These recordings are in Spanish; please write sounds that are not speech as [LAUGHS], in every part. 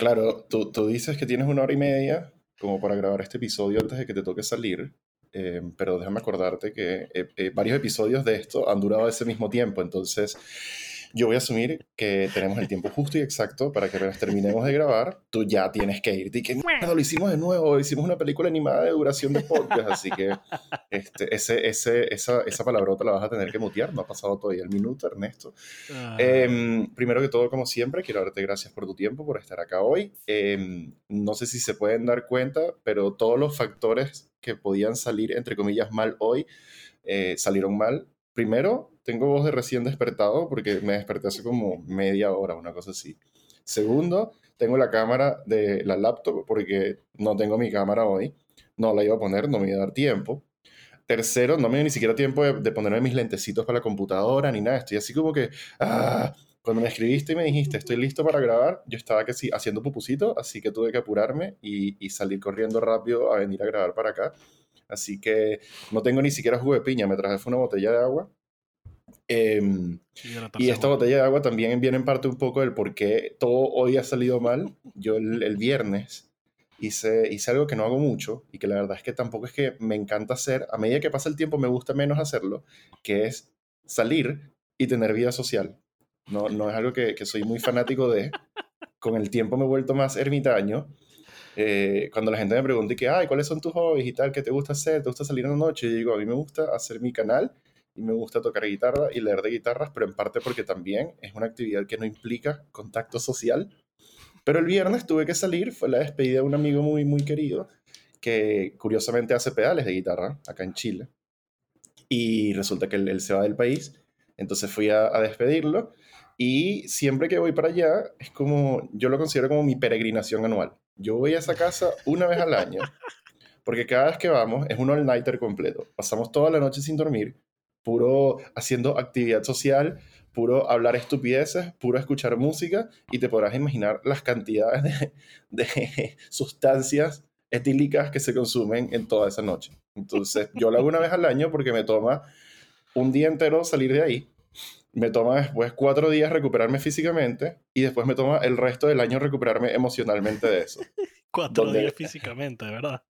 Claro, tú, tú dices que tienes una hora y media como para grabar este episodio antes de que te toque salir. Eh, pero déjame acordarte que eh, eh, varios episodios de esto han durado ese mismo tiempo, entonces yo voy a asumir que tenemos el tiempo justo y exacto para que terminemos de grabar. Tú ya tienes que irte y que lo hicimos de nuevo. Hicimos una película animada de duración de podcast, así que este, ese, ese, esa, esa palabrota la vas a tener que mutear. No ha pasado todavía el minuto, Ernesto. Ah. Em, primero que todo, como siempre, quiero darte gracias por tu tiempo, por estar acá hoy. Em, no sé si se pueden dar cuenta, pero todos los factores que podían salir, entre comillas, mal hoy, eh, salieron mal. Primero, tengo voz de recién despertado porque me desperté hace como media hora, una cosa así. Segundo, tengo la cámara de la laptop porque no tengo mi cámara hoy. No la iba a poner, no me iba a dar tiempo. Tercero, no me dio ni siquiera tiempo de, ponerme mis lentecitos para la computadora ni nada. Estoy así como que, ah, cuando me escribiste y me dijiste, estoy listo para grabar, yo estaba que haciendo pupusito, así que tuve que apurarme y, y salir corriendo rápido a venir a grabar para acá. Así que no tengo ni siquiera jugo de piña, me traje una botella de agua Em, y esta botella de agua también viene en parte un poco del por qué todo hoy ha salido mal. Yo el, viernes hice, hice algo que no hago mucho y que la verdad es que tampoco es que me encanta hacer, a medida que pasa el tiempo me gusta menos hacerlo, que es salir y tener vida social. No, no es algo que, que soy muy fanático de. Con el tiempo me he vuelto más ermitaño. Eh, cuando la gente me pregunta que, ay, ¿cuáles son tus hobbies y tal? ¿Qué te gusta hacer? ¿Te gusta salir en la noche? Y digo, a mí me gusta hacer mi canal y me gusta tocar guitarra y leer de guitarras, pero en parte porque también es una actividad que no implica contacto social. Pero el viernes tuve que salir, fue la despedida de un amigo muy, muy querido que curiosamente hace pedales de guitarra acá en Chile. Y resulta que él, se va del país, entonces fui a, a despedirlo. Y siempre que voy para allá, es como, yo lo considero como mi peregrinación anual. Yo voy a esa casa una vez al año, porque cada vez que vamos es un all-nighter completo. Pasamos toda la noche sin dormir, puro haciendo actividad social, puro hablar estupideces, puro escuchar música y te podrás imaginar las cantidades de, [LAUGHS] sustancias etílicas que se consumen en toda esa noche. Entonces, yo lo hago una vez al año porque me toma un día entero salir de ahí, me toma después cuatro días recuperarme físicamente y después me toma el resto del año recuperarme emocionalmente de eso. [LAUGHS] cuatro días físicamente, ¿verdad?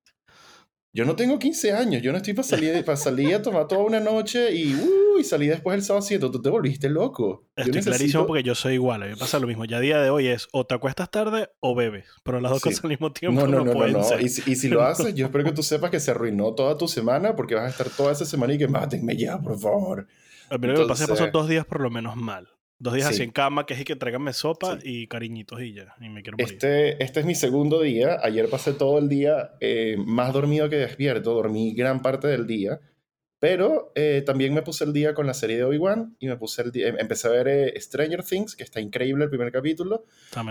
Yo no tengo 15 años, yo no estoy para salir, para salir a tomar toda una noche y, uh, y salí después el sábado 7. Tú te volviste loco. Estoy clarísimo porque yo soy igual. A mí me pasa lo mismo. Ya a día de hoy es o te acuestas tarde o bebes. Pero las dos cosas al mismo tiempo no, no, no, pueden no, no. Y, y, si lo haces, yo espero que tú sepas que se arruinó toda tu semana porque vas a estar toda esa semana y que mátenme ya, por favor. A mí me pasé pasó dos días por lo menos mal. Dos días así en cama, que es que tráigame sopa y cariñitos y ya. Y me quiero morir. Este, este es mi segundo día. Ayer pasé todo el día eh, más dormido que despierto. Dormí gran parte del día. Pero eh, también me puse el día con la serie de Obi-Wan y me puse el día, em, empecé a ver eh, Stranger Things, que está increíble el primer capítulo.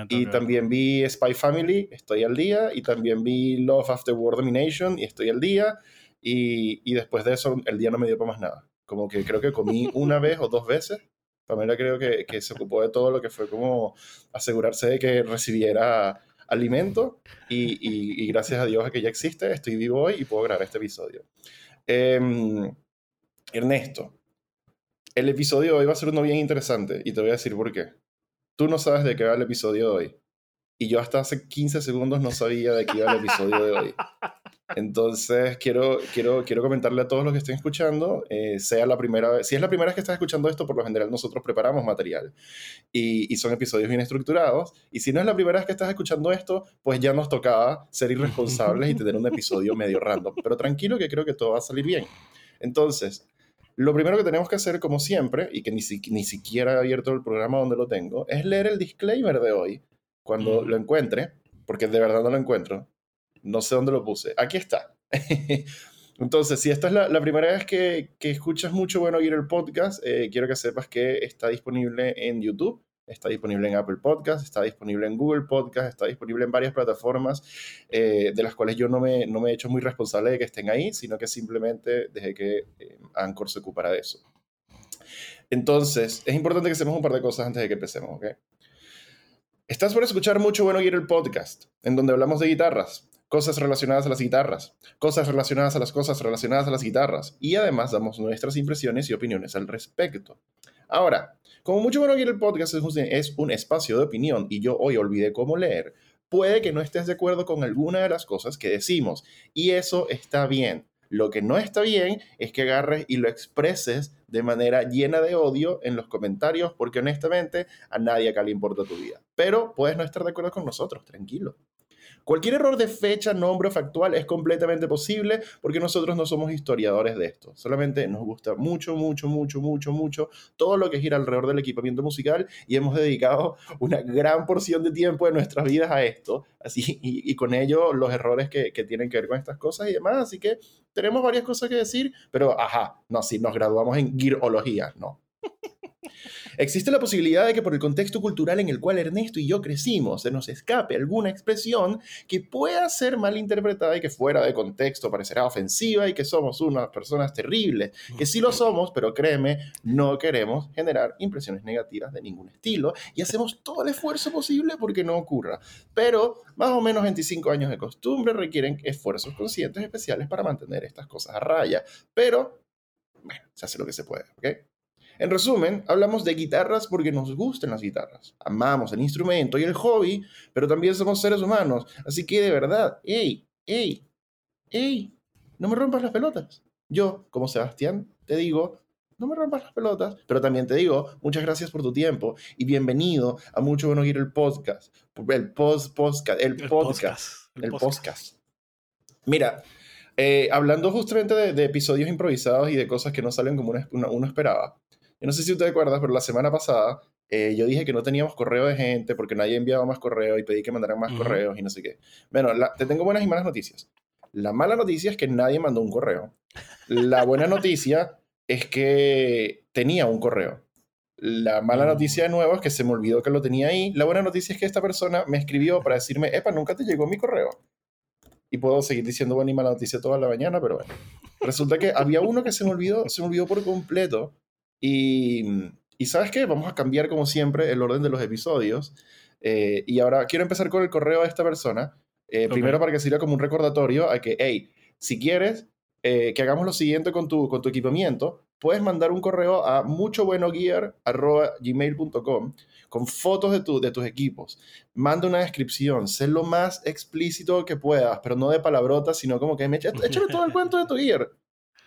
y también vi Spy Family, estoy al día. Y también vi Love After World Domination y estoy al día. Y, y después de eso, el día no me dio para más nada. Como que creo que comí [LAUGHS] una vez o dos veces Pamela creo que, que, se ocupó de todo lo que fue como asegurarse de que recibiera alimento y, y, gracias a Dios a que ya existe, estoy vivo hoy y puedo grabar este episodio. Em, Ernesto, el episodio de hoy va a ser uno bien interesante y te voy a decir por qué. Tú no sabes de qué va el episodio de hoy. Y yo hasta hace 15 segundos no sabía de qué iba el episodio de hoy. Entonces, quiero, quiero, quiero comentarle a todos los que estén escuchando, eh, sea la primera vez, si es la primera vez que estás escuchando esto, por lo general nosotros preparamos material y, y, son episodios bien estructurados. Y si no es la primera vez que estás escuchando esto, pues ya nos tocaba ser irresponsables y tener un episodio medio random. Pero tranquilo que creo que todo va a salir bien. Entonces, lo primero que tenemos que hacer, como siempre, y que ni, ni siquiera he abierto el programa donde lo tengo, es leer el disclaimer de hoy, cuando lo encuentre, porque de verdad no lo encuentro no sé dónde lo puse. Aquí está. [LAUGHS] Entonces, si esta es la, primera vez que, escuchas mucho Bueno Oír el podcast, eh, quiero que sepas que está disponible en YouTube, está disponible en Apple Podcast, está disponible en Google Podcast, está disponible en varias plataformas eh, de las cuales yo no me, no me he hecho muy responsable de que estén ahí, sino que simplemente desde que eh, Anchor se ocupará de eso. Entonces, es importante que hacemos un par de cosas antes de que empecemos, ¿ok? Estás por escuchar mucho Bueno Oír el podcast, en donde hablamos de guitarras, cosas relacionadas a las guitarras, cosas relacionadas a las cosas relacionadas a las guitarras, y además damos nuestras impresiones y opiniones al respecto. Ahora, como mucho bueno quiere el podcast es un, es un espacio de opinión y yo hoy olvidé cómo leer, puede que no estés de acuerdo con alguna de las cosas que decimos. Y eso está bien. Lo que no está bien es que agarres y lo expreses de manera llena de odio en los comentarios, porque honestamente a nadie acá le importa tu vida. Pero puedes no estar de acuerdo con nosotros, tranquilo. Cualquier error de fecha, nombre o factual es completamente posible porque nosotros no somos historiadores de esto. Solamente nos gusta mucho, mucho, mucho, mucho, mucho todo lo que gira alrededor del equipamiento musical y hemos dedicado una gran porción de tiempo de nuestras vidas a esto. Así, y, con ello los errores que, tienen que ver con estas cosas y demás. Así que tenemos varias cosas que decir, pero ajá, no, si nos graduamos en guirología, no. Existe la posibilidad de que por el contexto cultural en el cual Ernesto y yo crecimos se nos escape alguna expresión que pueda ser mal interpretada y que fuera de contexto parecerá ofensiva y que somos unas personas terribles, que sí lo somos, pero créeme, no queremos generar impresiones negativas de ningún estilo y hacemos todo el esfuerzo posible porque no ocurra. Pero más o menos 25 años de costumbre requieren esfuerzos conscientes especiales para mantener estas cosas a raya. Pero, bueno, se hace lo que se puede, ¿ok? En resumen, hablamos de guitarras porque nos gustan las guitarras. Amamos el instrumento y el hobby, pero también somos seres humanos. Así que de verdad, ¡ey! ¡ey! ¡ey! No me rompas las pelotas. Yo, como Sebastián, te digo, no me rompas las pelotas, pero también te digo, muchas gracias por tu tiempo y bienvenido a Mucho Bueno Ir el podcast. El post podcast, el, podcast. El, podcast. Mira, eh, hablando justamente de, episodios improvisados y de cosas que no salen como uno esperaba, yo no sé si usted acuerdas, pero la semana pasada eh, yo dije que no teníamos correo de gente porque nadie enviaba más correo y pedí que mandaran más correos y no sé qué. Bueno, te tengo buenas y malas noticias. La mala noticia es que nadie mandó un correo. La buena [LAUGHS] noticia es que tenía un correo. La mala mm. noticia de nuevo es que se me olvidó que lo tenía ahí. La buena noticia es que esta persona me escribió para decirme, epa, nunca te llegó mi correo. Y puedo seguir diciendo buena y mala noticia toda la mañana, pero bueno. Resulta que había uno que se me olvidó, se me olvidó por completo y, y sabes qué, vamos a cambiar como siempre el orden de los episodios. Eh, y ahora quiero empezar con el correo de esta persona. Eh, primero para que sirva como un recordatorio a que, hey, si quieres eh, que hagamos lo siguiente con tu, con tu equipamiento, puedes mandar un correo a muchobuenogear.gmail.com con fotos de, tu, de tus equipos. Manda una descripción, sé lo más explícito que puedas, pero no de palabrotas, sino como que me échame todo el cuento de tu [LAUGHS] gear.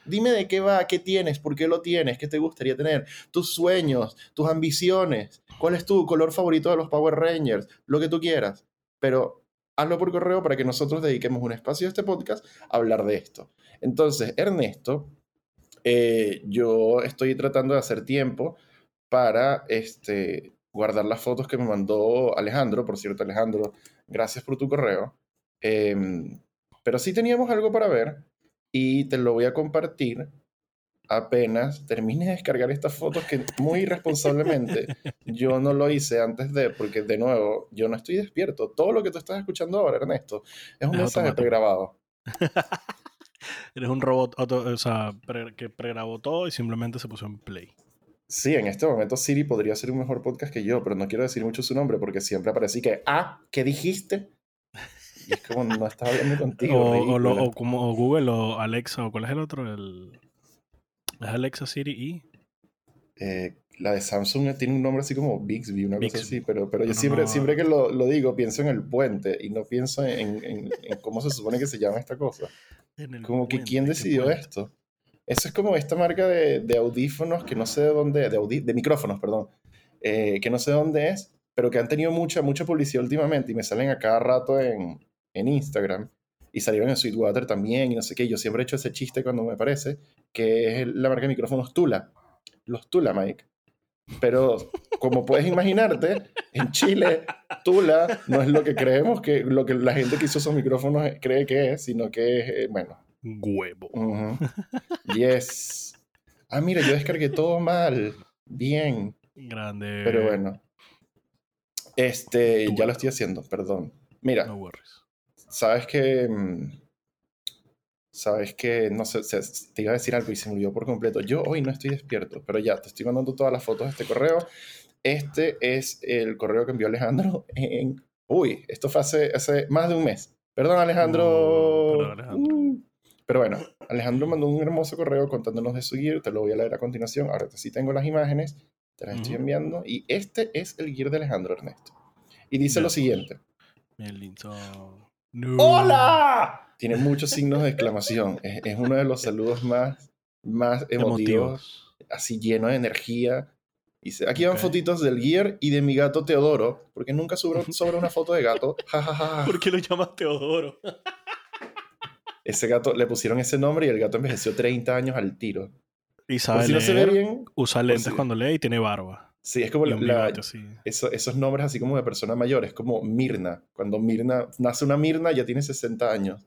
Dime de qué va, qué tienes, por qué lo tienes, qué te gustaría tener, tus sueños, tus ambiciones, cuál es tu color favorito de los Power Rangers, lo que tú quieras. Pero hazlo por correo para que nosotros dediquemos un espacio a este podcast a hablar de esto. Entonces, Ernesto, eh, yo estoy tratando de hacer tiempo para este, guardar las fotos que me mandó Alejandro. Por cierto, Alejandro, gracias por tu correo. Em, pero sí teníamos algo para ver y te lo voy a compartir apenas termine de descargar estas fotos que muy irresponsablemente yo no lo hice antes de, porque de nuevo, yo no estoy despierto. Todo lo que tú estás escuchando ahora, Ernesto, es un mensaje pregrabado. [LAUGHS] Eres un robot o sea, que pregrabó todo y simplemente se puso en play. Sí, en este momento Siri podría ser un mejor podcast que yo, pero no quiero decir mucho su nombre porque siempre aparece que, ah, ¿qué dijiste? Y es como, no estaba hablando contigo. O, como Google o Alexa, o cuál es el otro, el... ¿Es Alexa Siri y? Eh, la de Samsung tiene un nombre así como Bixby, una cosa así, pero, pero yo siempre, siempre que lo, lo, digo pienso en el puente y no pienso en, en, cómo se supone que se llama esta cosa. Como que quién decidió esto. Eso es como esta marca de, de audífonos que no sé de dónde, de, de micrófonos, perdón, eh, que no sé dónde es, pero que han tenido mucha, mucha publicidad últimamente y me salen a cada rato en, en Instagram y salieron en Sweetwater también y no sé qué. Yo siempre he hecho ese chiste cuando me parece, que es la marca de micrófonos Tula. Los Tula, Mike. Pero como puedes imaginarte, en Chile, Tula no es lo que creemos que, lo que la gente que hizo esos micrófonos cree que es, sino que es, eh, bueno. Huevo. Yes. Ah, mira, yo descargué todo mal. Bien. Grande. Pero bueno. Este, ya lo estoy haciendo, perdón. Mira. No worries sabes que. Mm, sabes que. No sé, te iba a decir algo y se me olvidó por completo. Yo hoy no estoy despierto, pero ya te estoy mandando todas las fotos de este correo. Este es el correo que envió Alejandro en. Uy, esto fue hace, hace más de un mes. Perdón, Alejandro. Uh, pero bueno, Alejandro mandó un hermoso correo contándonos de su gear. Te lo voy a leer a continuación. Ahora sí tengo las imágenes. Te las estoy enviando. Y este es el gear de Alejandro Ernesto. Y dice lo siguiente. ¡Hola! Tiene muchos signos de exclamación. Es, uno de los saludos más, más emotivos, así lleno de energía. Dice, aquí van fotitos del Gear y de mi gato Teodoro, porque nunca sobre una foto de gato. [LAUGHS] ¿Por qué lo llamas Teodoro? [LAUGHS] ese gato, le pusieron ese nombre y el gato envejeció 30 años al tiro. Y sabe si no se ve bien, usa lentes cuando lee y tiene barba. Sí, es como la, esos nombres así como de persona mayor, es como Mirna. Cuando Mirna, nace una Mirna ya tiene 60 años.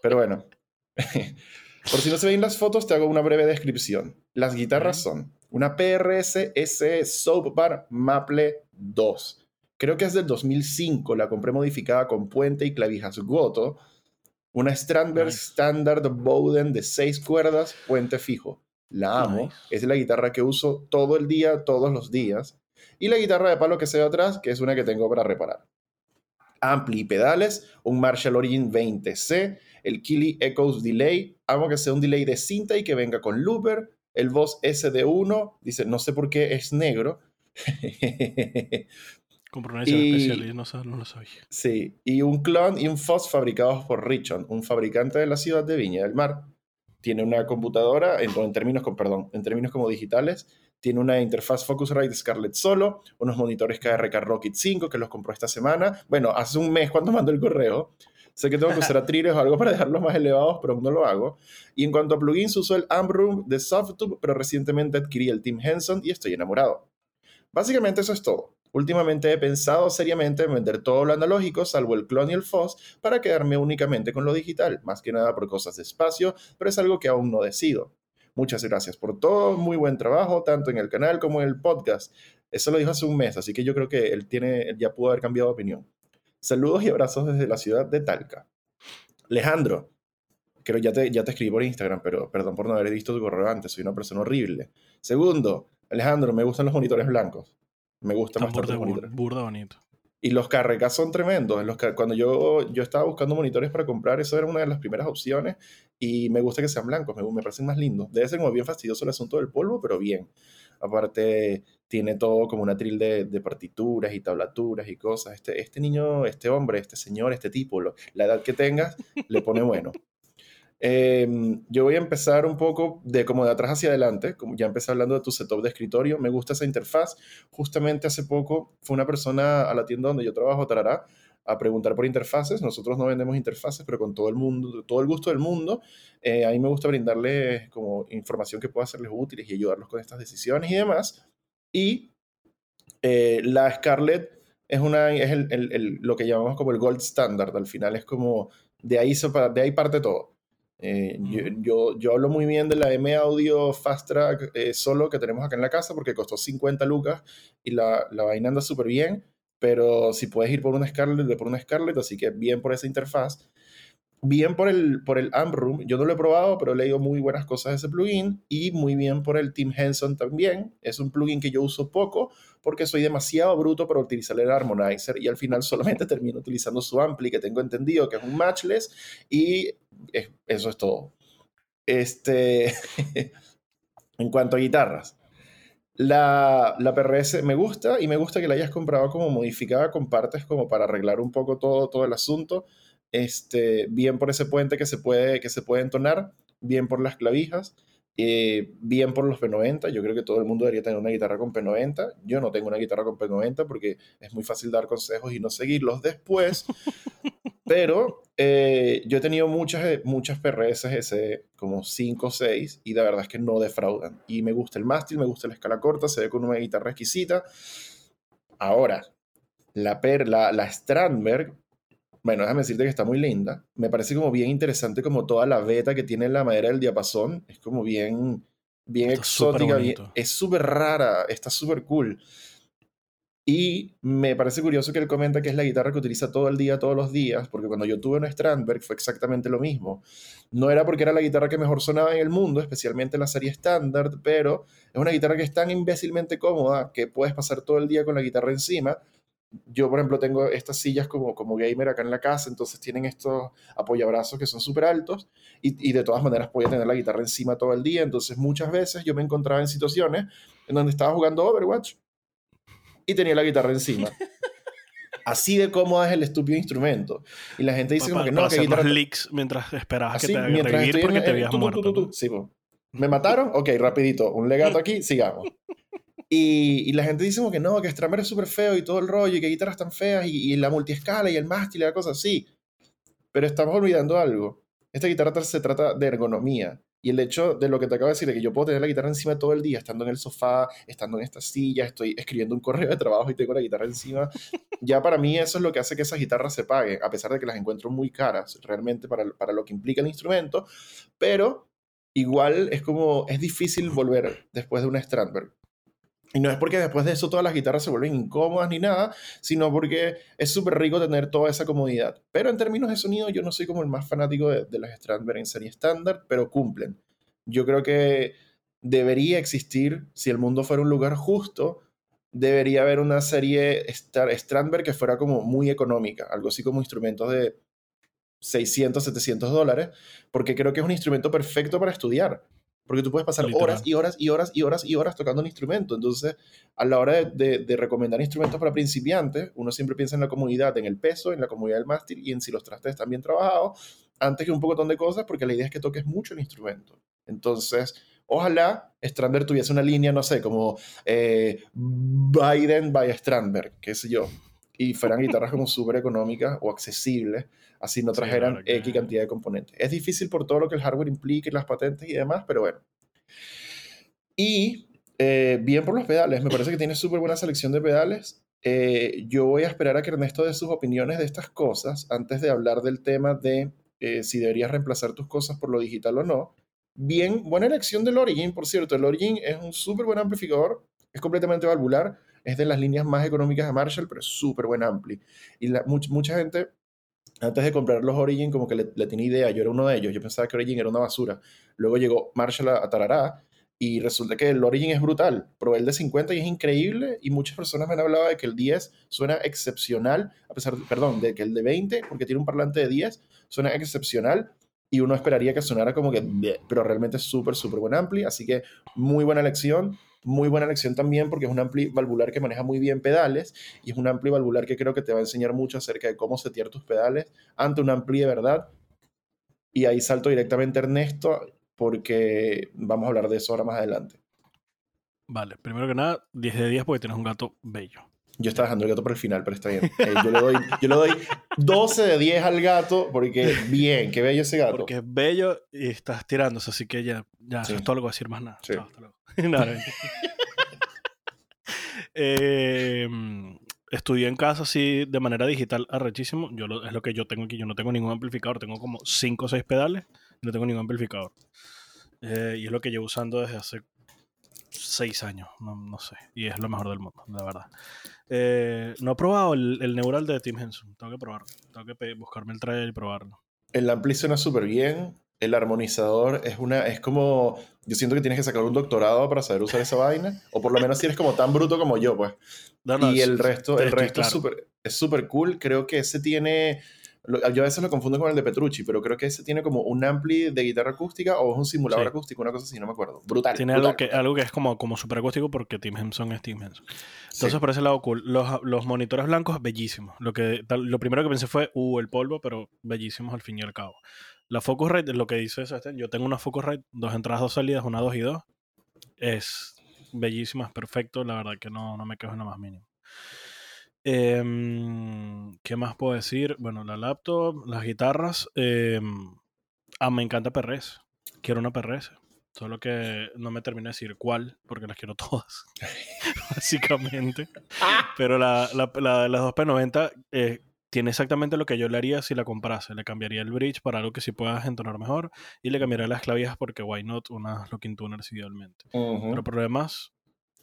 Pero bueno, [LAUGHS] por si no se ven las fotos, te hago una breve descripción. Las guitarras son una PRS S Soap Bar Maple 2. Creo que es del 2005, la compré modificada con puente y clavijas Goto. Una Strandberg Standard Bowden de 6 cuerdas, puente fijo. La amo. Es la guitarra que uso todo el día, todos los días. Y la guitarra de palo que se ve atrás, que es una que tengo para reparar. Ampli y pedales, un Marshall Origin 20C, el Kili Echoes Delay. Amo que sea un delay de cinta y que venga con looper. El Boss SD1, dice, no sé por qué es negro. [LAUGHS] Compró una especial y no, no, lo sabía. Sí, y un clon y un Foss fabricados por Richon, un fabricante de la ciudad de Viña del Mar tiene una computadora, en, en, términos, perdón, en términos como digitales, tiene una interfaz Focusrite Scarlett Solo, unos monitores KRK Rocket 5 que los compró esta semana. Bueno, hace un mes cuando mandó el correo. Sé que tengo que usar [LAUGHS] atriles o algo para dejarlos más elevados, pero no lo hago. Y en cuanto a plugins, uso el Ambroom de Softube, pero recientemente adquirí el Team Henson y estoy enamorado. Básicamente eso es todo. Últimamente he pensado seriamente en vender todo lo analógico, salvo el clon y el FOSS, para quedarme únicamente con lo digital, más que nada por cosas de espacio, pero es algo que aún no decido. Muchas gracias por todo, muy buen trabajo, tanto en el canal como en el podcast. Eso lo dijo hace un mes, así que yo creo que él, tiene, ya pudo haber cambiado de opinión. Saludos y abrazos desde la ciudad de Talca. Alejandro, creo ya te, ya te escribí por Instagram, pero perdón por no haber visto tu correo antes, soy una persona horrible. Segundo, Alejandro, me gustan los monitores blancos. Me gusta más burda, burda bonito. Y los carregas son tremendos. Los, cuando yo, yo estaba buscando monitores para comprar, eso era una de las primeras opciones. Y me gusta que sean blancos, me, me parecen más lindos. Debe ser como bien fastidioso el asunto del polvo, pero bien. Aparte, tiene todo como una tril de, de, partituras y tablaturas y cosas. Este, este niño, este hombre, este señor, este tipo, la edad que tengas, le pone bueno. Em, yo voy a empezar un poco de como de atrás hacia adelante, como ya empecé hablando de tu setup de escritorio, me gusta esa interfaz. Justamente hace poco fue una persona a la tienda donde yo trabajo, Tarará, a preguntar por interfaces. Nosotros no vendemos interfaces, pero con todo el mundo, todo el gusto del mundo. Eh, a mí me gusta brindarles como información que pueda serles útiles y ayudarlos con estas decisiones y demás. Y eh, la Scarlett es, una, es el, el, lo que llamamos como el gold standard. Al final es como de ahí, de ahí parte todo. Eh, yo, yo, hablo muy bien de la M Audio Fast Track eh, solo que tenemos acá en la casa porque costó 50 lucas y la, la vaina anda súper bien, pero si puedes ir por una Scarlett, ve por una Scarlett, así que bien por esa interfaz bien por el, por el Room, yo no lo he probado, pero he leído muy buenas cosas de ese plugin y muy bien por el Team Henson también. Es un plugin que yo uso poco porque soy demasiado bruto para utilizar el Harmonizer y al final solamente [LAUGHS] termino utilizando su ampli que tengo entendido que es un matchless y eso es todo. Este, [LAUGHS] en cuanto a guitarras, la, la, PRS me gusta y me gusta que la hayas comprado como modificada con partes como para arreglar un poco todo, todo el asunto este, bien por ese puente que se puede, que se puede entonar, bien por las clavijas, eh, bien por los P90. Yo creo que todo el mundo debería tener una guitarra con P90. Yo no tengo una guitarra con P90 porque es muy fácil dar consejos y no seguirlos después. [LAUGHS] Pero eh, yo he tenido muchas, muchas PRS ese, como 5 o 6, y la verdad es que no defraudan. Y me gusta el mástil, me gusta la escala corta, se ve con una guitarra exquisita. Ahora, la, per, la, la Strandberg bueno, déjame decirte que está muy linda. Me parece como bien interesante como toda la beta que tiene la madera del diapasón. Es como bien, bien exótica. es súper rara, está súper cool. Y me parece curioso que él comenta que es la guitarra que utiliza todo el día, todos los días, porque cuando yo tuve una Strandberg fue exactamente lo mismo. No era porque era la guitarra que mejor sonaba en el mundo, especialmente en la serie estándar, pero es una guitarra que es tan imbécilmente cómoda que puedes pasar todo el día con la guitarra encima yo, por ejemplo, tengo estas sillas como, como gamer acá en la casa, entonces tienen estos apoyabrazos que son súper altos y, y, de todas maneras podía tener la guitarra encima todo el día, entonces muchas veces yo me encontraba en situaciones en donde estaba jugando Overwatch y tenía la guitarra encima. [LAUGHS] Así de cómodo es el estúpido instrumento. Y la gente dice como que no, que guitarra... leaks mientras esperabas que te revivir porque te habías muerto. sí, ¿Me mataron? Ok, rapidito. Un legato aquí, sigamos. [LAUGHS] Y, la gente dice como que no, que Strammer es súper feo y todo el rollo y que guitarras tan feas y, y la multiescala y el mástil y la cosa así. Pero estamos olvidando algo. Esta guitarra se trata de ergonomía. Y el hecho de lo que te acabo de decir, de que yo puedo tener la guitarra encima todo el día, estando en el sofá, estando en esta silla, estoy escribiendo un correo de trabajo y tengo la guitarra encima, ya para mí eso es lo que hace que esas guitarras se paguen, a pesar de que las encuentro muy caras realmente para, para lo que implica el instrumento, pero igual es como, es difícil volver después de una Strandberg. Y no es porque después de eso todas las guitarras se vuelven incómodas ni nada, sino porque es súper rico tener toda esa comodidad. Pero en términos de sonido, yo no soy como el más fanático de, las Strandberg en serie estándar, pero cumplen. Yo creo que debería existir, si el mundo fuera un lugar justo, debería haber una serie Strandberg que fuera como muy económica, algo así como instrumentos de 600, 700 dólares, porque creo que es un instrumento perfecto para estudiar. Porque tú puedes pasar horas y horas y horas y horas y horas tocando un instrumento. Entonces, a la hora de, de, recomendar instrumentos para principiantes, uno siempre piensa en la comodidad, en el peso, en la comodidad del mástil y en si los trastes están bien trabajados, antes que un poco de cosas, porque la idea es que toques mucho el instrumento. Entonces, ojalá Strandberg tuviese una línea, no sé, como eh, Biden by Strandberg, qué sé yo, y fueran guitarras como súper económicas o accesibles así no trajeran X cantidad de componentes. Es difícil por todo lo que el hardware implica y las patentes y demás, pero bueno. Y eh, bien por los pedales, me parece que tiene súper buena selección de pedales. Eh, yo voy a esperar a que Ernesto dé sus opiniones de estas cosas antes de hablar del tema de eh, si deberías reemplazar tus cosas por lo digital o no. Bien, buena elección del Origin, por cierto. El Origin es un súper buen amplificador, es completamente valvular, es de las líneas más económicas de Marshall, pero es súper buen ampli. Y mucha gente antes de comprar los Origin, como que le, le, tenía idea, yo era uno de ellos, yo pensaba que Origin era una basura. Luego llegó Marshall a, Tarará y resulta que el Origin es brutal. Probé el de 50 y es increíble y muchas personas me han hablado de que el 10 suena excepcional, a pesar, perdón, de que el de 20, porque tiene un parlante de 10, suena excepcional y uno esperaría que sonara como que, pero realmente es súper, súper buen ampli, así que muy buena elección. Muy buena lección también porque es un ampli valvular que maneja muy bien pedales y es un ampli valvular que creo que te va a enseñar mucho acerca de cómo setear tus pedales ante un ampli de verdad. Y ahí salto directamente a Ernesto porque vamos a hablar de eso ahora más adelante. Vale, primero que nada, 10 de 10 porque tienes un gato bello. Yo estaba dejando el gato para el final, pero está bien. Eh, yo, le doy, yo, le doy, 12 de 10 al gato porque bien, qué bello ese gato. Porque es bello y estás tirándose, así que ya, ya es todo lo que voy a decir más nada. Chao, hasta luego. [LAUGHS] [LAUGHS] Em, estudié en casa así de manera digital arrechísimo. Yo es lo que yo tengo aquí. Yo no tengo ningún amplificador. Tengo como 5 o 6 pedales. No tengo ningún amplificador. Eh, y es lo que llevo usando desde hace 6 años. No, sé. Y es lo mejor del mundo, la verdad. Eh, no he probado el, neural de Tim Henson. Tengo que probarlo. Tengo que buscarme el trailer y probarlo. El ampli suena súper bien el armonizador es una, es como, yo siento que tienes que sacar un doctorado para saber usar esa vaina, o por lo menos si eres como tan bruto como yo, pues. y el resto, el resto es súper es super cool, creo que ese tiene, yo a veces lo confundo con el de Petrucci, pero creo que ese tiene como un ampli de guitarra acústica o es un simulador acústico, una cosa así, no me acuerdo. Brutal. Tiene Algo, que, algo que es como, como super acústico porque Tim Henson es Tim Henson. Entonces, por ese lado, cool. Los, los, monitores blancos, bellísimos. Lo, que, lo primero que pensé fue, uh, el polvo, pero bellísimos al fin y al cabo. La Focusrite, lo que dice Sebastián, yo tengo una Focusrite, dos entradas, dos salidas, una, dos y dos. Es bellísima, es perfecto, la verdad que no, no me quejo en lo más mínimo. Em, ¿Qué más puedo decir? Bueno, la laptop, las guitarras. Em, ah, me encanta PRS. Quiero una PRS. Solo que no me termino de decir cuál, porque las quiero [LAUGHS] todas. [LAUGHS] básicamente. Pero la, la, la, de las 2P90 eh, tiene exactamente lo que yo le haría si la comprase. Le cambiaría el bridge para algo que sí puedas entonar mejor y le cambiaría las clavijas porque why not unas locking tuners idealmente. Pero por lo demás,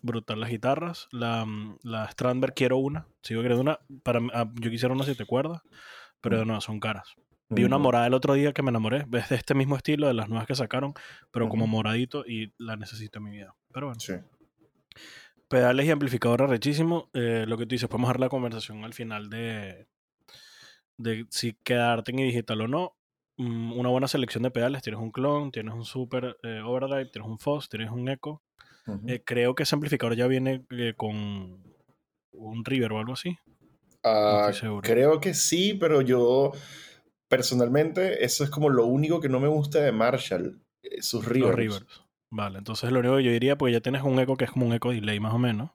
brutal las guitarras. La, mm, la Strandberg quiero una. Sigo queriendo una. Para, ah, yo quisiera una si te acuerdas, pero no, son caras. Vi una morada el otro día que me enamoré. Es de este mismo estilo de las nuevas que sacaron, pero como moradito y la necesito en mi vida. Pero bueno. Sí. Pedales y amplificador rechísimo. Eh, lo que tú dices, podemos dar la conversación al final de, de si quedarte en digital o no. Mm, una buena selección de pedales. Tienes un clon, tienes un super eh, overdrive, tienes un Foss, tienes un Echo. Eh, creo que ese amplificador ya viene eh, con un River o algo así. Ah, creo que sí, pero yo personalmente eso es como lo único que no me gusta de Marshall, eh, sus Los reverbs. reverbs. Vale, entonces lo único que yo diría, pues ya tienes un eco que es como un eco delay más o menos.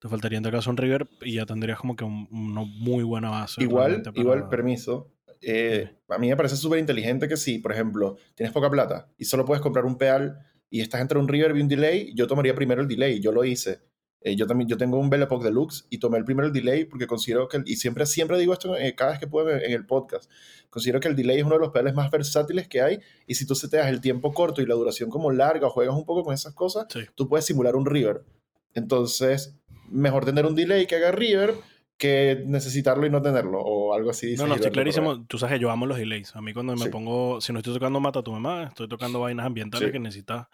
Te faltaría en tal caso un reverb y ya tendrías como que un- una muy buena base. Igual, para- igual, permiso. eh, a mí me parece súper inteligente que si, por ejemplo, tienes poca plata y solo puedes comprar un pedal y estás entre un reverb y un delay, yo tomaría primero el delay. Yo lo hice. Eh, yo también yo tengo un Belle Epoque Deluxe y tomé el primero el delay porque considero que, y siempre, siempre digo esto eh, cada vez que puedo en, en el podcast, considero que el delay es uno de los pedales más versátiles que hay y si tú se te das el tiempo corto y la duración como larga o juegas un poco con esas cosas, Sí. tú puedes simular un reverb. Entonces, mejor tener un delay que haga reverb que necesitarlo y no tenerlo, o algo así. No, no, estoy clarísimo. Tú sabes que yo amo los delays. A mí cuando me Sí. pongo, si no estoy tocando Mata tu mamá, estoy tocando vainas ambientales Sí. que necesitas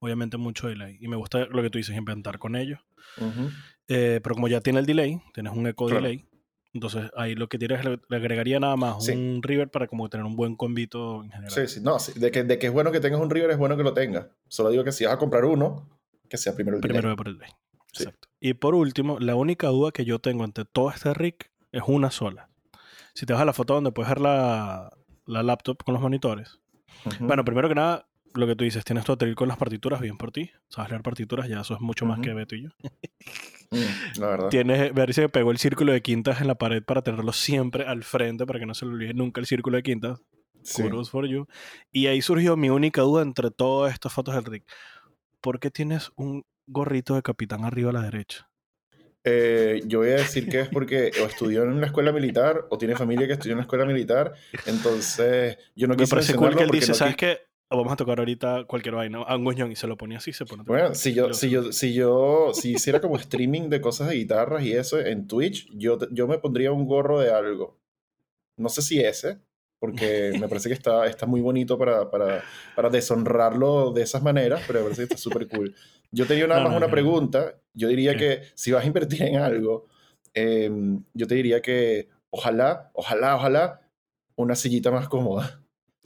obviamente mucho delay. Y me gusta lo que tú dices, inventar con ellos. Eh, pero como ya tiene el delay, tienes un eco Claro. delay, entonces ahí lo que tienes es le, le agregaría nada más Sí. un reverb para como tener un buen combito en general. Sí, sí, no, sí, de, que, de que es bueno que tengas un River es bueno que lo tengas. Solo digo que si vas a comprar uno, que sea primero el Primero delay. ve por el delay. Sí. Exacto. Y por último, la única duda que yo tengo ante todo este rig es una sola. Si te vas a la foto donde puedes ver la, la laptop con los monitores. Bueno, primero que nada, lo que tú dices, tienes tu atril con las partituras, bien por ti. Sabes leer partituras, ya eso es mucho más que Beto y yo. Mm, la verdad. Tienes, ver si pegó el círculo de quintas en la pared para tenerlo siempre al frente, para que no se le olvide nunca el círculo de quintas. Sí. For you. Y ahí surgió mi única duda entre todas estas fotos del rig. ¿Por qué tienes un gorrito de capitán arriba a la derecha? Eh, yo voy a decir que es porque o estudió en la escuela militar o tiene familia que estudió en la escuela militar. Entonces, yo no Me quise parece cool que él dice, no ¿sabes qué? Vamos a tocar ahorita cualquier vaina, a un goñón, y se lo ponía así, se pone. Bueno, si yo, si yo, si yo, si hiciera como streaming de cosas de guitarras y eso en Twitch, yo, yo me pondría un gorro de algo. No sé si ese, porque [LAUGHS] me parece que está, está muy bonito para, para, para deshonrarlo de esas maneras, pero me parece que está súper cool. Yo tenía nada No, más no, una no. pregunta. Yo diría ¿Qué? que si vas a invertir en algo, em, yo te diría que ojalá, ojalá, ojalá, una sillita más cómoda.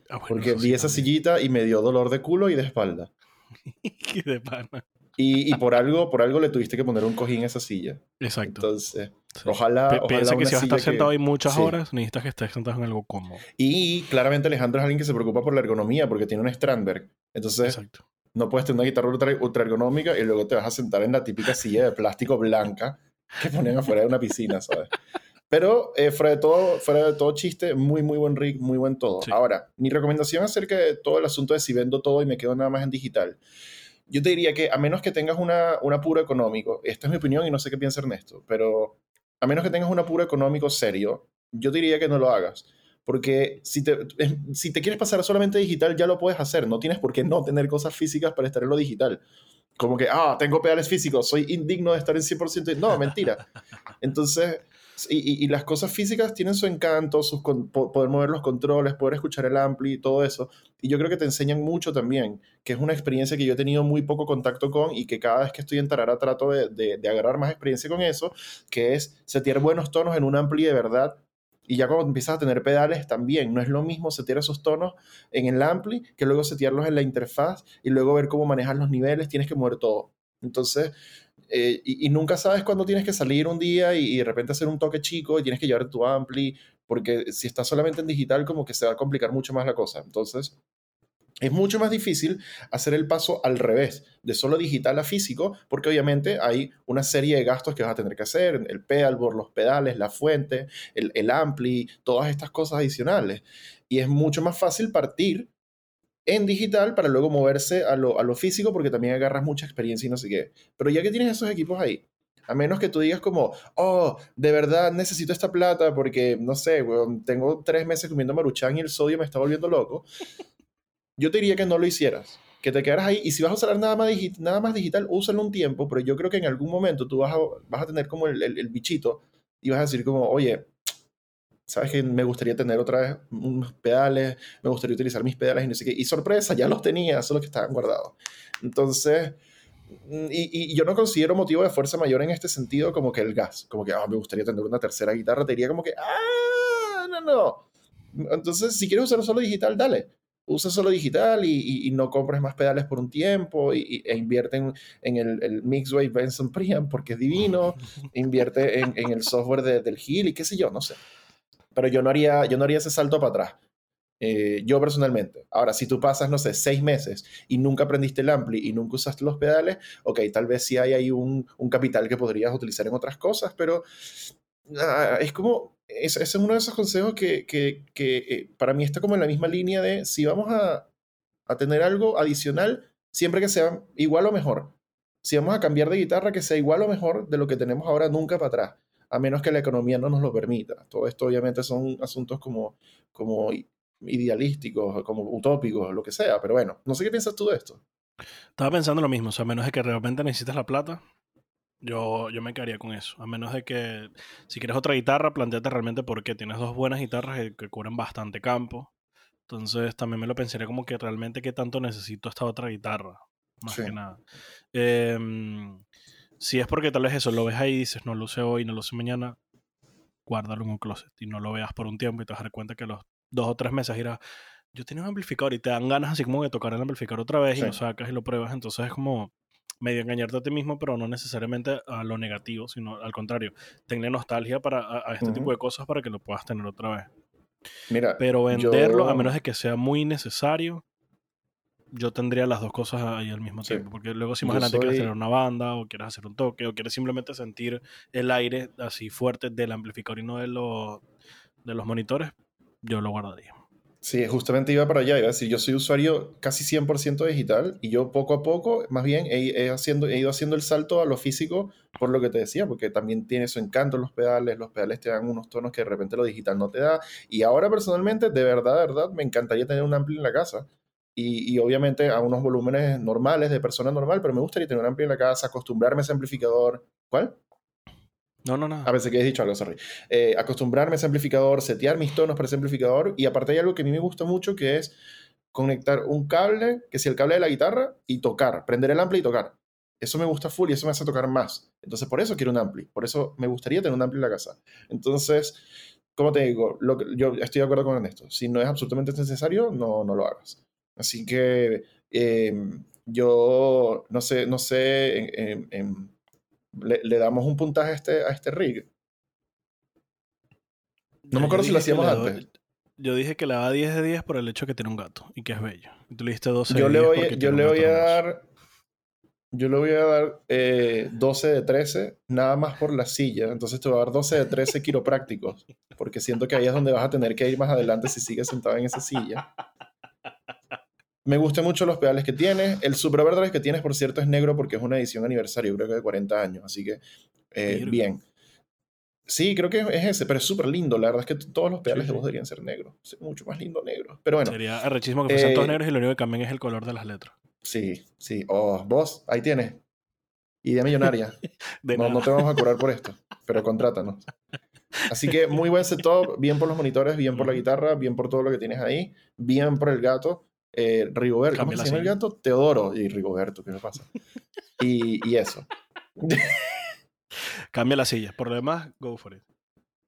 Ah, bueno, Porque vi sí esa también. sillita y me dio dolor de culo y de espalda. [LAUGHS] Qué de pana. Y, y por algo, por algo le tuviste que poner un cojín a esa silla. Exacto. Entonces, sí. ojalá, Pi- ojalá Piensa que si vas a estar sentado ahí muchas sí. horas, necesitas que estés sentado en algo cómodo. Y claramente Alejandro es alguien que se preocupa por la ergonomía porque tiene un Strandberg. Entonces, Exacto. no puedes tener una guitarra ultra, ultra ergonómica y luego te vas a sentar en la típica silla de plástico blanca que ponen afuera de una piscina, ¿sabes? Pero eh, fuera, de todo, fuera de todo chiste, muy, muy buen rig, muy buen todo. Sí. Ahora, mi recomendación acerca de todo el asunto de si vendo todo y me quedo nada más en digital. Yo te diría que a menos que tengas una, un apuro económico, esta es mi opinión y no sé qué piensa Ernesto, pero a menos que tengas un apuro económico serio, yo diría que no lo hagas. Porque si te, si te quieres pasar solamente digital, ya lo puedes hacer. No tienes por qué no tener cosas físicas para estar en lo digital. Como que, ah, tengo pedales físicos, soy indigno de estar en 100%. No, mentira. [LAUGHS] Entonces, y, y- y las cosas físicas tienen su encanto, sus con- po- poder mover los controles, poder escuchar el ampli y todo eso. Y yo creo que te enseñan mucho también, que es una experiencia que yo he tenido muy poco contacto con y que cada vez que estoy en Tarara trato de, de, de agarrar más experiencia con eso, que es setear buenos tonos en un ampli de verdad. Y ya cuando empiezas a tener pedales también, no es lo mismo setear esos tonos en el ampli que luego setearlos en la interfaz y luego ver cómo manejas los niveles, tienes que mover todo. Entonces, eh, y, nunca sabes cuándo tienes que salir un día y, de repente hacer un toque chico y tienes que llevar tu ampli, porque si estás solamente en digital como que se va a complicar mucho más la cosa. Entonces, es mucho más difícil hacer el paso al revés, de solo digital a físico, porque obviamente hay una serie de gastos que vas a tener que hacer, el pedalboard, los pedales, la fuente, el ampli, todas estas cosas adicionales. Y es mucho más fácil partir en digital para luego moverse a lo, a lo físico porque también agarras mucha experiencia y no sé qué. Pero ya que tienes esos equipos ahí, a menos que tú digas como, oh, de verdad necesito esta plata porque, no sé, weón, tengo tres meses comiendo maruchan y el sodio me está volviendo loco, [LAUGHS] yo te diría que no lo hicieras. Que te quedaras ahí y si vas a usar nada más, digi- nada más digital, úsalo un tiempo, pero yo creo que en algún momento tú vas a, vas a tener como el, el- el bichito y vas a decir como, oye, ¿sabes que Me gustaría tener otra vez unos pedales, me gustaría utilizar mis pedales y no sé qué. Y sorpresa, ya los tenía, solo que estaban guardados. Entonces, mm, y, y yo no considero motivo de fuerza mayor en este sentido como que el gas, como que, ah, me gustaría tener una tercera guitarra, te diría como que, ah, no, no. Entonces, si quieres usar solo digital, dale. usa solo digital y, no compres más pedales por un tiempo y, e invierte en, el, el, Mixway Benson Priam porque es divino, [LAUGHS] invierte en, el software del Hill y qué sé yo, no sé. Pero yo no haría, yo no haría ese salto para atrás. Eh, yo personalmente. Ahora, si tú pasas, no sé, seis meses y nunca aprendiste el ampli y nunca usaste los pedales, ok, tal vez sí hay ahí un, un capital que podrías utilizar en otras cosas, pero ah, es como, ese es uno de esos consejos que, que, eh, para mí está como en la misma línea de si vamos a, a tener algo adicional, siempre que sea igual o mejor. Si vamos a cambiar de guitarra, que sea igual o mejor de lo que tenemos ahora, nunca para atrás a menos que la economía no nos lo permita. Todo esto obviamente son asuntos como, como idealísticos, como utópicos, lo que sea, pero bueno, no sé qué piensas tú de esto. Estaba pensando lo mismo, o sea, a menos de que realmente necesites la plata, yo, yo me quedaría con eso. A menos de que si quieres otra guitarra, planteate realmente por qué. Tienes dos buenas guitarras que, cubren bastante campo. Entonces también me lo pensaría como que realmente qué tanto necesito esta otra guitarra. Más que nada. Em, si es porque tal vez eso lo ves ahí y dices, no lo use hoy, no lo use mañana, guárdalo en un closet y no lo veas por un tiempo y te vas a dar cuenta que los dos o tres meses irás, yo tenía un amplificador y te dan ganas así como de tocar el amplificador otra vez y lo sacas y lo pruebas, entonces es como medio engañarte a ti mismo, pero no necesariamente a lo negativo, sino al contrario, tener nostalgia para, a, este tipo de cosas para que lo puedas tener otra vez. Mira, pero venderlo, a menos de que sea muy necesario, yo tendría las dos cosas ahí al mismo tiempo. Porque luego, si más adelante quieres tener una banda, o quieres hacer un toque, o quieres simplemente sentir el aire así fuerte del amplificador y no de los, de los monitores, yo lo guardaría. Sí, justamente iba para allá, iba a decir, yo soy usuario casi 100% digital y yo poco a poco, más bien, he, haciendo, he ido haciendo el salto a lo físico por lo que te decía, porque también tiene su encanto los pedales, los pedales te dan unos tonos que de repente lo digital no te da. Y ahora personalmente, de verdad, de verdad, me encantaría tener un ampli en la casa. Y, y, obviamente a unos volúmenes normales de persona normal, pero me gustaría tener un ampli en la casa, acostumbrarme a ese amplificador. ¿Cuál? No, no, no. A veces que he dicho algo, sorry. Eh, acostumbrarme a ese amplificador, setear mis tonos para ese amplificador. Y aparte hay algo que a mí me gusta mucho que es conectar un cable, que sea el cable de la guitarra, y tocar, prender el ampli y tocar. Eso me gusta full y eso me hace tocar más. Entonces, por eso quiero un ampli. Por eso me gustaría tener un ampli en la casa. Entonces, como te digo, lo yo estoy de acuerdo con esto. Si no es absolutamente necesario, no, no lo hagas. Así que em, yo no sé, no sé en le, damos un puntaje a este, a este rig. No me acuerdo si lo hacíamos antes. Yo dije que le daba 10 de 10 por el hecho que tiene un gato y que es bello. Y tú le diste 12 yo de 10 le voy, Yo le voy a dar... Yo le voy a dar 12 de 13, nada más por la silla. Entonces te voy a dar 12 de 13 [LAUGHS] quiroprácticos, porque siento que ahí es donde vas a tener que ir más adelante si sigues sentado en esa silla. Me gustan mucho los pedales que tiene. El Super Overdrive que tienes, por cierto, es negro porque es una edición aniversario, creo que de 40 años. Así que, eh, bien. Sí, creo que es ese, pero es súper lindo. La verdad es que todos los pedales de voz deberían ser negros. mucho más lindo negro. Pero bueno. Sería arrechismo que fuesen todos eh, negros y lo único que cambian es el color de las letras. Sí, sí. Oh, vos, ahí tienes. Idea millonaria. [LAUGHS] no, no te vamos a curar por esto, pero contrátanos. Así que muy buen setup, bien por los monitores, bien por la guitarra, bien por todo lo que tienes ahí, bien por el gato eh, Rigoberto, ¿cómo se llama el gato? Teodoro y Rigoberto, ¿qué me pasa? y, eso. [LAUGHS] Cambia la silla, por lo demás, go for it.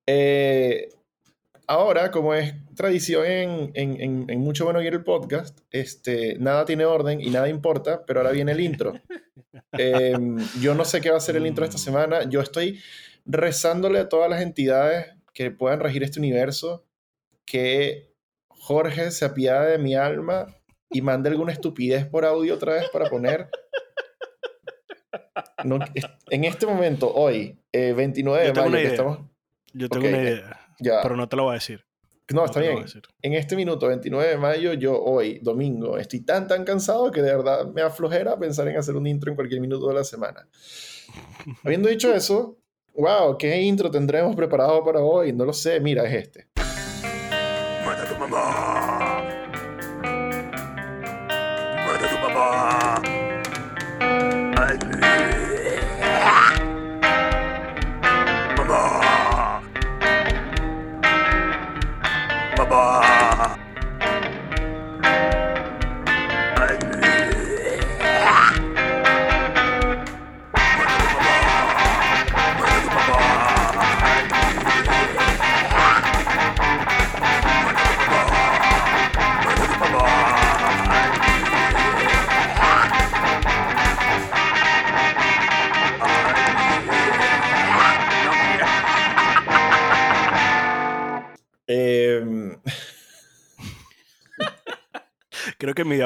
Eh, ahora, como es tradición en, en, en, Mucho Bueno Ir el podcast, este, nada tiene orden y nada importa, pero ahora viene el intro. Em, yo no sé qué va a ser el intro esta mm. semana. Yo estoy rezándole a todas las entidades que puedan regir este universo que Jorge se apiade de mi alma y mande alguna estupidez por audio otra vez para poner. en este momento, hoy, 29 eh, de mayo, estamos... Yo tengo una idea, pero no te lo voy a decir. No, está bien. En este minuto, 29 de mayo, yo hoy, domingo, estoy tan, tan cansado que de verdad me aflojera pensar en hacer un intro en cualquier minuto de la semana. Habiendo dicho eso, wow, ¿qué intro tendremos preparado para hoy? No lo sé, mira, es este. マババ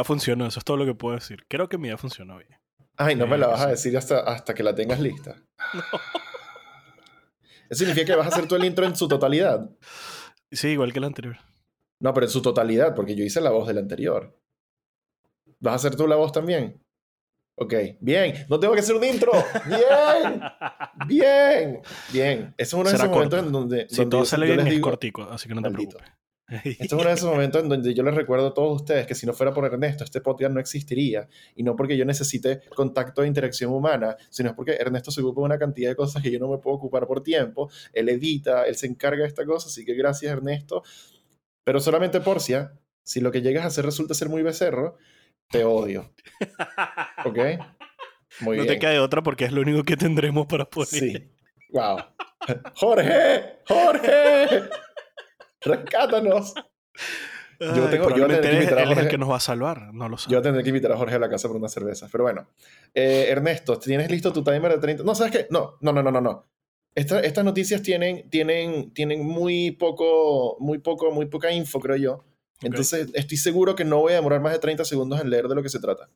idea funcionó, eso es todo lo que puedo decir. Creo que mi idea funcionó bien. ay, no me la Eh, vas a sí. decir hasta, hasta que la tengas lista. [LAUGHS] ¿Eso significa que vas a hacer tú el intro en su totalidad? Sí, igual que el anterior. No, pero en su totalidad, porque yo hice la voz del anterior. ¿Vas a hacer tú la voz también? Ok, bien. No tengo que hacer un intro. Bien, [LAUGHS] bien, bien. Eso es uno de esos momentos en donde, Si donde todo yo- sale yo bien es digo- cortico, así que no te preocupes. Este es uno de esos momentos en donde yo les recuerdo a todos ustedes que si no fuera por Ernesto, este podcast no existiría. Y no porque yo necesite contacto e interacción humana, sino es porque Ernesto se ocupa de una cantidad de cosas que yo no me puedo ocupar por tiempo. Él edita, él se encarga de esta cosa, así que gracias Ernesto. Pero solamente Porcia, si lo que llegas a hacer resulta ser muy becerro, te odio. ¿Ok? Muy no bien. te de otra porque es lo único que tendremos para poner. Sí. Wow. [LAUGHS] Jorge, Jorge, rescátanos. Yo tengo- yo probablemente que invitar a él es el Jorge. que nos va a salvar, no lo sé. Yo tendré que invitar a Jorge a la casa por una cerveza. Pero bueno. Eh, Ernesto, ¿tienes listo tu timer de 30? No, ¿sabes qué? No, no, no, no, no. no. Esta- estas noticias tienen, tienen, tienen muy poco, muy poco, muy poca info, creo yo. Entonces, estoy seguro que no voy a demorar más de 30 segundos en leer de lo que se trata.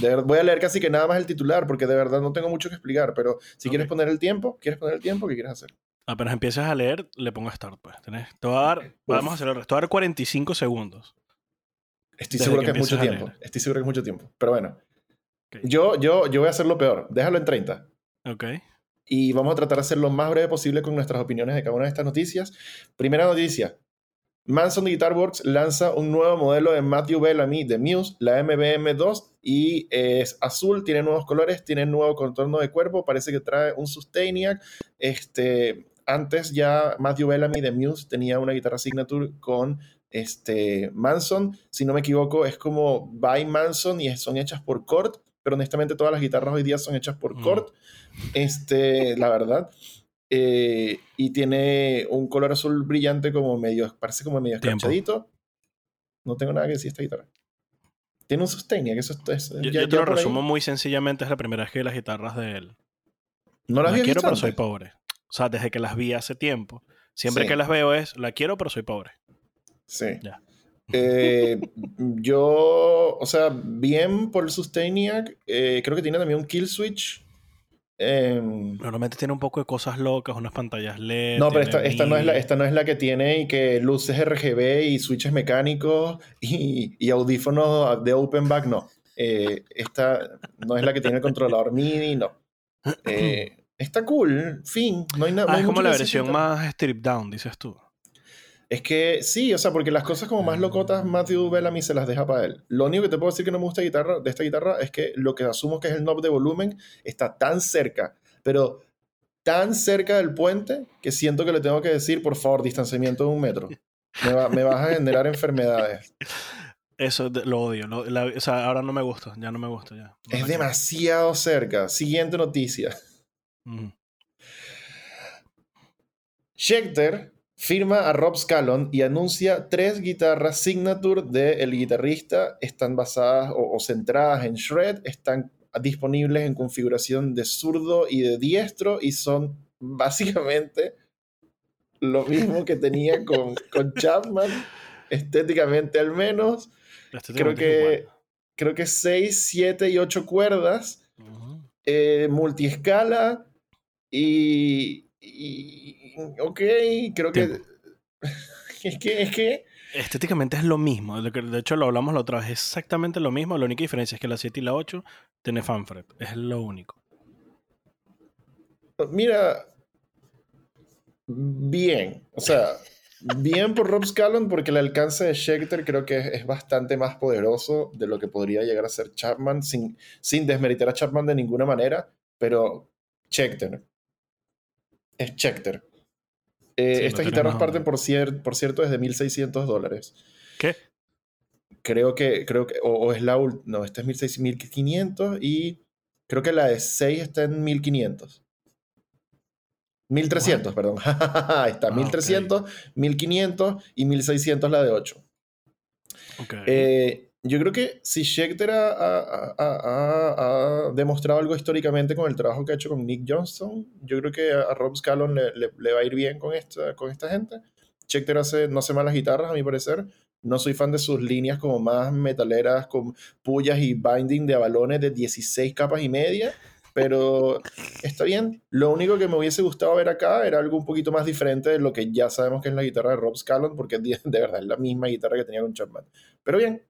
De ver- voy a leer casi que nada más el titular, porque de verdad no tengo mucho que explicar. Pero si Ok. quieres poner el tiempo, ¿quieres poner el tiempo? ¿Qué quieres hacer? Apenas empieces a leer, le pongo start, pues. Tenés- te voy a dar, vamos a hacer el resto. Te voy a dar 45 segundos. Estoy seguro que que, es mucho tiempo. Estoy seguro que es mucho tiempo. Pero bueno. Yo, yo, yo voy a hacerlo peor. Déjalo en 30. Ok. y vamos a tratar de hacer lo más breve posible con nuestras opiniones de cada una de estas noticias. Primera noticia. Manson Guitar Works lanza un nuevo modelo de Matthew Bellamy de Muse, la MBM2, y es azul, tiene nuevos colores, tiene nuevo contorno de cuerpo, parece que trae un Sustainiac. Este, antes ya Matthew Bellamy de Muse tenía una guitarra signature con este, Manson, si no me equivoco, es como by Manson y son hechas por Cort, pero honestamente todas las guitarras hoy día son hechas por Mm. Cort. Este, la verdad. Eh, y tiene un color azul brillante como medio, parece como medio escarchadito. No tengo nada que decir de esta guitarra. Tiene un Sustainia, que eso es... Yo, ya- yo te lo ahí- resumo muy sencillamente. Es la primera vez que las guitarras de él. No las la había quiero, pero soy pobre. O sea, desde que las vi hace tiempo. Siempre Sí. que las veo es, la quiero, pero soy pobre. Sí. Ya. Eh, yo, o sea, bien por el Sustainiac. eh, creo que tiene también un kill switch. Em, Normalmente tiene un poco de cosas locas, unas pantallas LED. no, pero esta, esta, no es la, esta no es la que tiene y que luces RGB y switches mecánicos y, y audífonos de open back, no. Eh, esta no es la que tiene el controlador MIDI, no. [CLEARS THROAT] Eh, está cool, fin. No hay nada Ah, es como la versión más stripped down, dices tú. Es que sí, o sea, porque las cosas como más locotas, Matthew Bellamy se las deja para él. Lo único que te puedo decir que no me gusta guitarra, de esta guitarra es que lo que asumo que es el knob de volumen está tan cerca, pero tan cerca del puente que siento que le tengo que decir, por favor, distanciamiento de un metro. Me, va- me vas a generar enfermedades. [LAUGHS] Eso lo odio. lo- la- o sea, ahora no me gusta. Ya no me gusta. Ya. No Es demasiado cerca. Siguiente noticia. Ujú. Schecter firma a Rob Scallon y anuncia tres guitarras signature del guitarrista. Están basadas o, o centradas en shred, están disponibles en configuración de zurdo y de diestro y son básicamente lo mismo que tenía con, con [LAUGHS] Chapman, estéticamente al menos. Creo que, igual. creo que 6, 7 y 8 cuerdas eh, multiescala y, y- ok, creo que [LAUGHS] es que es que Estéticamente es lo mismo. De hecho, lo hablamos la otra vez. Es exactamente lo mismo. La única diferencia es que la 7 y la 8 tiene fanfret. Es lo único. mira bien, o sea, bien por Rob Scallon porque el alcance de Schecter creo que es, es bastante más poderoso de lo que podría llegar a ser Chapman sin, sin desmeritar a Chapman de ninguna manera, pero Schecter es Schecter. Eh, Sí, no estas tiene guitarras nombre. parten, por, cier- por cierto, desde 1600 dólares. ¿Qué? creo que, creo que, o, o es la última, no, esta es 1600, 1500 y creo que la de 6 está en 1500. 1300, perdón. [LAUGHS] Está, Ah, 1300, 1500 y 1600 la de 8. Ok. Eh, yo creo que si Schecter ha, ha- ha- ha- demostrado algo históricamente con el trabajo que ha hecho con Nick Johnston, yo creo que a, Rob Scallon le, le- le va a ir bien con esta, con esta gente. Schecter hace, no hace malas guitarras, a mi parecer. No soy fan de sus líneas como más metaleras, con pullas y binding de balones de 16 capas y media, pero está bien. Lo único que me hubiese gustado ver acá era algo un poquito más diferente de lo que ya sabemos que es la guitarra de Rob Scallon, porque [LAUGHS] de verdad es la misma guitarra que tenía con Chapman. Pero bien.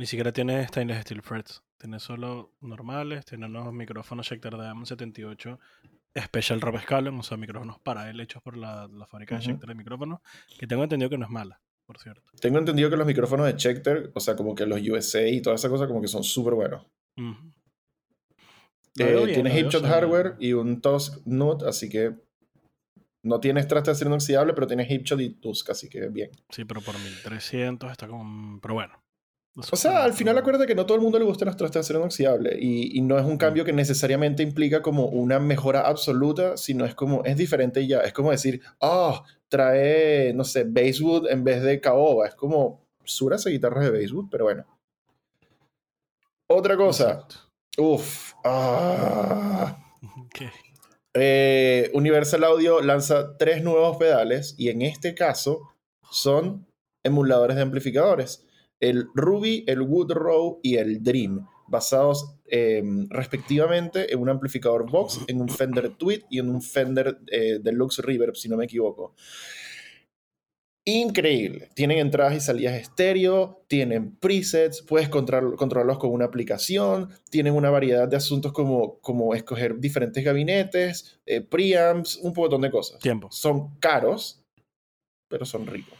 Ni siquiera tiene stainless steel frets. Tiene solo normales, tiene unos micrófonos Schecter de M78 Special Rob Scallon, o sea, micrófonos para él hechos por la, fábrica de Schecter de micrófonos, que tengo entendido que no es mala por cierto. Tengo entendido que los micrófonos de Schecter, o sea, como que los USA y toda esa cosa, como que son súper buenos. Eh, tienes Hipshot Hardware y un Tusk Nut, así que no tienes traste de acero inoxidable, pero tienes Hipshot y Tusk, así que bien. Sí, pero por 1300 está como. Pero bueno. O sea, al final acuérdate que no todo el mundo le gustan los trastes de acero inoxidable y, y, no es un cambio que necesariamente implica como una mejora absoluta, sino es como, es diferente ya. Es como decir, ah, trae, no sé, Basswood en vez de caoba. Es como suras y guitarras de Basswood, pero bueno. Otra cosa. Uf. Ah. Eh, Universal Audio lanza tres nuevos pedales y en este caso son emuladores de amplificadores. El Ruby, el Woodrow y el Dream basados em, respectivamente en un amplificador Vox, en un Fender Tweed y en un Fender eh, Deluxe Reverb, si no me equivoco. Increíble. Tienen entradas y salidas estéreo, tienen presets, puedes controlarlos con una aplicación, tienen una variedad de asuntos como, como escoger diferentes gabinetes, eh, preamps, un montón de cosas. Tiempo. Son caros, pero son ricos.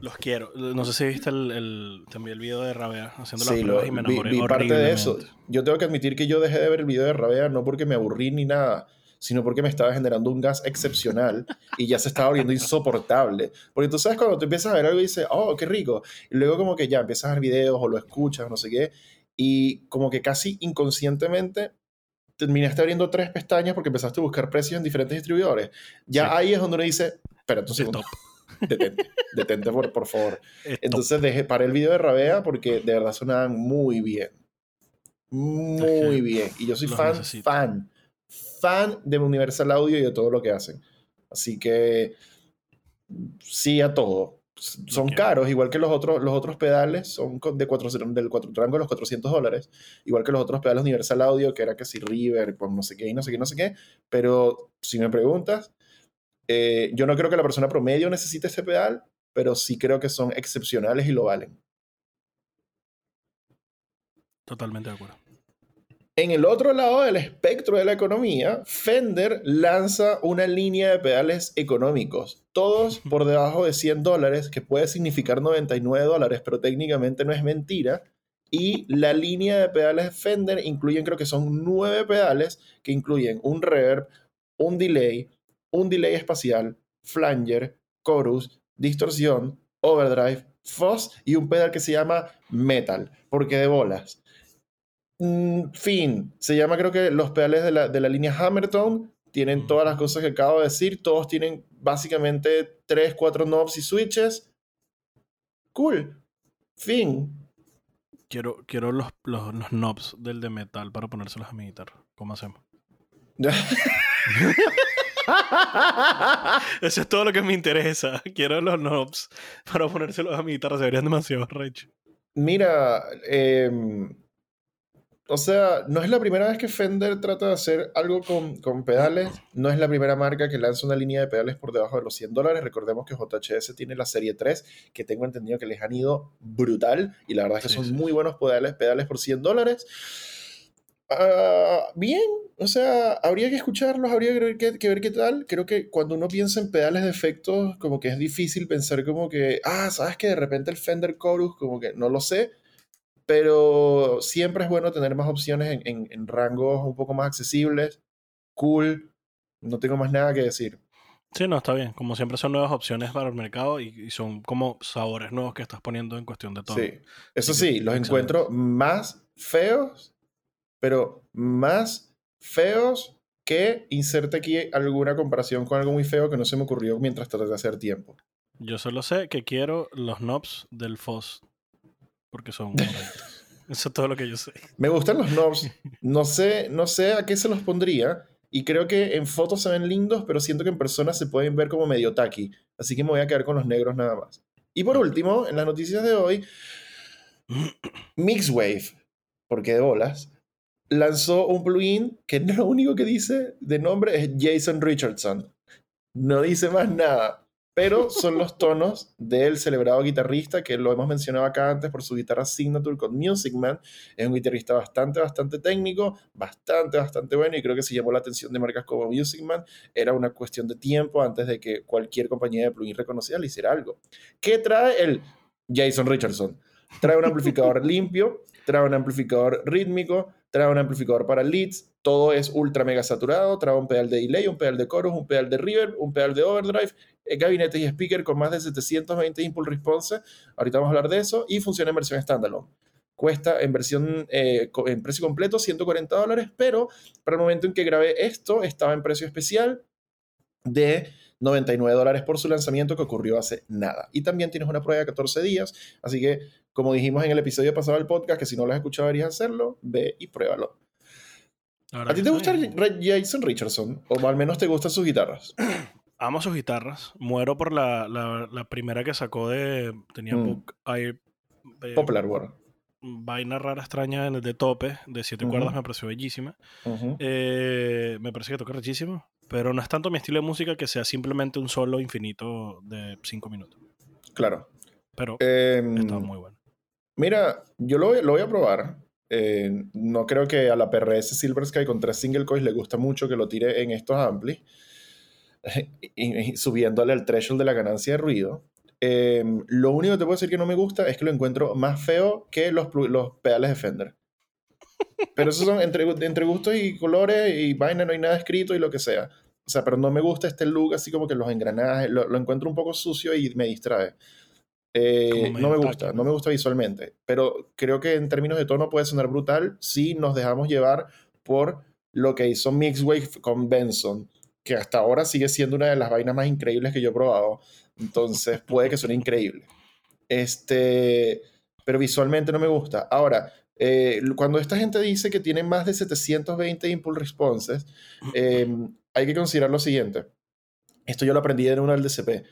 Los quiero. No sé si viste el, también el video de Rabea haciendo las pruebas y me enamoré vi, vi parte de eso. Yo tengo que admitir que yo dejé de ver el video de Rabea no porque me aburrí ni nada, sino porque me estaba generando un gas excepcional y ya se estaba volviendo insoportable. Porque tú sabes cuando tú empiezas a ver algo y dices, oh, qué rico. Y luego como que ya empiezas a ver videos o lo escuchas, no sé qué. Y como que casi inconscientemente terminaste abriendo tres pestañas porque empezaste a buscar precios en diferentes distribuidores. Ya ahí es donde uno dice, espera un segundo detente, detente por, por favor. Entonces dejé, paré el video de Rabea porque de verdad sonaban muy bien. Muy bien. Y yo soy fan, fan, fan de Universal Audio y de todo lo que hacen. Así que sí a todo. Son caros, igual que los otros, los otros pedales, son de cuatro, del cuatro, rango de los 400 dólares, igual que los otros pedales Universal Audio, que era que si River, pues no sé qué, y no sé qué, no sé qué, pero si me preguntas, eh, yo no creo que la persona promedio necesite este pedal, pero sí creo que son excepcionales y lo valen. Totalmente de acuerdo. En el otro lado del espectro de la economía, Fender lanza una línea de pedales económicos, todos [LAUGHS] por debajo de 100 dólares, que puede significar 99 dólares, pero técnicamente no es mentira. Y la línea de pedales Fender incluyen, creo que son nueve pedales, que incluyen un reverb, un delay, un delay espacial, flanger, chorus, distorsión, overdrive, fuzz y un pedal que se llama metal, porque de bolas. Mm, fin, se llama creo que los pedales de la, de la línea Hammertone tienen todas las cosas que acabo de decir, todos tienen básicamente 3, 4 knobs y switches. Cool. Fin. Quiero, quiero los, los, los knobs del de metal para ponérselos a mi guitarra. ¿Cómo hacemos? [LAUGHS] [LAUGHS] Eso es todo lo que me interesa. [LAUGHS] Quiero los knobs para ponérselos a mi guitarra. Se verían demasiado recho. Mira, em, o sea, no es la primera vez que Fender trata de hacer algo con, con, pedales. No es la primera marca que lanza una línea de pedales por debajo de los 100 dólares. Recordemos que JHS tiene la serie 3, que tengo entendido que les han ido brutal. Y la verdad es que son muy buenos pedales, pedales por 100 dólares. Ah, bien, o sea, habría que escucharlos, habría que ver, qué, ver qué tal. Creo que cuando uno piensa en pedales de efectos, como que es difícil pensar como que, ah, sabes que de repente el Fender Chorus, como que no lo sé, pero siempre es bueno tener más opciones en, en, rangos un poco más accesibles. Cool, no tengo más nada que decir. Sí, no, está bien. Como siempre son nuevas opciones para el mercado y, son como sabores nuevos que estás poniendo en cuestión de todo. Sí, eso sí, los encuentro más feos pero más feos que inserte aquí alguna comparación con algo muy feo que no se me ocurrió mientras traté de hacer tiempo. Yo solo sé que quiero los knobs del FOSS porque son [LAUGHS] Eso es todo lo que yo sé. Me gustan los knobs. [LAUGHS] No sé, no sé a qué se los pondría. y creo que en fotos se ven lindos, pero siento que en persona se pueden ver como medio tacky. Así que me voy a quedar con los negros nada más. Y por último, en las noticias de hoy, [CLEARS THROAT] Mixwave, porque de bolas, lanzó un plugin que [LAUGHS] lo único que dice de nombre es Jason Richardson. No dice más nada pero son los [LAUGHS] tonos del celebrado guitarrista que lo hemos mencionado acá antes por su guitarra signature con Music Man. Es un guitarrista bastante, bastante técnico, bastante, bastante bueno y creo que si llamó la atención de marcas como Music Man era una cuestión de tiempo antes de que cualquier compañía de plugin reconocida le hiciera algo. ¿Qué trae el Jason Richardson? Trae un amplificador [LAUGHS] limpio, trae un amplificador rítmico, trae un amplificador para leads, todo es ultra mega saturado, trae un pedal de delay, un pedal de chorus, un pedal de reverb, un pedal de overdrive, eh, gabinete y speaker con más de 720 impulse response, ahorita vamos a hablar de eso, y funciona en versión standalone. Cuesta en versión, eh, en precio completo, 140 dólares, pero para el momento en que grabé esto, estaba en precio especial de 99 dólares por su lanzamiento que ocurrió hace nada. Y también tienes una prueba de 14 días, así que como dijimos en el episodio pasado del podcast, que si no lo has escuchado deberías hacerlo, ve y pruébalo. ¿A ti te gusta Jason Richardson? ¿O al menos te gustan sus guitarras? [CLEARS THROAT] Amo sus guitarras. Muero por la, la, primera que sacó de... Tenía mm. Popular War. Vaina rara extraña de tope, de siete cuerdas, me pareció bellísima. Eh, me parece que toca rechísimo. Pero no es tanto mi estilo de música que sea simplemente un solo infinito de cinco minutos. Claro. Pero em, está muy bueno. Mira, yo lo, voy a probar. Eh, no creo que a la PRS Silver Sky con tres single coils le gusta mucho que lo tire en estos amplis, [LAUGHS] subiéndole el threshold de la ganancia de ruido. Em, lo único que te puedo decir que no me gusta es que lo encuentro más feo que los, los pedales de Fender. Pero esos son entre, entre gustos y colores y vaina, no hay nada escrito y lo que sea. O sea, pero no me gusta este look así como que los engranajes, lo, encuentro un poco sucio y me distrae. Eh, no me gusta, no me gusta visualmente, pero creo que en términos de tono puede sonar brutal si nos dejamos llevar por lo que hizo Mixwave con Benson, que hasta ahora sigue siendo una de las vainas más increíbles que yo he probado. Entonces puede que suene increíble. Este, pero visualmente no me gusta. Ahora, eh, cuando esta gente dice que tiene más de 720 impulse responses, em, hay que considerar lo siguiente. Esto yo lo aprendí en una del DCP,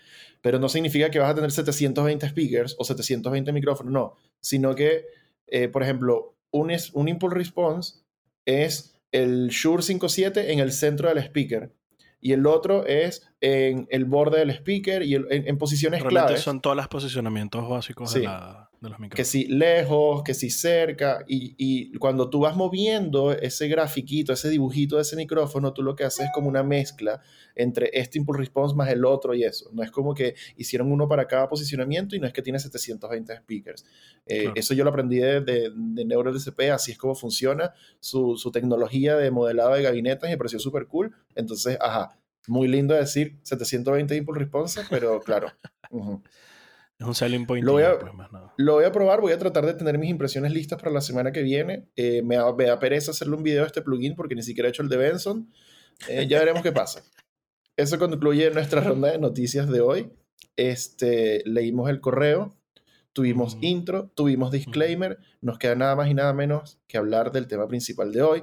pero no significa que vas a tener 720 speakers o 720 micrófonos, no, sino que, eh, por ejemplo, un, un impulse response es el Shure 57 en el centro del speaker y el otro es en el borde del speaker y en, posiciones claves. son todos los posicionamientos básicos de, la, de, los micrófonos. Que si lejos, que si cerca, y, y, cuando tú vas moviendo ese grafiquito, ese dibujito de ese micrófono, tú lo que haces es como una mezcla entre este impulse response más el otro y eso. No es como que hicieron uno para cada posicionamiento y no es que tiene 720 speakers. Eh, eso yo lo aprendí de, de, de NeuroDCP, así es como funciona su, su tecnología de modelado de gabinetes y me pareció súper cool. Entonces, ajá muy lindo decir 720 impulse response, pero claro. [LAUGHS] Es un selling point. Lo voy, a, pues, lo voy a probar, voy a tratar de tener mis impresiones listas para la semana que viene. Eh, me, da, pereza hacerle un video a este plugin porque ni siquiera he hecho el de Benson. Eh, ya veremos qué pasa. [LAUGHS] Eso concluye nuestra ronda de noticias de hoy. Este, leímos el correo, tuvimos intro, tuvimos disclaimer. Nos queda nada más y nada menos que hablar del tema principal de hoy.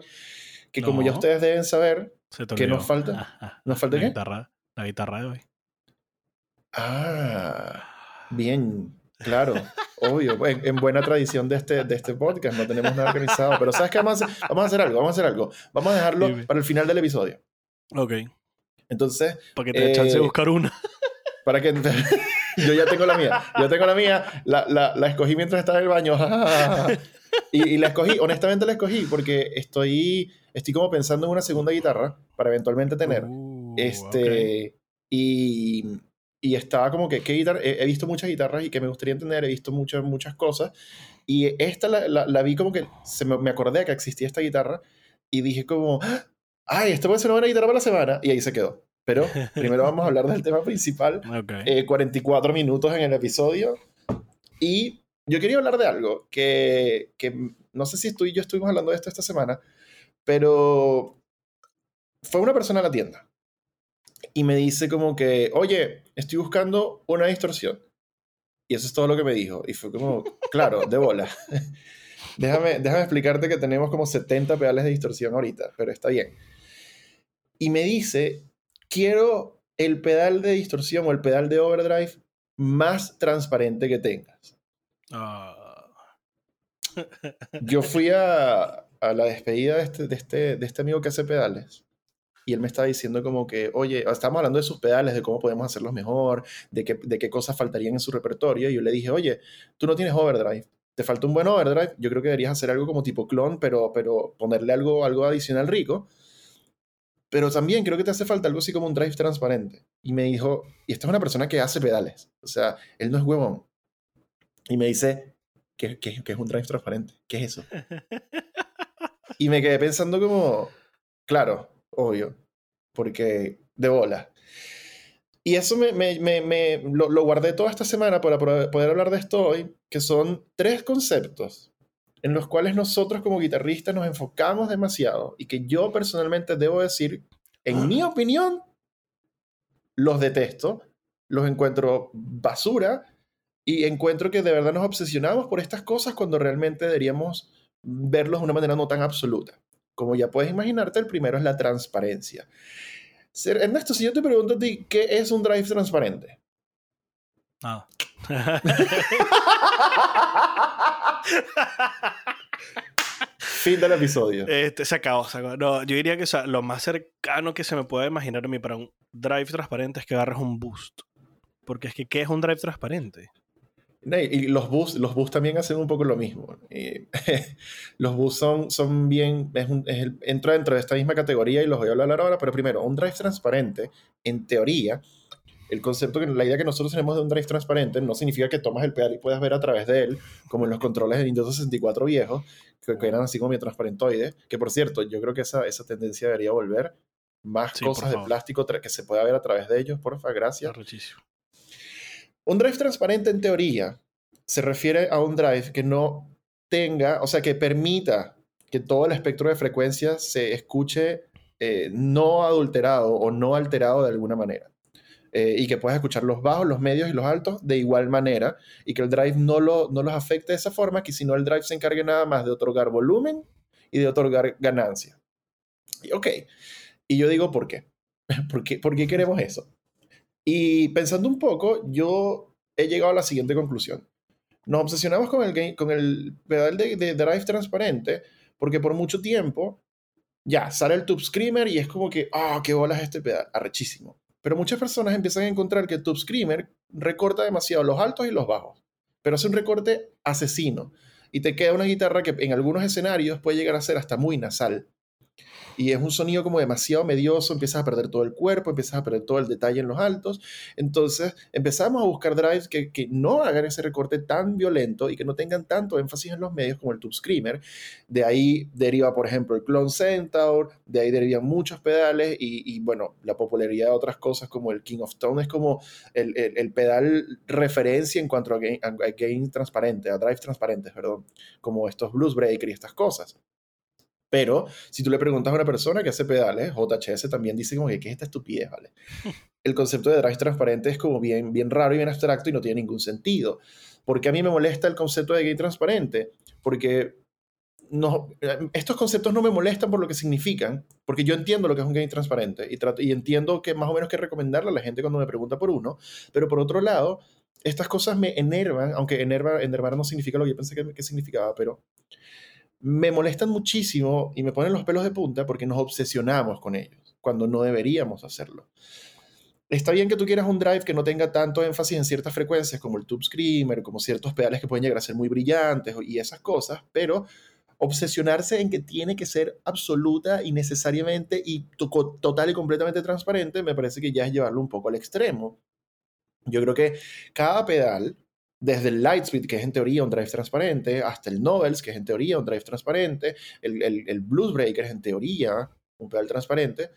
Que como ya ustedes deben saber, ¿Qué nos falta? [LAUGHS] ¿Nos falta la qué? Guitarra, la guitarra de hoy. Ah, bien, claro, obvio. En, buena tradición de este, de este podcast, no tenemos nada organizado. Pero ¿sabes qué? Vamos a, hacer, vamos a hacer algo, vamos a hacer algo. Vamos a dejarlo para el final del episodio. Ok. Entonces. Para que te dé chance de eh, buscar una. Para que. [LAUGHS] yo ya tengo la mía. Yo tengo la mía. La, la, la escogí mientras estaba en el baño. y, y la escogí, honestamente la escogí porque estoy estoy como pensando en una segunda guitarra para eventualmente tener. Uh, este, y, y, estaba como que, ¿qué guitarra? He, visto muchas guitarras y que me gustaría entender, he visto muchas, muchas cosas. Y esta la, la, vi como que se me, me, acordé que existía esta guitarra y dije como, ay, esto puede ser una buena guitarra para la semana. Y ahí se quedó. Pero primero vamos a hablar del tema principal. [LAUGHS] 44 eh, minutos en el episodio. Y yo quería hablar de algo que, que no sé si tú y yo estuvimos hablando de esto esta semana, pero fue una persona a la tienda y me dice como que, oye, estoy buscando una distorsión. Y eso es todo lo que me dijo. Y fue como, [LAUGHS] claro, de bola. [LAUGHS] déjame, déjame explicarte que tenemos como 70 pedales de distorsión ahorita, pero está bien. y me dice, quiero el pedal de distorsión o el pedal de overdrive más transparente que tengas. Ah. Yo fui a, [LAUGHS] la despedida de este, de, este, de este amigo que hace pedales y él me estaba diciendo como que, oye, estamos hablando de sus pedales, de cómo podemos hacerlos mejor, de qué, de qué cosas faltarían en su repertorio. Y yo le dije, oye, tú no tienes overdrive, te falta un buen overdrive, yo creo que deberías hacer algo como tipo clon, pero, pero ponerle algo, algo adicional rico. Pero también creo que te hace falta algo así como un drive transparente. Y me dijo, y esta es una persona que hace pedales, o sea, él no es huevón. Y me dice, ¿qué, qué, qué es un drive transparente? ¿Qué es eso? [LAUGHS] y me quedé pensando como, claro, obvio, porque de bola. Y eso me, me, me, lo, lo, guardé toda esta semana para poder hablar de esto hoy, que son tres conceptos en los cuales nosotros como guitarristas nos enfocamos demasiado y que yo personalmente debo decir, en mi opinión, los detesto, los encuentro basura y encuentro que de verdad nos obsesionamos por estas cosas cuando realmente deberíamos verlos de una manera no tan absoluta. Como ya puedes imaginarte, el primero es la transparencia. Ernesto, si yo te pregunto a ti, ¿qué es un drive transparente? Nada. [LAUGHS] fin del episodio. Este, se acabó, se acabó. No, yo diría que lo más cercano que se me puede imaginar a mí para un drive transparente es que agarres un boost. Porque es que, ¿qué es un drive transparente? Y los bus, los bus también hacen un poco lo mismo. [LAUGHS] los bus son, son bien, es entra dentro de esta misma categoría y los voy a hablar ahora, pero primero, un drive transparente, en teoría, el concepto, que la idea que nosotros tenemos de un drive transparente no significa que tomas el pedal y puedas ver a través de él, como en los controles de Nintendo 64 viejos, que, eran así como mi transparentoide, que por cierto, yo creo que esa, esa tendencia debería volver. Más cosas de plástico que se pueda ver a través de ellos, porfa, gracias. Un drive transparente en teoría se refiere a un drive que no tenga, o sea, que permita que todo el espectro de frecuencias se escuche eh, no adulterado o no alterado de alguna manera. Eh, y que puedas escuchar los bajos, los medios y los altos de igual manera y que el drive no, lo, no los afecte de esa forma, que si no el drive se encargue nada más de otorgar volumen y de otorgar ganancia. Y, ok, y yo digo, ¿por qué? [LAUGHS] ¿Por qué, ¿Por qué queremos eso? Y pensando un poco, yo he llegado a la siguiente conclusión. Nos obsesionamos con el, pedal de, drive transparente porque por mucho tiempo ya sale el Tube Screamer y es como que, ah, qué bolas este pedal, arrechísimo. Pero muchas personas empiezan a encontrar que el Tube Screamer recorta demasiado los altos y los bajos, pero hace un recorte asesino y te queda una guitarra que en algunos escenarios puede llegar a ser hasta muy nasal y es un sonido como demasiado medioso, empiezas a perder todo el cuerpo, empiezas a perder todo el detalle en los altos. Entonces empezamos a buscar drives que, no hagan ese recorte tan violento y que no tengan tanto énfasis en los medios como el Tube Screamer. De ahí deriva, por ejemplo, el Clone Centaur, de ahí derivan muchos pedales y, bueno, la popularidad de otras cosas como el King of Tone es como el, pedal referencia en cuanto a gain transparente, a drive transparentes, perdón, como estos Blues Breaker y estas cosas. Pero si tú le preguntas a una persona que hace pedales, JHS también dice como que ¿qué es esta estupidez, ¿vale? [LAUGHS] El concepto de drive transparente es como bien, bien raro y bien abstracto y no tiene ningún sentido. Porque a mí me molesta el concepto de gain transparente, porque no, estos conceptos no me molestan por lo que significan, porque yo entiendo lo que es un gain transparente y, trato, y entiendo que más o menos que recomendarle a la gente cuando me pregunta por uno, pero por otro lado, estas cosas me enervan, aunque enervar, enervar no significa lo que yo pensé que, que significaba, pero me molestan muchísimo y me ponen los pelos de punta porque nos obsesionamos con ellos, cuando no deberíamos hacerlo. Está bien que tú quieras un drive que no tenga tanto énfasis en ciertas frecuencias como el tube screamer, como ciertos pedales que pueden llegar a ser muy brillantes y esas cosas, pero obsesionarse en que tiene que ser absoluta y necesariamente y total y completamente transparente, me parece que ya es llevarlo un poco al extremo. Yo creo que cada pedal desde el Lightspeed, que es en teoría un drive transparente, hasta el Novels, que es en teoría un drive transparente, el, el, el Blues Breaker es en teoría un pedal transparente,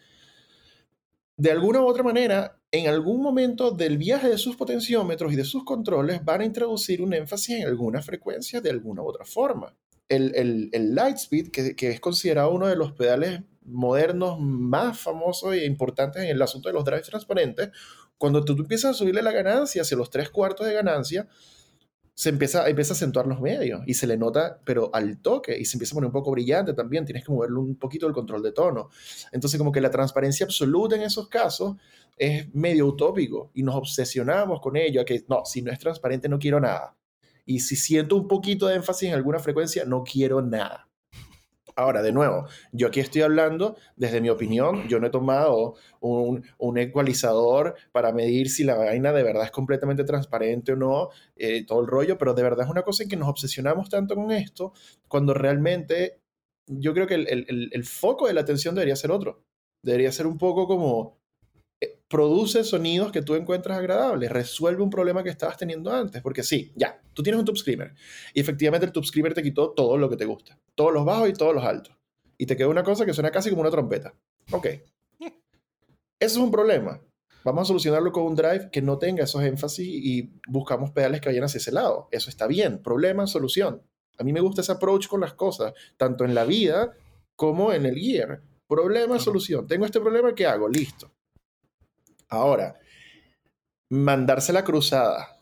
de alguna u otra manera, en algún momento del viaje de sus potenciómetros y de sus controles van a introducir un énfasis en alguna frecuencia de alguna u otra forma. El, el, el Lightspeed, que, que, es considerado uno de los pedales modernos más famosos e importantes en el asunto de los drives transparentes, cuando tú, tú empiezas a subirle la ganancia hacia los tres cuartos de ganancia, se empieza, empieza a acentuar los medios y se le nota, pero al toque, y se empieza a poner un poco brillante también, tienes que moverle un poquito el control de tono. Entonces, como que la transparencia absoluta en esos casos es medio utópico y nos obsesionamos con ello, a que no, si no es transparente no quiero nada. Y si siento un poquito de énfasis en alguna frecuencia, no quiero nada. Ahora, de nuevo, yo aquí estoy hablando desde mi opinión, yo no he tomado un, un ecualizador para medir si la vaina de verdad es completamente transparente o no, eh, todo el rollo, pero de verdad es una cosa en que nos obsesionamos tanto con esto, cuando realmente yo creo que el, el, el foco de la atención debería ser otro. Debería ser un poco como, produce sonidos que tú encuentras agradables, resuelve un problema que estabas teniendo antes, porque sí, ya, tú tienes un tube screamer y efectivamente el tube screamer te quitó todo lo que te gusta, todos los bajos y todos los altos, y te quedó una cosa que suena casi como una trompeta. Ok. [LAUGHS] Eso es un problema. Vamos a solucionarlo con un drive que no tenga esos énfasis y buscamos pedales que vayan hacia ese lado. Eso está bien. Problema, solución. A mí me gusta ese approach con las cosas, tanto en la vida como en el gear. Problema, solución. Tengo este problema, ¿qué hago? Listo. Ahora, mandarse la cruzada,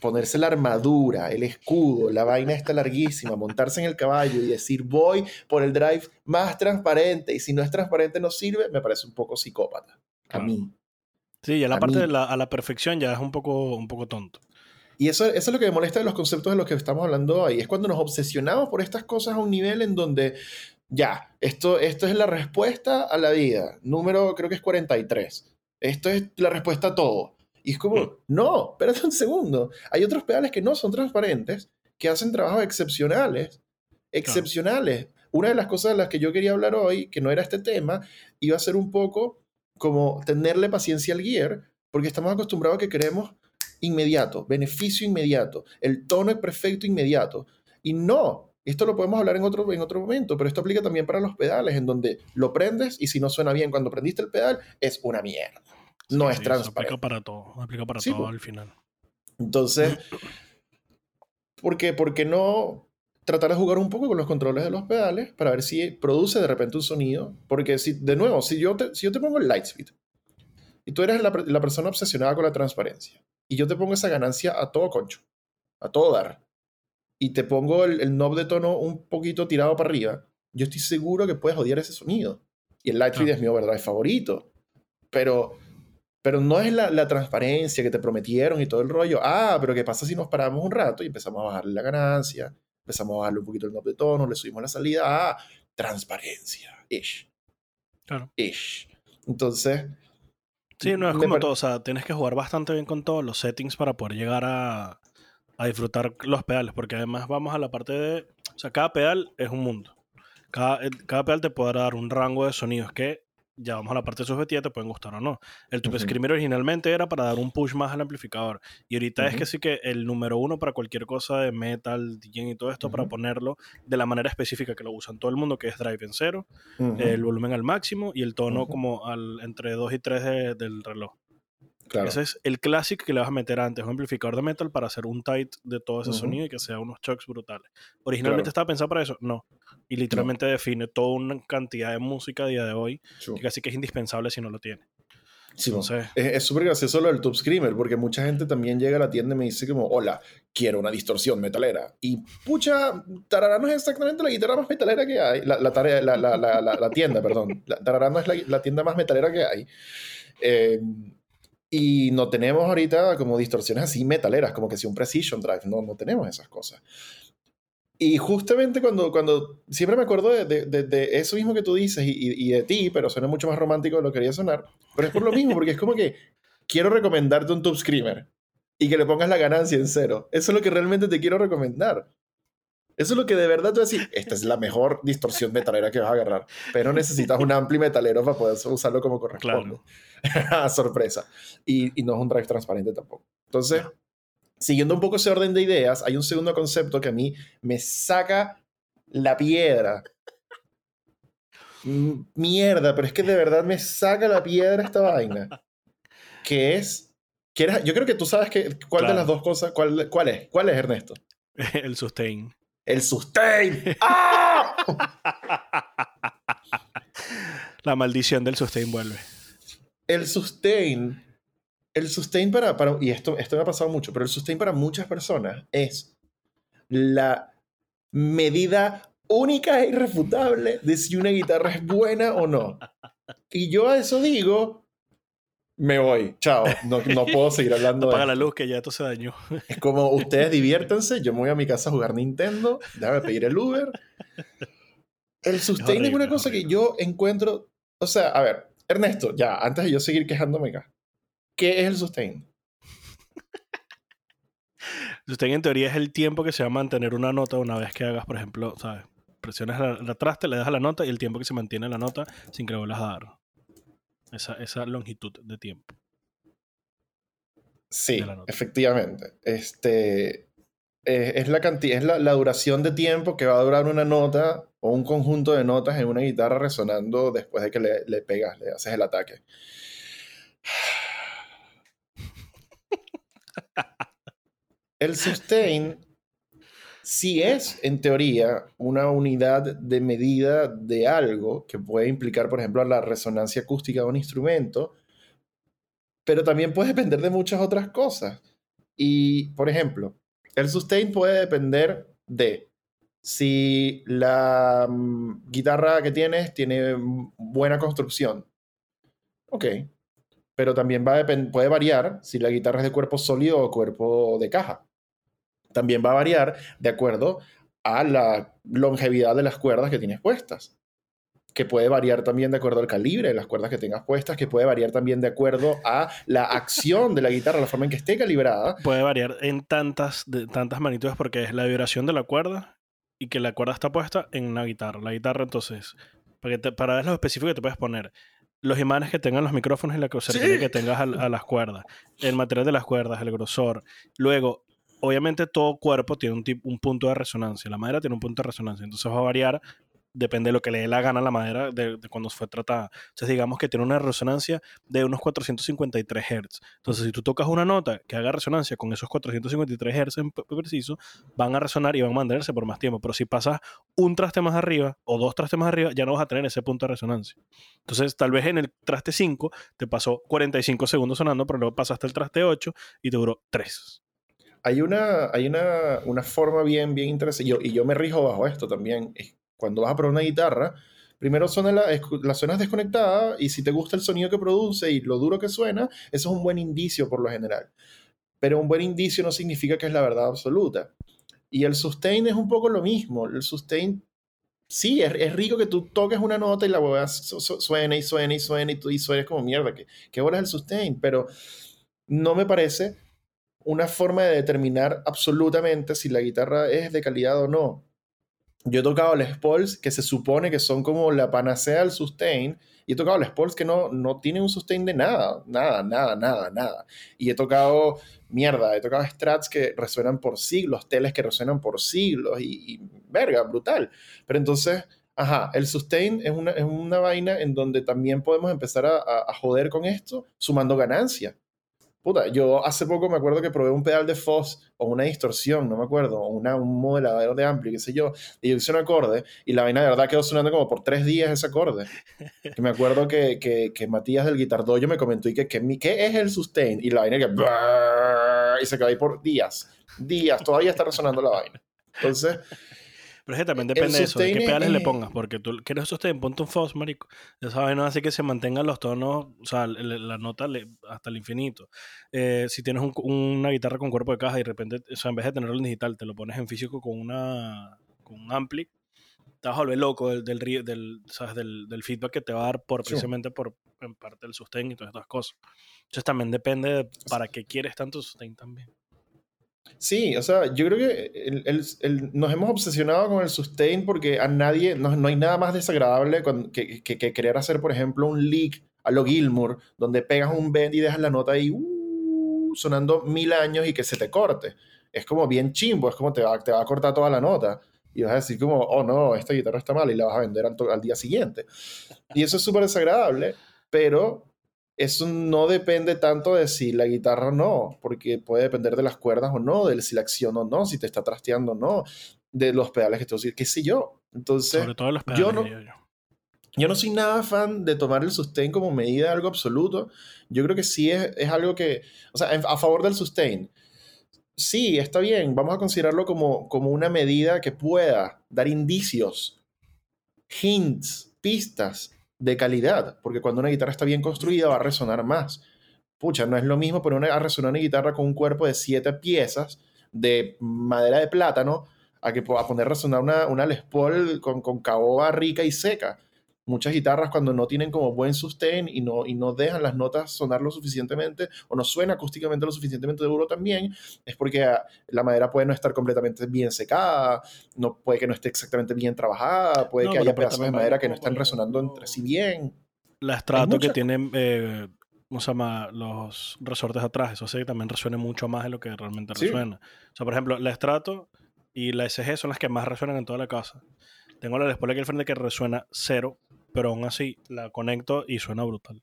ponerse la armadura, el escudo, la vaina está larguísima, montarse en el caballo y decir voy por el drive más transparente y si no es transparente no sirve, me parece un poco psicópata. A mí. Sí, ya la A parte mí. de la, a la perfección ya es un poco, un poco tonto. Y eso, eso es lo que me molesta de los conceptos de los que estamos hablando hoy. Es cuando nos obsesionamos por estas cosas a un nivel en donde, ya, esto, esto es la respuesta a la vida. Número, creo que es 43. Esto es la respuesta a todo. Y es como, Mm. no, espérate un segundo. Hay otros pedales que no son transparentes, que hacen trabajos excepcionales. Excepcionales. Una de las cosas de las que yo quería hablar hoy, que no era este tema, iba a ser un poco como tenerle paciencia al gear, porque estamos acostumbrados a que queremos inmediato, beneficio inmediato, el tono es perfecto inmediato. Y no, esto lo podemos hablar en otro, en otro momento, pero esto aplica también para los pedales, en donde lo prendes y si no suena bien cuando prendiste el pedal, es una mierda. No Sí, es sí, transparente. Aplica para todo. Aplica para Sí, todo al final. Entonces, ¿por qué, por qué no tratar de jugar un poco con los controles de los pedales para ver si produce de repente un sonido? Porque si, de nuevo, si yo te, si yo te pongo el Lightspeed y tú eres la, la persona obsesionada con la transparencia y yo te pongo esa ganancia a todo concho, a todo dar, y te pongo el, el knob de tono un poquito tirado para arriba, yo estoy seguro que puedes odiar ese sonido. Y el Lightspeed Claro. es mi overdrive favorito. Pero pero no es la, la transparencia que te prometieron y todo el rollo. Ah, pero ¿qué pasa si nos paramos un rato y empezamos a bajarle la ganancia? Empezamos a bajarle un poquito el knob de tono, le subimos la salida. Ah, transparencia. Ish. Claro. Ish. Entonces. Sí, no es como todo. O sea, tienes que jugar bastante bien con todos los settings para poder llegar a, a disfrutar los pedales. Porque además vamos a la parte de. O sea, cada pedal es un mundo. Cada, cada pedal te puede dar un rango de sonidos que ya vamos a la parte subjetiva, te pueden gustar o no. El Tube. Screamer originalmente era para dar un push más al amplificador. Y ahorita es que sí que el número uno para cualquier cosa de metal, DJ y todo esto, para ponerlo de la manera específica que lo usan todo el mundo, que es drive en cero, el volumen al máximo y el tono como al, entre 2 y 3 del reloj. Claro. Ese es el clásico que le vas a meter antes, un amplificador de metal para hacer un tight de todo ese Ujú. sonido y que sea unos chucks brutales. Originalmente Claro. estaba pensado para eso, no. Y literalmente define toda una cantidad de música a día de hoy Chu. que casi que es indispensable si no lo tiene. Sí. Entonces, Es súper gracioso lo del Tube Screamer, porque mucha gente también llega a la tienda y me dice como, hola, quiero una distorsión metalera. Y pucha, Tarará no es exactamente la guitarra más metalera que hay. La, la, tarea- la, la, tienda, perdón. Tarará no es la, la tienda más metalera que hay. Eh, y no tenemos ahorita como distorsiones así metaleras, como que si un Precision Drive. No, no tenemos esas cosas. Y justamente cuando, cuando siempre me acuerdo de, de- de- eso mismo que tú dices y, y- de ti, pero suena mucho más romántico de lo que quería sonar, pero es por lo mismo, porque es como que quiero recomendarte un Tube Screamer y que le pongas la ganancia en cero. Eso es lo que realmente te quiero recomendar. Eso es lo que de verdad tú decís, esta es la mejor distorsión metalera que vas a agarrar, pero necesitas un ampli metalero para poder usarlo como corresponde. [LAUGHS] Sorpresa. Y, y no es un drive transparente tampoco. Entonces, No. siguiendo un poco ese orden de ideas, hay un segundo concepto que a mí me saca la piedra. Mierda, pero es que de verdad me saca la piedra esta vaina. Que es... ¿quieres- yo creo que tú sabes que, cuál de Claro. las dos cosas, cuál, cuál es, cuál es Ernesto. [LAUGHS] el sustain. El sustain. ¡Ah! [LAUGHS] La maldición del sustain vuelve. El sustain el sustain para, para y esto, esto me ha pasado mucho, pero el sustain para muchas personas es la medida única e irrefutable de si una guitarra es buena o no. Y yo a eso digo, me voy, chao, no, no puedo seguir hablando [LAUGHS] Apaga la luz que ya esto se dañó. Es como, ustedes diviértanse, yo me voy a mi casa a jugar Nintendo, déjame pedir el Uber. El sustain es, una cosa que yo encuentro, o sea, a ver, Ernesto, ya, antes de yo seguir quejándome acá, ¿qué es el sustain? [LAUGHS] sustain en teoría es el tiempo que se va a mantener una nota una vez que hagas, por ejemplo, ¿sabes? Presiones la, traste, le das a la nota y el tiempo que se mantiene la nota sin que vuelvas a dar. Esa, esa longitud de tiempo. Sí, efectivamente. Este, eh, es la cantidad, es la, duración de tiempo que va a durar una nota o un conjunto de notas en una guitarra resonando después de que le, le pegas, le haces el ataque. [SIGHS] El sustain sí es, en teoría, una unidad de medida de algo que puede implicar, por ejemplo, la resonancia acústica de un instrumento, pero también puede depender de muchas otras cosas. Y, por ejemplo, el sustain puede depender de si la mm, guitarra que tienes tiene buena construcción. Ok. Pero también va puede variar si la guitarra es de cuerpo sólido o cuerpo de caja también va a variar de acuerdo a la longevidad de las cuerdas que tienes puestas, que puede variar también de acuerdo al calibre de las cuerdas que tengas puestas, que puede variar también de acuerdo a la [LAUGHS] acción de la guitarra, la forma en que esté calibrada. Puede variar en tantas, de, tantas magnitudes porque es la vibración de la cuerda y que la cuerda está puesta en una guitarra. La guitarra entonces, para, para ver lo específico que te puedes poner, los imanes que tengan los micrófonos y la cercanía que tengas a, a, las cuerdas, el material de las cuerdas, el grosor. Luego, obviamente todo cuerpo tiene un, un punto de resonancia. La madera tiene un punto de resonancia. Entonces va a variar, depende de lo que le dé la gana a la madera de, cuando fue tratada. Entonces digamos que tiene una resonancia de unos 453 Hz. Entonces si tú tocas una nota que haga resonancia con esos 453 Hz en preciso, van a resonar y van a mantenerse por más tiempo. Pero si pasas un traste más arriba o dos trastes más arriba, ya no vas a tener ese punto de resonancia. Entonces tal vez en el traste 5 te pasó 45 segundos sonando, pero luego pasaste el traste 8 y te duró 3 hay una, hay una, una forma bien, bien interesante, y yo, me rijo bajo esto también. Cuando vas a probar una guitarra, primero suena la, la suena desconectada y si te gusta el sonido que produce y lo duro que suena, eso es un buen indicio por lo general. Pero un buen indicio no significa que es la verdad absoluta. Y el sustain es un poco lo mismo. El sustain, sí, es, rico que tú toques una nota y la hueá suene y suene y suene y tú y como mierda. ¿Qué, qué hora es el sustain? Pero no me parece una forma de determinar absolutamente si la guitarra es de calidad o no. Yo he tocado Les Pauls que se supone que son como la panacea del sustain, y he tocado Les Pauls que no, no tienen un sustain de nada, nada, nada, nada, nada. Y he tocado, mierda, he tocado strats que resuenan por siglos, teles que resuenan por siglos, y, verga, brutal. Pero entonces, ajá, el sustain es una, es una vaina en donde también podemos empezar a, a joder con esto, sumando ganancia. Puta, yo hace poco me acuerdo que probé un pedal de Foss o una distorsión, no me acuerdo, o una, un modelador de ampli, qué sé yo, y yo hice un acorde y la vaina de verdad quedó sonando como por tres días ese acorde. [LAUGHS] que me acuerdo que, que, que Matías del Guitardoyo me comentó y que, que ¿qué es el sustain? Y la vaina que... Y se quedó ahí por días, días, todavía está resonando la vaina. Entonces, pero es que también depende de eso, de qué pedales le pongas, porque tú quieres sostén, ponte un Foss, marico. Esa vaina hace que se mantengan los tonos, o sea, la nota hasta el infinito. Eh, si tienes una guitarra con cuerpo de caja y de repente, o sea, en vez de tenerlo en digital, te lo pones en físico con una con un ampli, te vas a volver loco del, del, del, del, feedback que te va a dar por, precisamente por en parte el sustain y todas estas cosas. Entonces también depende de para qué quieres tanto sustain también. Sí, o sea, yo creo que nos hemos obsesionado con el sustain porque a nadie, no, hay nada más desagradable que, que, querer hacer, por ejemplo, un leak a lo Gilmour, donde pegas un bend y dejas la nota ahí uh, sonando mil años y que se te corte. Es como bien chimbo, es como te va, te va a cortar toda la nota. Y vas a decir como, oh no, esta guitarra está mal y la vas a vender al día siguiente. Y eso es súper desagradable, pero eso no depende tanto de si la guitarra o no, porque puede depender de las cuerdas o no, de si la acción o no, si te está trasteando o no, de los pedales que te usas, qué sé yo. Entonces, Sobre todo los pedales, yo no, yo no soy nada fan de tomar el sustain como medida de algo absoluto. Yo creo que sí es, es algo que, o sea, a favor del sustain. Sí, está bien, vamos a considerarlo como, como una medida que pueda dar indicios, hints, pistas de calidad, porque cuando una guitarra está bien construida va a resonar más. Pucha, no es lo mismo poner a resonar una guitarra con un cuerpo de siete piezas de madera de plátano a, que, a poner a resonar una, una Les Paul con, con caoba rica y seca muchas guitarras cuando no tienen como buen sustain y no, y no dejan las notas sonar lo suficientemente o no suena acústicamente lo suficientemente duro también, es porque ah, la madera puede no estar completamente bien secada, no, puede que no esté exactamente bien trabajada, puede que haya pedazos de madera que no están resonando entre sí bien. La estrato que tienen, eh, ¿cómo se llama? Los resortes atrás, eso sí también resuena mucho más de lo que realmente resuena. O sea, por ejemplo, la estrato y la SG son las que más resuenan en toda la casa. Tengo la después aquí al frente que resuena cero, pero aún así la conecto y suena brutal.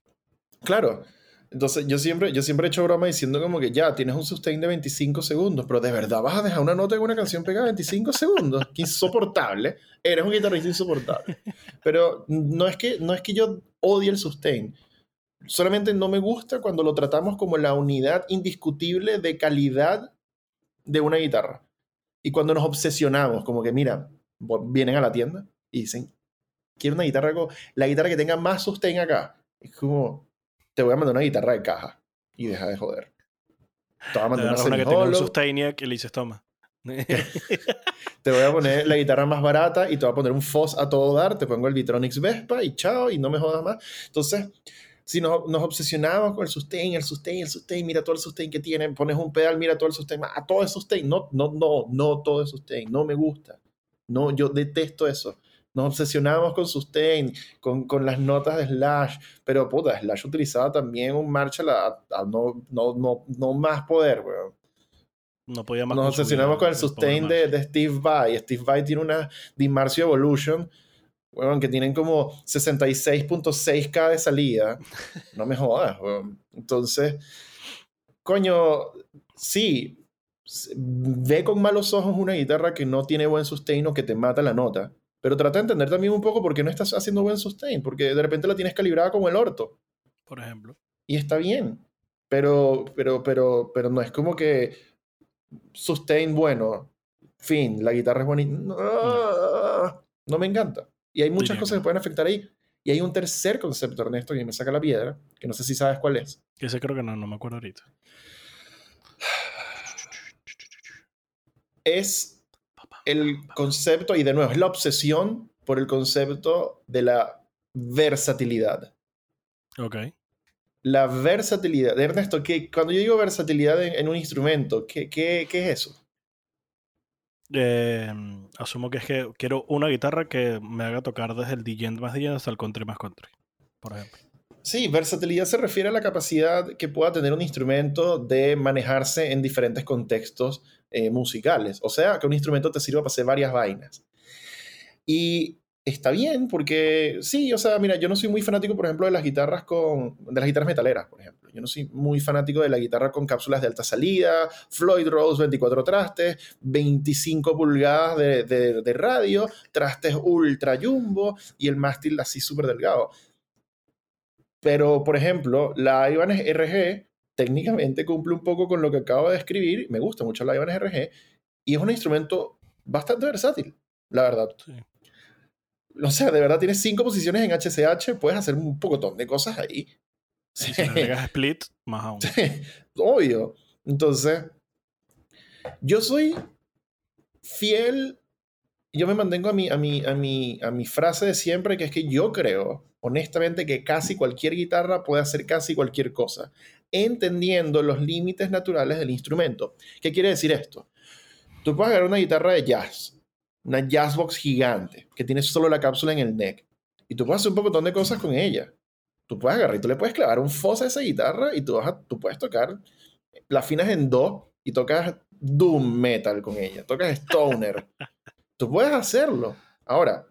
Claro. Entonces yo siempre, yo siempre he hecho broma diciendo como que ya, tienes un sustain de 25 segundos, pero de verdad vas a dejar una nota en una canción pegada 25 segundos. Qué insoportable. Eres un guitarrista insoportable. Pero no es, que, no es que yo odie el sustain. Solamente no me gusta cuando lo tratamos como la unidad indiscutible de calidad de una guitarra. Y cuando nos obsesionamos, como que mira, vienen a la tienda y dicen, quiero una guitarra, la guitarra que tenga más sustain acá. Es como, te voy a mandar una guitarra de caja y deja de joder. Te voy a mandar una, que tenga un sustain y le dices, toma. [LAUGHS] te voy a poner la guitarra más barata y te voy a poner un Foss a todo dar, te pongo el Vitronix Vespa y chao, y no me jodas más. Entonces, si nos, nos, obsesionamos con el sustain, el sustain, el sustain, mira todo el sustain que tiene, pones un pedal, mira todo el sustain, a todo el sustain, no, no, no, no todo el sustain, no me gusta. No, yo detesto eso. Nos obsesionamos con sustain, con, con las notas de Slash, pero puta, Slash utilizaba también un Marshall a, no, no, no, no, más poder, weón. No podía más. Nos obsesionamos con el sustain de, de, Steve Vai. Steve Vai tiene una Dimarcio Evolution, weón, que tienen como 66.6k de salida. [LAUGHS] No me jodas, weón. Entonces, coño, sí, ve con malos ojos una guitarra que no tiene buen sustain o que te mata la nota. Pero trata de entender también un poco por qué no estás haciendo buen sustain, porque de repente la tienes calibrada como el orto. Por ejemplo. Y está bien. Pero, pero, pero, pero no es como que sustain bueno, fin, la guitarra es bonita. No, me encanta. Y hay muchas cosas que pueden afectar ahí. Y hay un tercer concepto, Ernesto, que me saca la piedra, que no sé si sabes cuál es. Que ese creo que no, no me acuerdo ahorita. es el concepto, y de nuevo, es la obsesión por el concepto de la versatilidad. Ok. La versatilidad. Ernesto, que cuando yo digo versatilidad en, un instrumento, ¿qué, qué, qué es eso? Em, asumo que es que quiero una guitarra que me haga tocar desde el DJ más DJ hasta el country más country, por ejemplo. Sí, versatilidad se refiere a la capacidad que pueda tener un instrumento de manejarse en diferentes contextos eh, musicales. O sea, que un instrumento te sirva para hacer varias vainas. Y está bien, porque sí, o sea, mira, yo no soy muy fanático, por ejemplo, de las guitarras con. de las guitarras metaleras, por ejemplo. Yo no soy muy fanático de la guitarra con cápsulas de alta salida, Floyd Rose 24 trastes, 25 pulgadas de, de, de radio, trastes ultra jumbo y el mástil así súper delgado. Pero, por ejemplo, la Ibanez RG técnicamente cumple un poco con lo que acabo de describir. Me gusta mucho la Ibanez RG y es un instrumento bastante versátil, la verdad. O sea, de verdad tienes cinco posiciones en HCH, puedes hacer un pocotón de cosas ahí. [LAUGHS] Si le agregas split, más aún. obvio. Entonces, yo soy fiel, yo me mantengo a mi, a, mi, a, mi, a mi frase de siempre, que es que yo creo, honestamente, que casi cualquier guitarra puede hacer casi cualquier cosa entendiendo los límites naturales del instrumento. ¿Qué quiere decir esto? Tú puedes agarrar una guitarra de jazz, una jazzbox gigante, que tiene solo la cápsula en el neck, y tú puedes hacer un montón de cosas con ella. Tú puedes agarrar y tú le puedes clavar un fosa a esa guitarra y tú, vas tú puedes tocar, las finas en do y tocas doom metal con ella, tocas stoner. Tú puedes hacerlo. Ahora,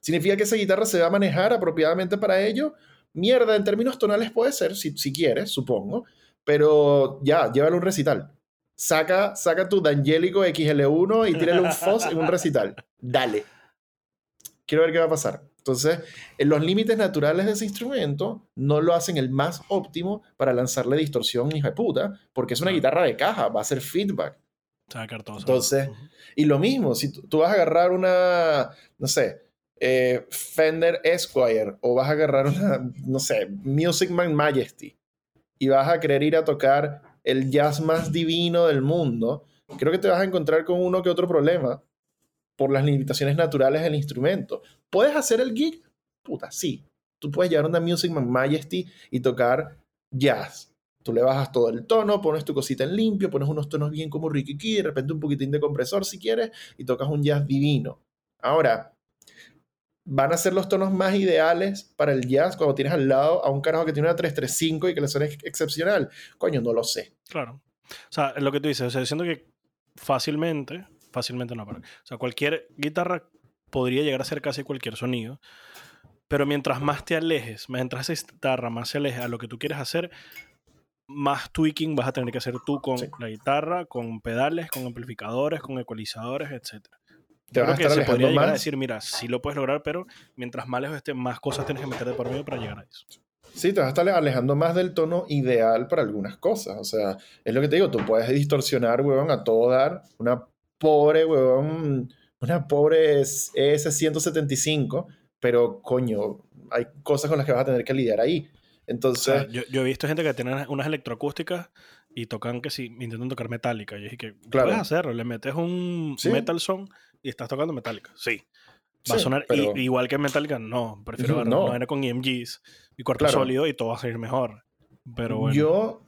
¿significa que esa guitarra se va a manejar apropiadamente para ello? Mierda, en términos tonales puede ser, si, si quieres, supongo, pero ya, llévalo a un recital. Saca, saca tu D'Angelico XL1 y tírale un Foss en un recital. Dale. Quiero ver qué va a pasar. Entonces, en los límites naturales de ese instrumento no lo hacen el más óptimo para lanzarle distorsión, hija de puta, porque es una guitarra de caja, va a ser feedback. Entonces, y lo mismo, si tú, vas a agarrar una, no sé, eh, Fender Esquire o vas a agarrar una, no sé, Music Man Majesty y vas a querer ir a tocar el jazz más divino del mundo, creo que te vas a encontrar con uno que otro problema por las limitaciones naturales del instrumento. ¿Puedes hacer el gig? Puta, sí. Tú puedes llevar una Music Man Majesty y tocar jazz. Tú le bajas todo el tono, pones tu cosita en limpio, pones unos tonos bien como Ricky Key, de repente un poquitín de compresor si quieres, y tocas un jazz divino. Ahora, ¿van a ser los tonos más ideales para el jazz cuando tienes al lado a un carajo que tiene una 335 y que le suena excepcional? Coño, no lo sé. Claro. O sea, lo que tú dices, o sea, diciendo que fácilmente fácilmente no, pero, o sea, cualquier guitarra podría llegar a ser casi cualquier sonido, pero mientras más te alejes, mientras esa guitarra más se aleje a lo que tú quieres hacer, más tweaking vas a tener que hacer tú con la guitarra, con pedales, con amplificadores, con ecualizadores, etc. Te vas a estar se podría llegar a decir, mira, sí lo puedes lograr, pero mientras más lejos esté, más cosas tienes que meter de por medio para llegar a eso. Sí, te vas a estar alejando más del tono ideal para algunas cosas. O sea, es lo que te digo, tú puedes distorsionar, weón, a todo dar una pobre, weón, una pobre ES175, pero coño, hay cosas con las que vas a tener que lidiar ahí. Entonces. yo, he visto gente que tiene unas electroacústicas y tocan que sí, intentan tocar metálica. Y es que, claro. puedes hacerlo? Le metes un metal song y estás tocando metálica. Sí. Va a sonar igual que metálica, no. Prefiero no. no. con EMGs y cuerpo sólido y todo va a salir mejor. Pero bueno. Yo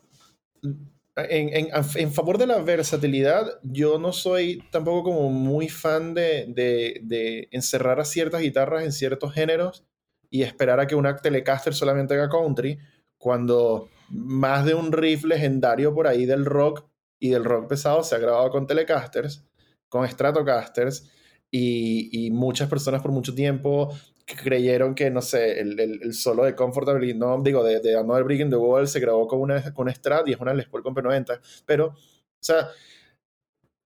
en, en, favor de la versatilidad, yo no soy tampoco como muy fan de, de, de, encerrar a ciertas guitarras en ciertos géneros y esperar a que una Telecaster solamente haga country, cuando más de un riff legendario por ahí del rock y del rock pesado se ha grabado con Telecasters, con Stratocasters, y, y muchas personas por mucho tiempo creyeron que, no sé, el, el, solo de Comfortably, no, digo, de, de Another Brick in the Wall se grabó con una, con Strat y es una Les Paul con P90, pero, o sea,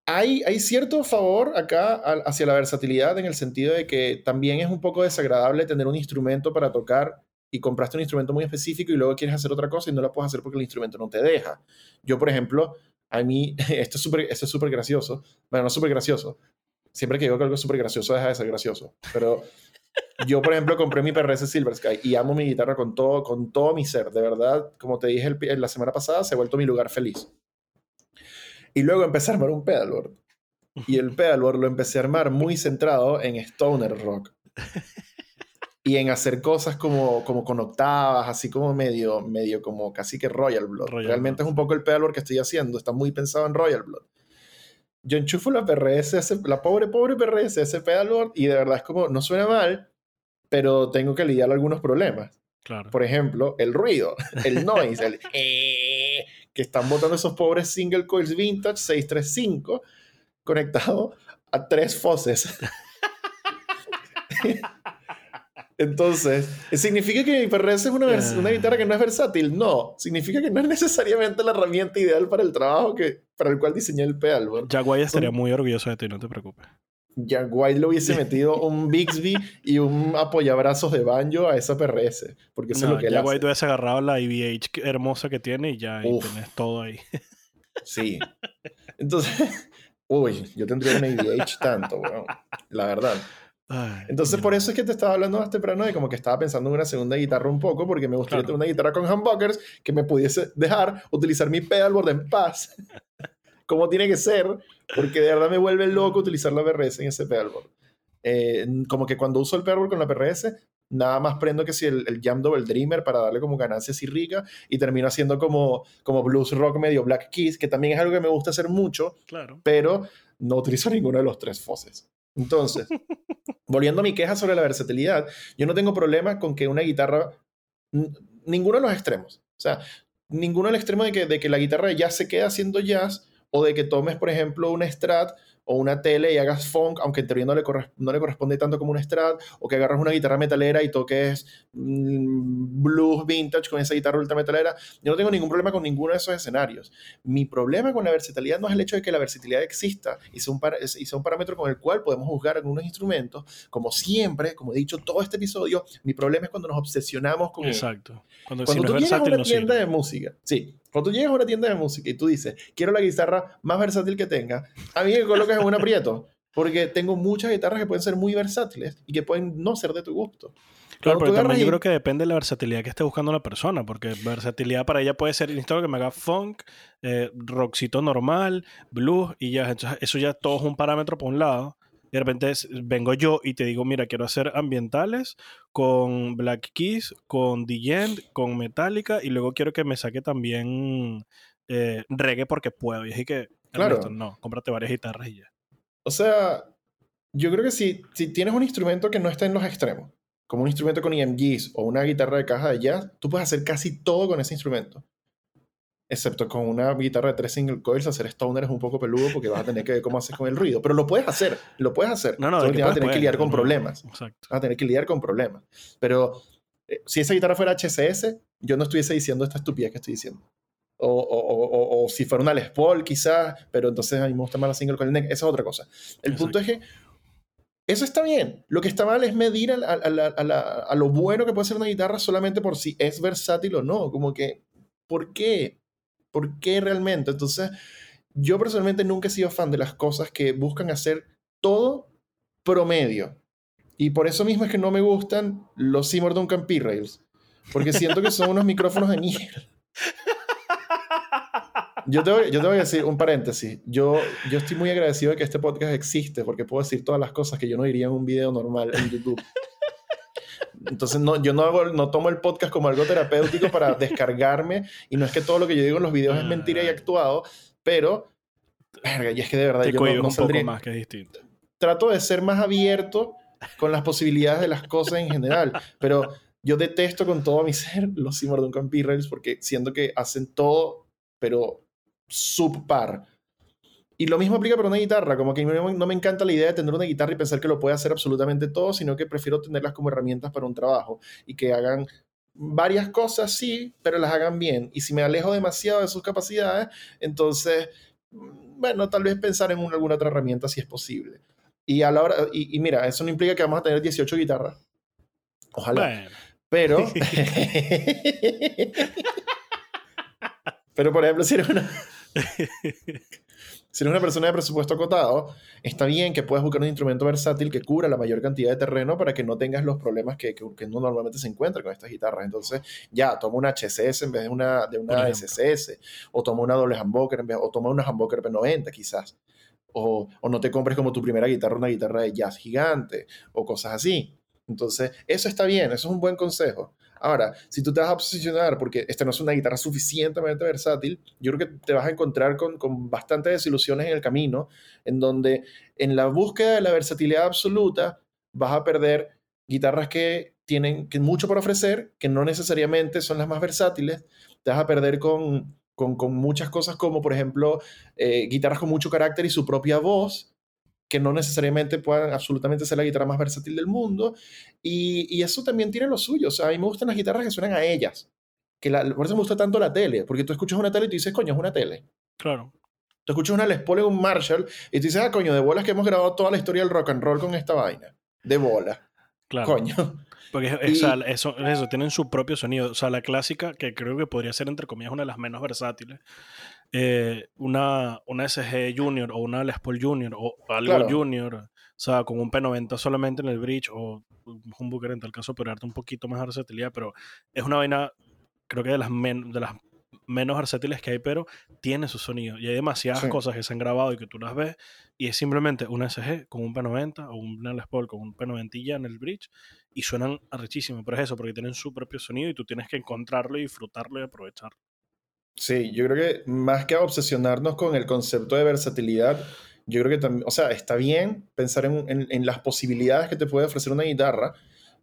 hay, cierto favor acá hacia la versatilidad en el sentido de que también es un poco desagradable tener un instrumento para tocar y compraste un instrumento muy específico y luego quieres hacer otra cosa y no la puedes hacer porque el instrumento no te deja. Yo, por ejemplo, a mí, [LAUGHS] esto es súper es súper gracioso, bueno, no súper gracioso, siempre que digo que algo es súper gracioso deja de ser gracioso, pero yo, por ejemplo, compré mi PRS Silver Sky y amo mi guitarra con todo, con todo mi ser. De verdad, como te dije el, la semana pasada, se ha vuelto mi lugar feliz. Y luego empecé a armar un pedalboard. Y el [LAUGHS] pedalboard lo empecé a armar muy centrado en stoner rock. Y en hacer cosas como, como con octavas, así como medio, medio como casi que Royal Blood. Realmente es un poco el pedalboard que estoy haciendo. Está muy pensado en Royal Blood yo enchufo la PRS, la pobre, pobre PRS, ese pedalboard, y de verdad es como, no suena mal, pero tengo que lidiar algunos problemas. Claro. Por ejemplo, el ruido, el [LAUGHS] noise, el eh, que están botando esos pobres single coils vintage 635 conectado a tres foses. [LAUGHS] Entonces, ¿significa que mi PRS es una, una, guitarra que no es versátil? No, significa que no es necesariamente la herramienta ideal para el trabajo que, para el cual diseñé el pedal. Jaguar estaría muy orgulloso de ti, no te preocupes. Jaguar le hubiese metido un Bixby y un apoyabrazos de banjo a esa PRS, porque eso es lo que él Jaguar te hubiese agarrado la IBH hermosa que tiene y ya ahí tenés todo ahí. Sí. Entonces, [LAUGHS] uy, yo tendría una IBH tanto, bueno, la verdad. Entonces, por eso es que te estaba hablando más temprano de como que estaba pensando en una segunda guitarra un poco, porque me gustaría tener una guitarra con humbuckers que me pudiese dejar utilizar mi pedalboard en paz, como tiene que ser, porque de verdad me vuelve loco utilizar la PRS en ese pedalboard. Eh, como que cuando uso el pedalboard con la PRS, nada más prendo que si el, el Jam Double Dreamer para darle como ganancias y rica, y termino haciendo como, como blues rock medio Black Keys, que también es algo que me gusta hacer mucho, claro. pero no utilizo [LAUGHS] ninguno de los tres foses. Entonces, [LAUGHS] volviendo a mi queja sobre la versatilidad, yo no tengo problema con que una guitarra, ninguno de los extremos, o sea, ninguno del extremo de que, de que la guitarra ya se quede haciendo jazz o de que tomes, por ejemplo, una Strat o una tele y hagas funk, aunque en teoría no le, no le corresponde tanto como un Strat, o que agarras una guitarra metalera y toques mm, blues vintage con esa guitarra ultra metalera. Yo no tengo ningún problema con ninguno de esos escenarios. Mi problema con la versatilidad no es el hecho de que la versatilidad exista y sea un, y sea un parámetro con el cual podemos juzgar algunos instrumentos. Como siempre, como he dicho todo este episodio, mi problema es cuando nos obsesionamos con Exacto. Cuando, cuando tú llegas a una tienda de música, sí, cuando tú llegas a una tienda de música y tú dices, quiero la guitarra más versátil que tenga, a mí me colocas en un aprieto. Porque tengo muchas guitarras que pueden ser muy versátiles y que pueden no ser de tu gusto. Claro, pero también yo creo que depende de la versatilidad que esté buscando la persona, porque versatilidad para ella puede ser, necesito que me haga funk, eh, rockcito normal, blues, y ya, eso ya todo es un parámetro por un lado de repente vengo yo y te digo, mira, quiero hacer ambientales con Black Keys, con The con Metallica y luego quiero que me saque también eh, reggae porque puedo. Y dije que, claro, no, cómprate varias guitarras y ya. O sea, yo creo que si, si tienes un instrumento que no está en los extremos, como un instrumento con EMGs o una guitarra de caja de jazz, tú puedes hacer casi todo con ese instrumento excepto con una guitarra de tres single coils, hacer stoner es un poco peludo porque vas a tener que ver cómo haces con el ruido. Pero lo puedes hacer, lo puedes hacer. No, no, vas a tener que lidiar con problemas. Exacto. Vas a tener que lidiar con problemas. Pero eh, si esa guitarra fuera HCS, yo no estuviese diciendo esta estupidez que estoy diciendo. O, o, o, si fuera una Les Paul, quizás, pero entonces a mí me gusta más la single coil neck. Esa es otra cosa. El punto es que eso está bien. Lo que está mal es medir a, a, a, a, lo bueno que puede ser una guitarra solamente por si es versátil o no. Como que, ¿por qué? ¿Por qué realmente? Entonces, yo personalmente nunca he sido fan de las cosas que buscan hacer todo promedio. Y por eso mismo es que no me gustan los Seymour Duncan P-Rails. Porque siento que son unos micrófonos de mierda. Yo te, voy, yo a decir un paréntesis. Yo, yo estoy muy agradecido de que este podcast existe porque puedo decir todas las cosas que yo no diría en un video normal en YouTube. Entonces, no, yo no, hago, no tomo el podcast como algo terapéutico para [LAUGHS] descargarme. Y no es que todo lo que yo digo en los videos es mentira y actuado, pero. Verga, y es que de verdad yo no, un poco más que distinto. Trato de ser más abierto con las posibilidades de las cosas en general. Pero yo detesto con todo mi ser los Seymour Duncan P-Rails porque siento que hacen todo, pero subpar. Y lo mismo aplica para una guitarra, como que no me encanta la idea de tener una guitarra y pensar que lo puede hacer absolutamente todo, sino que prefiero tenerlas como herramientas para un trabajo y que hagan varias cosas, sí, pero las hagan bien. Y si me alejo demasiado de sus capacidades, entonces, mm, bueno, tal vez pensar en alguna otra herramienta si es posible. Y, a la hora, y, mira, eso no implica que vamos a tener 18 guitarras. Ojalá. Pero... [LAUGHS] [LAUGHS] pero, por ejemplo, si eres una... [LAUGHS] Si eres una persona de presupuesto acotado, está bien que puedas buscar un instrumento versátil que cubra la mayor cantidad de terreno para que no tengas los problemas que, que, uno normalmente se encuentra con estas guitarras. Entonces, ya, toma una HCS en vez de una, de una SCS, o toma una doble humbucker en vez, o toma una humbucker P90 quizás. O, o no te compres como tu primera guitarra una guitarra de jazz gigante, o cosas así. Entonces, eso está bien, eso es un buen consejo. Ahora, si tú te vas a posicionar porque esta no es una guitarra suficientemente versátil, yo creo que te vas a encontrar con, con bastantes desilusiones en el camino, en donde en la búsqueda de la versatilidad absoluta vas a perder guitarras que tienen que mucho por ofrecer, que no necesariamente son las más versátiles, te vas a perder con, con, muchas cosas como, por ejemplo, eh, guitarras con mucho carácter y su propia voz, que no necesariamente puedan absolutamente ser la guitarra más versátil del mundo. Y, y, eso también tiene lo suyo. O sea, a mí me gustan las guitarras que suenan a ellas. Que la, por eso me gusta tanto la tele, porque tú escuchas una tele y tú dices, coño, es una tele. Claro. Tú escuchas una Les Paul y un Marshall y tú dices, ah, coño, de bolas que hemos grabado toda la historia del rock and roll con esta vaina. De bola. Claro. Coño. Porque eso, eso, tienen su propio sonido. O sea, la clásica, que creo que podría ser, entre comillas, una de las menos versátiles, eh, una, una SG Junior o una Les Paul Junior o algo Junior, o sea, con un P90 solamente en el bridge o un Booker en tal caso, para darte un poquito más versatilidad, pero es una vaina, creo que de las, de las menos versátiles que hay, pero tiene su sonido. Y hay demasiadas cosas que se han grabado y que tú las ves, y es simplemente una SG con un P90 o un Les Paul con un P90 ya en el bridge, y suenan arrechísimo, pero es eso, porque tienen su propio sonido y tú tienes que encontrarlo y disfrutarlo y aprovecharlo. Sí, yo creo que más que obsesionarnos con el concepto de versatilidad, yo creo que también, o sea, está bien pensar en, en, las posibilidades que te puede ofrecer una guitarra,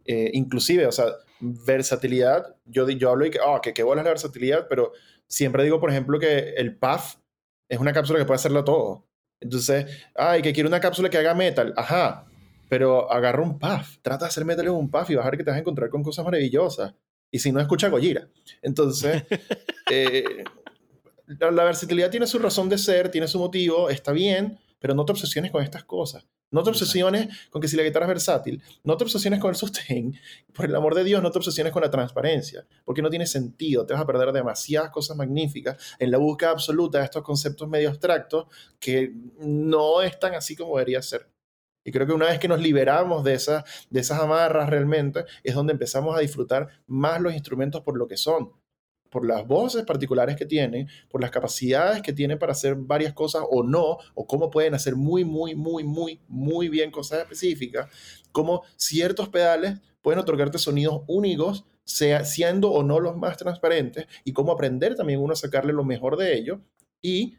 eh, inclusive, o sea, versatilidad, yo, yo hablo de que, ah, que qué bola es la versatilidad, pero siempre digo, por ejemplo, que el PAF Es una cápsula que puede hacerlo todo. Entonces, ay, que quiere una cápsula que haga metal. Ajá, pero agarra un puff. Trata de hacer metal en un puff y vas a ver que te vas a encontrar con cosas maravillosas. Y si no, escucha Gojira. Entonces, [LAUGHS] eh, la, la versatilidad tiene su razón de ser, tiene su motivo, está bien, pero no te obsesiones con estas cosas. No te obsesiones con que si la guitarra es versátil, no te obsesiones con el sustain, por el amor de Dios, no te obsesiones con la transparencia, porque no tiene sentido, te vas a perder demasiadas cosas magníficas en la búsqueda absoluta de estos conceptos medio abstractos que no están así como debería ser. Y creo que una vez que nos liberamos de, esas de esas amarras realmente, es donde empezamos a disfrutar más los instrumentos por lo que son, por las voces particulares que tienen, por las capacidades que tienen para hacer varias cosas o no, o cómo pueden hacer muy, muy, muy, muy, muy bien cosas específicas, cómo ciertos pedales pueden otorgarte sonidos únicos, sea, siendo o no los más transparentes, y cómo aprender también uno a sacarle lo mejor de ello, y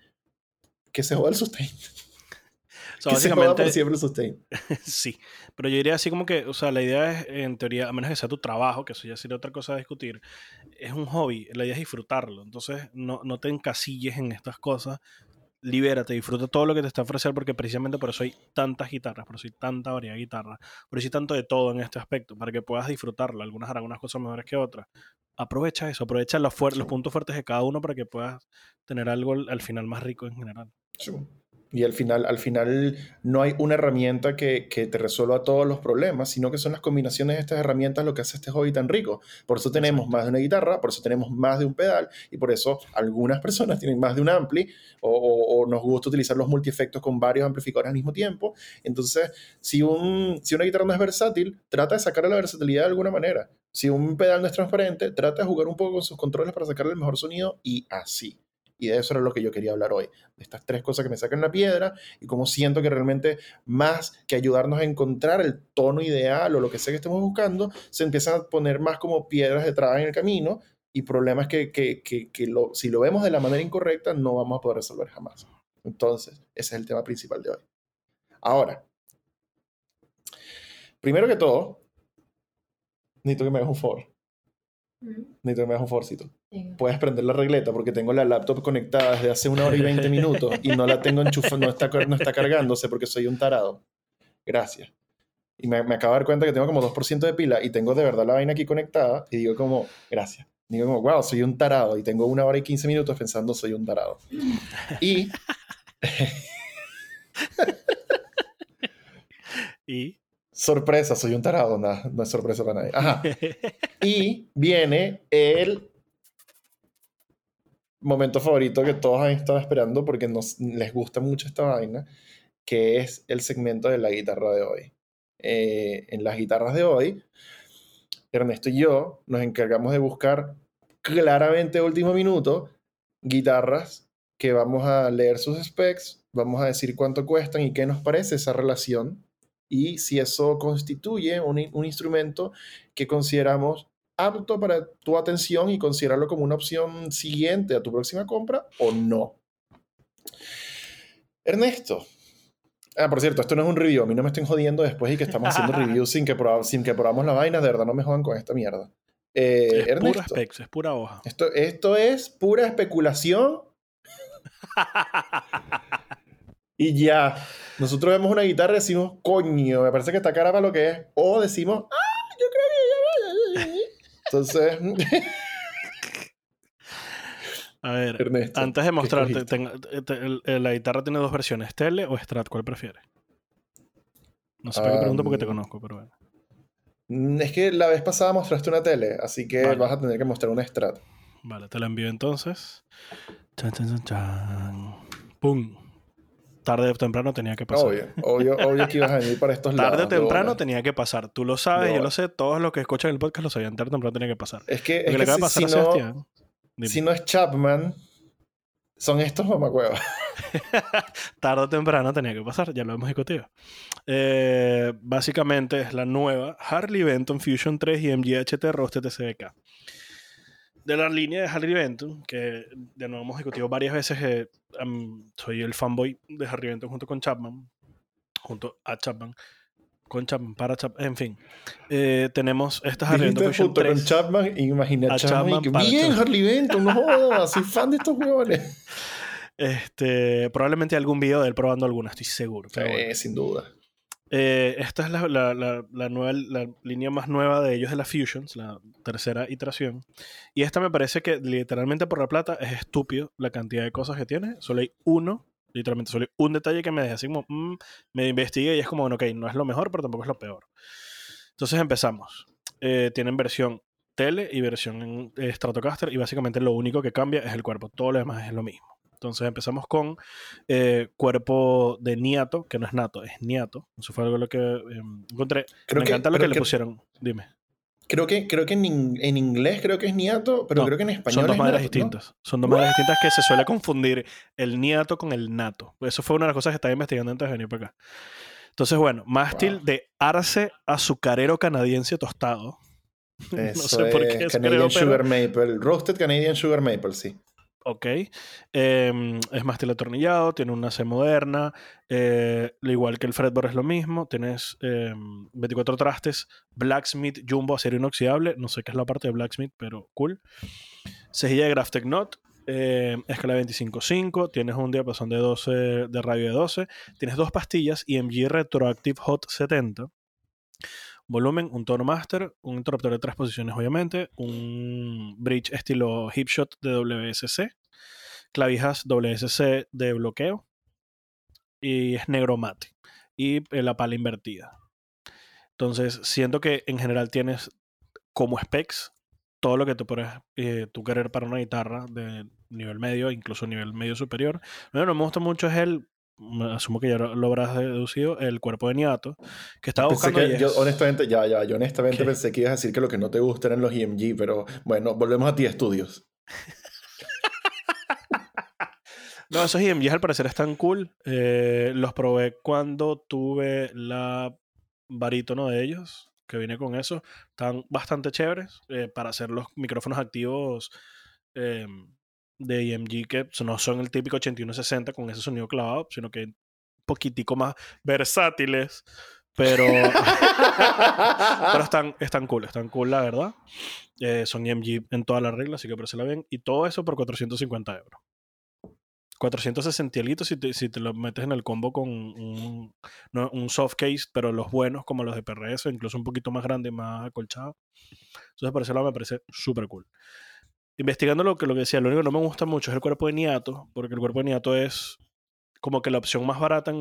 que se joda el sustain. [LAUGHS] [LAUGHS] Sea, se básicamente, siempre sustain. [LAUGHS] sí. Pero yo diría así como que, o sea, la idea es, en teoría, a menos que sea tu trabajo, que eso ya sería otra cosa a discutir, es un hobby. La idea es disfrutarlo. Entonces, no, no te encasilles en estas cosas. Libérate, disfruta todo lo que te está ofreciendo, porque precisamente por eso hay tantas guitarras, por eso hay tanta variedad de guitarras, por eso hay tanto de todo en este aspecto, para que puedas disfrutarlo. Algunas harán unas cosas mejores que otras. Aprovecha eso, aprovecha los puntos fuertes de cada uno para que puedas tener algo al, al final más rico en general. Sí. Y al final, al final no hay una herramienta que, que te resuelva todos los problemas, sino que son las combinaciones de estas herramientas lo que hace este hobby tan rico. Por eso tenemos Exacto. más de una guitarra, por eso tenemos más de un pedal, y por eso algunas personas tienen más de un ampli, o, o- o nos gusta utilizar los multiefectos con varios amplificadores al mismo tiempo. Entonces, si, un, si una guitarra no es versátil, trata de sacarle la versatilidad de alguna manera. Si un pedal no es transparente, trata de jugar un poco con sus controles para sacarle el mejor sonido y así. Y de eso era lo que yo quería hablar hoy. De estas tres cosas que me sacan la piedra y cómo siento que realmente más que ayudarnos a encontrar el tono ideal o lo que sea que estemos buscando, se empiezan a poner más como piedras de traba en el camino y problemas que, que, que, que lo, si lo vemos de la manera incorrecta no vamos a poder resolver jamás. Entonces, ese es el tema principal de hoy. Ahora, primero que todo, necesito que me hagas un favor. Necesito que me hagas un favorcito puedes prender la regleta porque tengo la laptop conectada desde hace una hora y 20 [LAUGHS] minutos y no la tengo enchufada, no está, no está cargándose porque soy un tarado. Gracias. Y me, me acabo de dar cuenta que tengo como 2% de pila y tengo de verdad la vaina aquí conectada y digo como, gracias. Digo como, wow, soy un tarado y tengo una hora y 15 minutos pensando soy un tarado. Y [LAUGHS] Y. sorpresa, soy un tarado, nada, no es sorpresa para nadie. Ajá. Y viene el momento favorito que todos han estado esperando porque nos, les gusta mucho esta vaina, que es el segmento de la guitarra de hoy. Eh, en las guitarras de hoy, Ernesto y yo nos encargamos de buscar claramente último minuto guitarras que vamos a leer sus specs, vamos a decir cuánto cuestan y qué nos parece esa relación y si eso constituye un instrumento que consideramos apto para tu atención y considerarlo como una opción siguiente a tu próxima compra o no. Ernesto. Ah, por cierto, esto no es un review. A mí no me estén jodiendo después y que estamos haciendo [LAUGHS] reviews sin que, proba- sin que probamos la vaina. De verdad, no me jodan con esta mierda. Eh, es pura Ernesto, specs, es pura hoja. esto, esto es pura especulación [LAUGHS] y ya. Nosotros vemos una guitarra y decimos, coño, me parece que está cara para lo que es. O decimos, ah. Entonces, [LAUGHS] A ver, Ernesto, antes de ¿qué mostrarte, el- el- la guitarra tiene dos versiones, Tele o Strat, ¿cuál prefieres? No sé para qué pregunto porque te conozco, pero bueno. Mm, Es que la vez pasada mostraste una tele, así que Vale. vas a tener que mostrar una Strat. Vale, te la envío entonces. Chan, chan, chan, chan. ¡Pum! Tarde o temprano tenía que pasar. Obvio, obvio, obvio que ibas a venir para estos lados. [LAUGHS] Tarde o temprano tenía que pasar. Tú lo sabes, yo lo sé, todos los que escuchan el podcast lo sabían. Tarde o temprano tenía que pasar. Es que, es que si, pasar si no, Sebastián. si no es Chapman, son estos mamacuevas. [LAUGHS] [LAUGHS] Tarde o temprano tenía que pasar, ya lo hemos discutido. Eh, básicamente es la nueva Harley Benton Fusion 3 y MGHT Roasted TCBK. De la línea de Harley Benton, que de nuevo hemos discutido varias veces, am, soy el fanboy de Harley Benton junto con Chapman, junto a Chapman, con Chapman, para Chapman, en fin. Eh, tenemos esta Harley Benton junto con 3. Chapman y imaginé a A Chapman, y Chapman que, bien Chapman". Harley Benton, no jodas, soy fan de estos huevones. [LAUGHS] Este, probablemente algún video de él probando alguna, estoy seguro. Sin duda. Eh, esta es la, nueva, la línea más nueva de ellos de la Fusions, la tercera iteración. Y esta me parece que literalmente por la plata es estúpido la cantidad de cosas que tiene. Solo hay uno, literalmente solo hay un detalle que me deja así como, mm", me investigué y es como, ok, no es lo mejor, pero tampoco es lo peor. Entonces empezamos. Eh, tienen versión tele y versión eh, Stratocaster y básicamente lo único que cambia es el cuerpo. Todo lo demás es lo mismo. Entonces empezamos con eh, cuerpo de niato, que no es nato, es niato. Eso fue algo lo que em, encontré. Me encanta lo que, le pusieron. Dime. Creo que, creo que en, inglés creo que es niato, pero creo que en español son dos maneras distintas. Son dos maneras distintas que se suele confundir el niato con el nato. Eso fue una de las cosas que estaba investigando antes de venir para acá. Entonces, bueno, mástil de arce azucarero canadiense tostado. [LAUGHS] no sé por qué. Canadian Sugar Maple. Roasted Canadian Sugar Maple, sí. Ok. Em, es mástil atornillado, tiene una C moderna. Eh, igual que el fretboard es lo mismo. Tienes 24 em, trastes. Blacksmith Jumbo acero inoxidable. No sé qué es la parte de Blacksmith, pero cool. Cejilla de Graphtec Knot. Eh, escala 25.5. Tienes un diapasón de 12 de radio de 12. Tienes dos pastillas EMG Retroactive Hot 70 volumen, un tono master, un interruptor de tres posiciones, obviamente, un bridge estilo hipshot de WSC, clavijas WSC de bloqueo y es negro mate y eh, la pala invertida. Entonces, siento que en general tienes como specs todo lo que tú puedes eh, tú querer para una guitarra de nivel medio, incluso nivel medio superior. Lo que me gusta mucho es el asumo que ya lo habrás deducido, el cuerpo de Niato, que estaba buscando... yo, honestamente, ya, ya, yo honestamente pensé que ibas a decir que lo que no te gusta eran los EMG, pero bueno, volvemos a ti, estudios. [LAUGHS] no, esos EMGs al parecer están cool. Eh, los probé cuando tuve la barítono de ellos, que viene con eso. Están bastante chéveres eh, para hacer los micrófonos activos. Eh, de EMG que no son el típico 8160 con ese sonido clavado, sino que un poquitico más versátiles, pero, [LAUGHS] pero están, están cool, están cool la verdad. Eh, son EMG en todas las reglas, así que la bien. Y todo eso por 450 euros. 460 litos si te, si te lo metes en el combo con un, un soft case, pero los buenos como los de PRS, incluso un poquito más grande y más acolchado. Entonces, por ese lado me parece súper cool investigando lo que, lo que decía, lo único que no me gusta mucho es el cuerpo de Niato, porque el cuerpo de Niato es como que la opción más barata,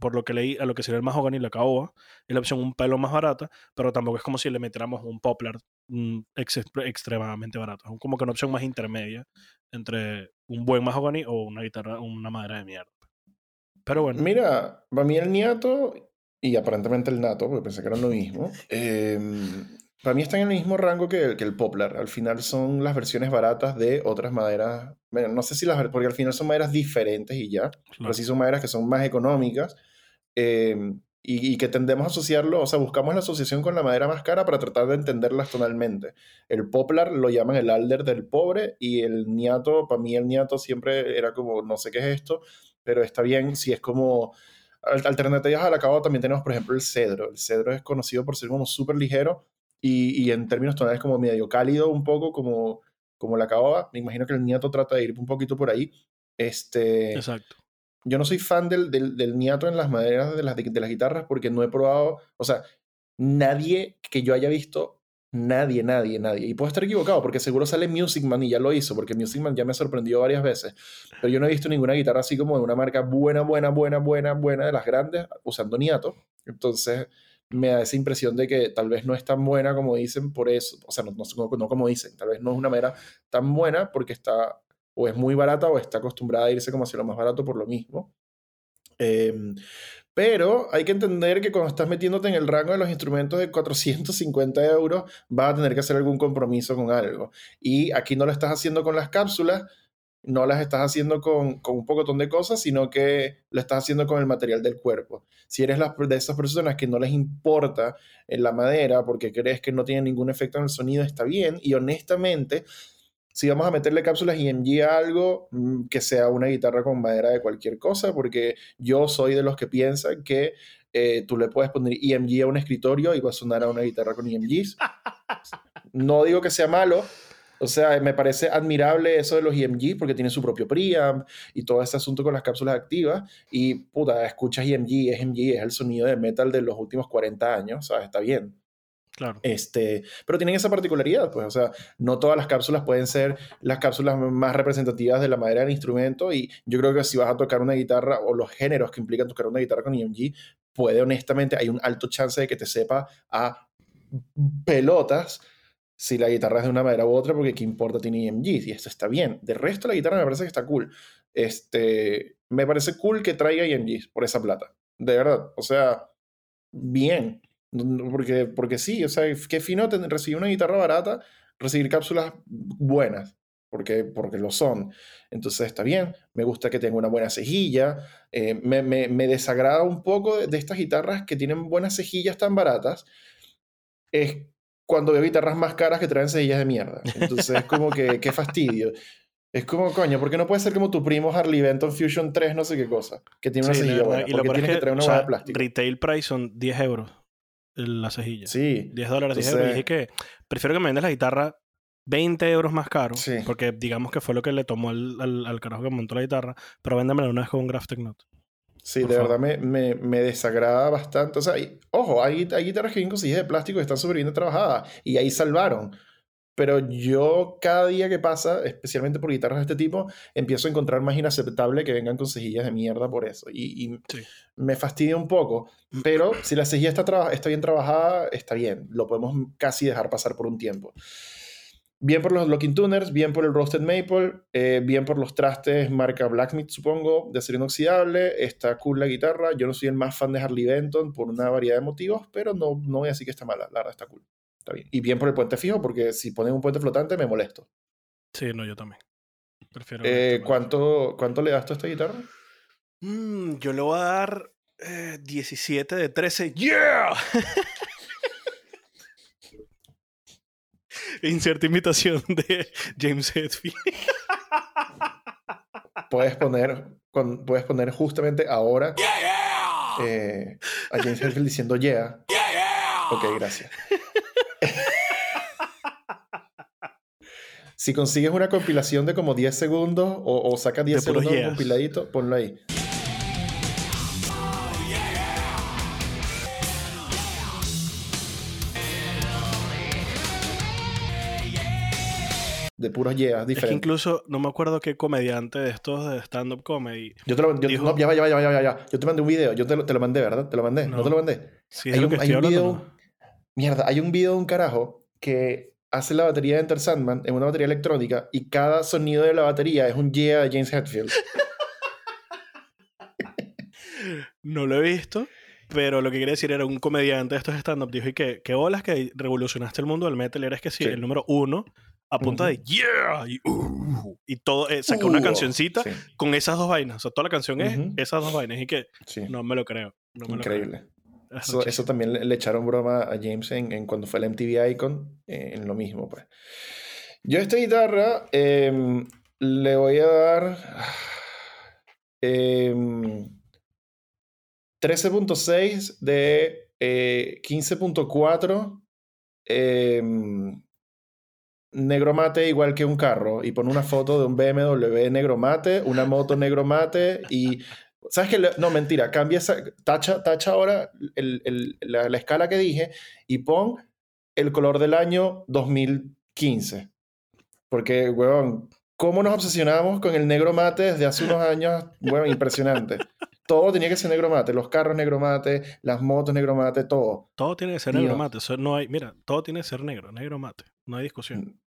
por lo que leí, a lo que sería el mahogany y la caoba, es la opción un pelo más barata, pero tampoco es como si le metiéramos un poplar mm, extremadamente barato. Es como que una opción más intermedia entre un buen mahogany o una guitarra, una madera de mierda. Pero bueno. Mira, para mí el Niato y aparentemente el Nato, porque pensé que eran lo mismo, [LAUGHS] eh, para mí están en el mismo rango que el, que el poplar. Al final son las versiones baratas de otras maderas. Bueno, no sé si las. Porque al final son maderas diferentes y ya. Pero sí son maderas que son más económicas. Em, y, que tendemos a asociarlo, o sea, buscamos la asociación con la madera más cara para tratar de entenderlas tonalmente. El poplar lo llaman el alder del pobre y el niato, para mí el niato siempre era como, no sé qué es esto, pero está bien si es como alternativas al acabado también tenemos, por ejemplo, el cedro. El cedro es conocido por ser como súper ligero, y, en términos tonales como medio cálido un poco, como, como la acababa. Me imagino que el Niato trata de ir un poquito por ahí. Este, Exacto. Yo no soy fan del, del, del Niato en las maderas de las, de, las guitarras porque no he probado, o sea, nadie que yo haya visto, nadie, nadie, nadie. Y puedo estar equivocado porque seguro sale Music Man y ya lo hizo, porque Music Man ya me sorprendió varias veces. Pero yo no he visto ninguna guitarra así como de una marca buena, buena, buena, buena, buena de las grandes usando Niato. Entonces, me da esa impresión de que tal vez no es tan buena como dicen por eso, o sea, no, no, como dicen, tal vez no es una madera tan buena porque está o es muy barata o está acostumbrada a irse como hacia lo más barato por lo mismo. Em, pero hay que entender que cuando estás metiéndote en el rango de los instrumentos de 450 euros, vas a tener que hacer algún compromiso con algo. Y aquí no lo estás haciendo con las cápsulas, no las estás haciendo con, con un pocotón de cosas, sino que lo estás haciendo con el material del cuerpo. Si eres de esas personas que no les importa en la madera porque crees que no tiene ningún efecto en el sonido, está bien. Y honestamente, si vamos a meterle cápsulas IMG a algo, mm, que sea una guitarra con madera de cualquier cosa, porque yo soy de los que piensan que eh, tú le puedes poner IMG a un escritorio y va a sonar a una guitarra con IMGs. [LAUGHS] No digo que sea malo, O sea, me parece admirable eso de los EMG porque tienen su propio preamp y todo ese asunto con las cápsulas activas. Y puta, escuchas EMG, es EMG, es el sonido de metal de los últimos 40 años, ¿sabes? Está bien. Claro. Este, pero tienen esa particularidad, pues, o sea, no todas las cápsulas pueden ser las cápsulas más representativas de la madera del instrumento y yo creo que si vas a tocar una guitarra o los géneros que implican tocar una guitarra con EMG, puede honestamente, hay un alto chance de que te sepa a pelotas si la guitarra es de una madera u otra, porque qué importa tiene EMG, y esto está bien. De resto, la guitarra me parece que está cool. Este, me parece cool que traiga EMG por esa plata. De verdad, o sea, bien. Porque, porque sí, o sea, qué fino recibir una guitarra barata, recibir cápsulas buenas, porque, porque lo son. Entonces está bien, me gusta que tenga una buena cejilla, eh, me, me, me, desagrada un poco de, de, estas guitarras que tienen buenas cejillas tan baratas, es cuando veo guitarras más caras que traen cejillas de mierda. Entonces es como que, qué fastidio. Es como, coño, ¿por qué no puede ser como tu primo Harley Benton Fusion 3, no sé qué cosa? Que tiene una sí, cejilla buena. Y lo tienes que, que traer una o sea, de plástico. Retail price son 10 euros la cejilla. Sí. 10 dólares, 10 euros. Y dije que prefiero que me vendas la guitarra 20 euros más caro. Sí. Porque digamos que fue lo que le tomó al, al, al carajo que montó la guitarra. Pero véndamela una vez con un Graphic Note. Sí, de verdad me, me, me, desagrada bastante. O sea, y, ojo, hay, hay guitarras que vienen con de plástico y están súper bien trabajadas y ahí salvaron. Pero yo cada día que pasa, especialmente por guitarras de este tipo, empiezo a encontrar más inaceptable que vengan con cejillas de mierda por eso. Y, y sí. me fastidia un poco. Pero si la cejilla está, está bien trabajada, está bien. Lo podemos casi dejar pasar por un tiempo. Bien por los locking tuners, bien por el roasted maple, eh, bien por los trastes marca Blacksmith, supongo, de acero inoxidable. Está cool la guitarra. Yo no soy el más fan de Harley Benton por una variedad de motivos, pero no, no voy a decir que está mala. La verdad está cool. Está bien. Y bien por el puente fijo, porque si ponen un puente flotante me molesto. Sí, no, yo también. Prefiero eh, ¿cuánto, ¿Cuánto le das tú a esta guitarra? Mm, yo le voy a dar eh, 17 de 13. ¡Yeah! Inserta invitación de James Hetfield. Puedes poner, con, puedes poner justamente ahora yeah, yeah. Eh, a James Hetfield diciendo yeah. yeah. Ok, gracias. si consigues una compilación de como 10 segundos o, o sacas 10 De puros segundos de un compiladito, ponlo ahí. De puros yeas Es que diferentes. incluso no me acuerdo qué comediante de estos de stand-up comedy. Yo te lo yo, dijo- no, ya va, ya va, ya va, ya. Yo te mandé un video, yo te lo, te lo mandé, ¿verdad? Te lo mandé, no, No. te lo mandé. Es hay lo un, hay un video, ¿no? mierda, hay un video de un carajo que hace la batería de Enter Sandman en una batería electrónica y cada sonido de la batería es un yeah de James Hetfield. [LAUGHS] No lo he visto, pero lo que quería decir era un comediante de estos stand-up dijo y que, que olas que revolucionaste el mundo del metal, eres que sí, Sí. el número uno a punta de yeah y, uh, y todo, eh, saca una Uh, cancioncita Sí, con esas dos vainas. O sea, toda la canción es esas dos vainas y que sí. no me lo creo. No me Increíble. Lo creo. Es Eso, eso también le, le echaron broma a James en, en cuando fue el MTV Icon, eh, en lo mismo, pues. Yo a esta guitarra em, le voy a dar [SIGHS] em, 13.6 de eh, 15.4 em, negro mate igual que un carro y pone una foto de un BMW negro mate, una moto negro mate y ¿Sabes qué? No, mentira, cambia esa, tacha, tacha ahora el- el- la, la escala que dije y pon el color del año 2015. Porque, huevón, ¿cómo nos obsesionamos con el negro mate desde hace unos años? Huevón, impresionante. Todo tenía que ser negro mate, los carros negro mate, las motos negro mate, todo. Todo tiene que ser Dios. negro mate. Eso no hay, mira, todo tiene que ser negro, negro mate. No hay discusión.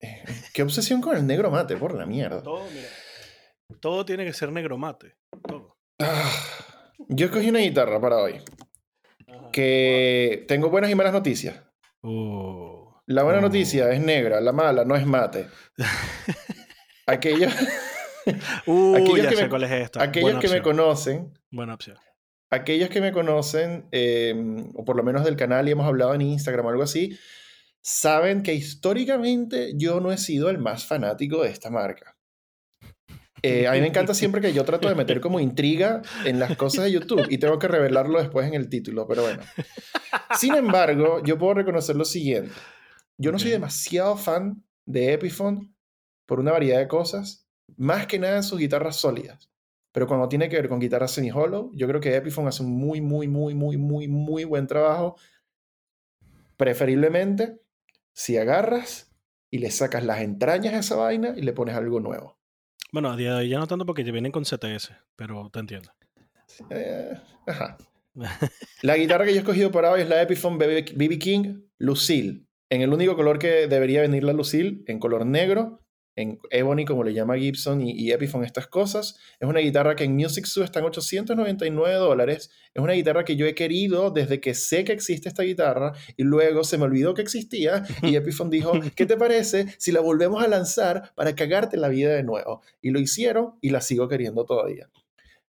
Eh, ¿Qué obsesión con el negro mate? Por la mierda. Todo, mira. Todo tiene que ser negro mate. Todo. Ah, yo escogí una guitarra para hoy. Ajá. Que tengo buenas y malas noticias. Uh, La buena Oh. noticia es negra, la mala no es mate. [LAUGHS] Aquellos, uh, Aquellos ya que sé me- cuál es esta. aquellos Buena que me opción. conocen, Buena opción. aquellos que me conocen, eh, o por lo menos del canal y hemos hablado en Instagram o algo así, saben que históricamente yo no he sido el más fanático de esta marca. Eh, a mí me encanta siempre que yo trato de meter como intriga en las cosas de YouTube y tengo que revelarlo después en el título, pero bueno. Sin embargo, yo puedo reconocer lo siguiente. Yo no soy demasiado fan de Epiphone por una variedad de cosas, más que nada en sus guitarras sólidas. Pero cuando tiene que ver con guitarras semi-hollow, yo creo que Epiphone hace un muy, muy, muy, muy, muy, muy buen trabajo. Preferiblemente, si agarras y le sacas las entrañas a esa vaina y le pones algo nuevo. Bueno, a día de hoy ya no tanto porque te vienen con CTS, pero te entiendo. Eh, ajá. La guitarra que yo he escogido para hoy es la Epiphone BB King Lucille. En el único color que debería venir la Lucille, en color negro, en Ebony, como le llama Gibson, y, Epiphone, estas cosas. Es una guitarra que en Music Zoo está en 899 dólares. Es una guitarra que yo he querido desde que sé que existe esta guitarra y luego se me olvidó que existía y [LAUGHS] Epiphone dijo, ¿qué te parece si la volvemos a lanzar para cagarte la vida de nuevo? Y lo hicieron y la sigo queriendo todavía.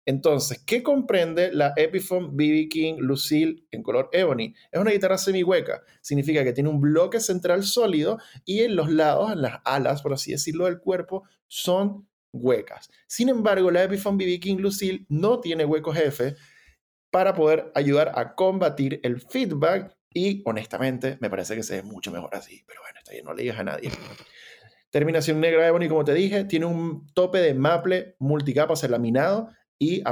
Entonces, ¿qué comprende la Epiphone BB King Lucille en color ebony? Es una guitarra semi-hueca. Significa que tiene un bloque central sólido y en los lados, en las alas, por así decirlo, del cuerpo, son huecas. Sin embargo, la Epiphone BB King Lucille no tiene huecos F para poder ayudar a combatir el feedback y honestamente me parece que se ve mucho mejor así. Pero bueno, está bien, no le digas a nadie. Terminación negra Ebony, como te dije, tiene un tope de maple multicapas laminado y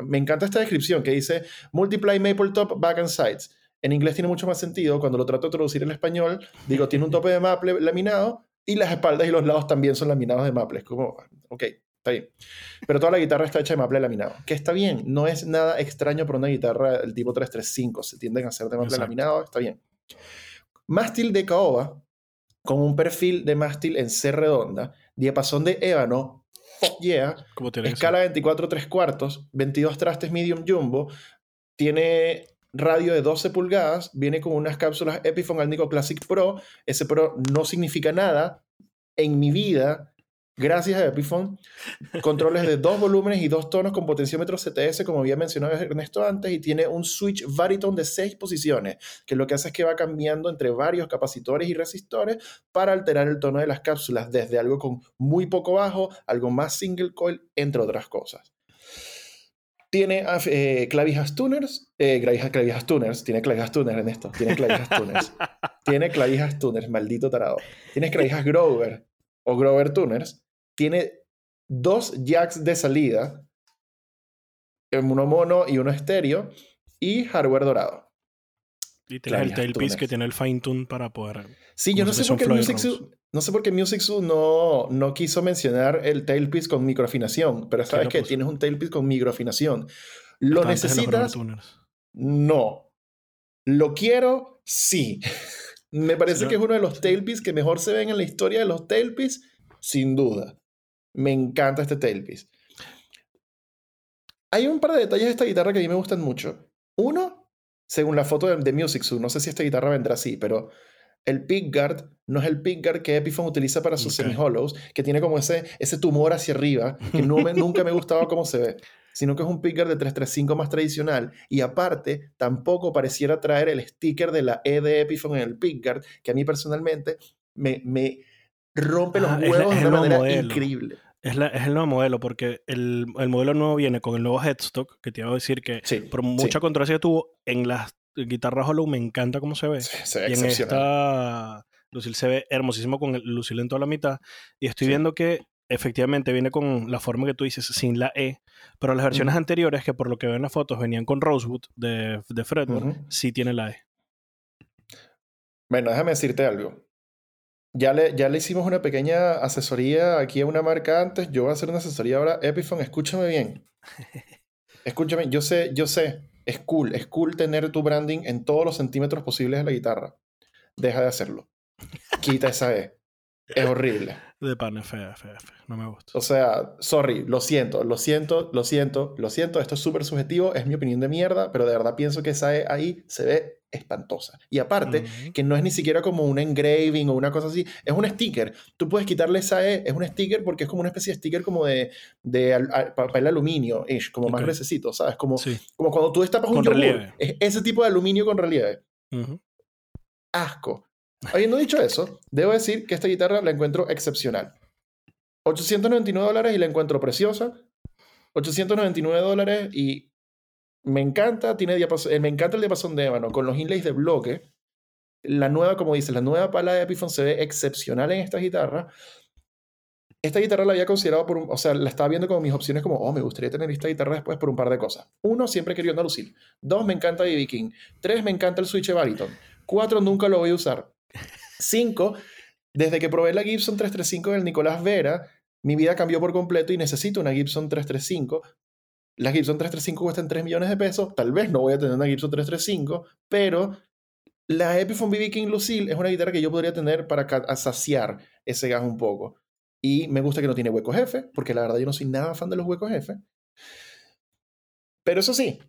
me encanta esta descripción que dice Multiply Maple Top Back and Sides. En inglés tiene mucho más sentido. Cuando lo trato de traducir en español, digo, tiene un tope de maple laminado y las espaldas y los lados también son laminados de maple. Es como, ok, está bien. Pero toda la guitarra está hecha de maple laminado. Que está bien, no es nada extraño para una guitarra del tipo 335. Se tienden a hacer de maple laminado, está bien. Mástil de caoba, con un perfil de mástil en C redonda, diapasón de ébano yeah. Escala 24 3 cuartos, 22 trastes medium jumbo, tiene radio de 12 pulgadas, viene con unas cápsulas Epiphone Alnico Classic Pro. Ese Pro no significa nada en mi vida gracias a Epiphone, controles de dos volúmenes y dos tonos con potenciómetro CTS, como había mencionado Ernesto antes, y tiene un switch baritone de seis posiciones, que lo que hace es que va cambiando entre varios capacitores y resistores para alterar el tono de las cápsulas, desde algo con muy poco bajo, algo más single coil, entre otras cosas. Tiene eh, clavijas tuners, eh, clavijas, tuners, tiene clavijas tuners en esto, tiene clavijas tuners, [LAUGHS] tiene clavijas tuners, maldito tarado. Tienes clavijas Grover o Grover tuners, tiene dos jacks de salida, uno mono y uno estéreo, y hardware dorado. Y tienes el tailpiece que tiene el fine tune para poder. Sí, yo no sé, por qué Music no sé por qué Music Zoo no, no quiso mencionar el tailpiece con microafinación, pero sabes que tienes un tailpiece con microafinación. ¿Lo necesitas? No. ¿Lo quiero? Sí. [LAUGHS] Me parece que es uno de los tailpieces que mejor se ven en la historia de los tailpieces, sin duda. Me encanta este tailpiece. Hay un par de detalles de esta guitarra que a mí me gustan mucho. Uno, según la foto de, Music Zoo, no sé si esta guitarra vendrá así, pero el pickguard no es el pickguard que Epiphone utiliza para sus semi-hollows, que tiene como ese, ese tumor hacia arriba, que no nunca me gustaba cómo se ve, sino que es un pickguard de 335 más tradicional y aparte tampoco pareciera traer el sticker de la E de Epiphone en el pickguard, que a mí personalmente me, me rompe los ah, huevos de una manera increíble. Es, es, el nuevo modelo, porque el, el, modelo nuevo viene con el nuevo headstock, que te iba a decir que por mucha controversia que tuvo, en las guitarras Hollow me encanta cómo se ve. se ve y en esta Lucille se ve hermosísimo con el Lucille en toda la mitad. Y estoy viendo que efectivamente viene con la forma que tú dices, sin la E, pero las versiones anteriores, que por lo que veo en las fotos venían con Rosewood de, de Fredward, sí tiene la E. Bueno, déjame decirte algo. Ya le, ya le hicimos una pequeña asesoría aquí a una marca antes. Yo voy a hacer una asesoría ahora. Epiphone, escúchame bien. [LAUGHS] Escúchame, yo sé, yo sé. Es cool, es cool tener tu branding en todos los centímetros posibles de la guitarra. Deja de hacerlo. Quita esa E. Es horrible. De pan, F, F, No me gusta. O sea, sorry, lo siento, lo siento, lo siento, lo siento. Esto es súper subjetivo, es mi opinión de mierda, pero de verdad pienso que esa E ahí se ve espantosa. Y aparte, que no es ni siquiera como un engraving o una cosa así, es un sticker. Tú puedes quitarle esa E, es un sticker porque es como una especie de sticker como de, de papel aluminio, como más gruesecito, ¿sabes? Como, como cuando tú destapas un yogur. Es ese tipo de aluminio con relieve. Asco. Habiendo dicho eso, debo decir que esta guitarra la encuentro excepcional. 899 dólares y la encuentro preciosa. 899 dólares y me encanta, tiene eh, me encanta el diapasón de ébano con los inlays de bloque. la nueva, como dice, la nueva pala de Epiphone se ve excepcional en esta guitarra. Esta guitarra la había considerado por, o sea, la estaba viendo como mis opciones como, oh, me gustaría tener esta guitarra después por un par de cosas. Uno, siempre querido una Lucille. Dos, me encanta BB King. Tres, me encanta el Switch Bariton. Cuatro, nunca lo voy a usar. Cinco, desde que probé la Gibson 335 del Nicolás Vera, mi vida cambió por completo y necesito una Gibson 335. La Gibson 335 cuestan 3 millones de pesos. Tal vez no voy a tener una Gibson 335, pero la Epiphone BB King Lucille es una guitarra que yo podría tener para saciar ese gas un poco. Y me gusta que no tiene huecos F, porque la verdad yo no soy nada fan de los huecos F. Pero eso sí,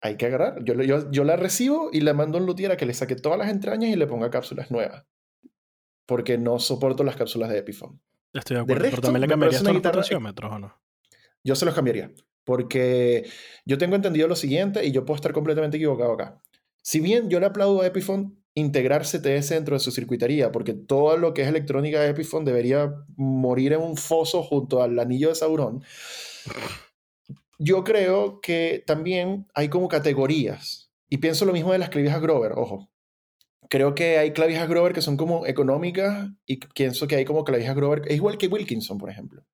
hay que agarrar. Yo, yo, yo la recibo y le mando a un luthier a que le saque todas las entrañas y le ponga cápsulas nuevas. Porque no soporto las cápsulas de Epiphone. Estoy de acuerdo, pero también le cambiarías todos los potenciómetros, ¿o no? Yo se los cambiaría. Porque yo tengo entendido lo siguiente y yo puedo estar completamente equivocado acá. Si bien yo le aplaudo a Epiphone integrar CTS dentro de su circuitería, porque todo lo que es electrónica de Epiphone debería morir en un foso junto al anillo de Sauron, yo creo que también hay como categorías. Y pienso lo mismo de las clavijas Grover, ojo. Creo que hay clavijas Grover que son como económicas y pienso que hay como clavijas Grover, es igual que Wilkinson, por ejemplo.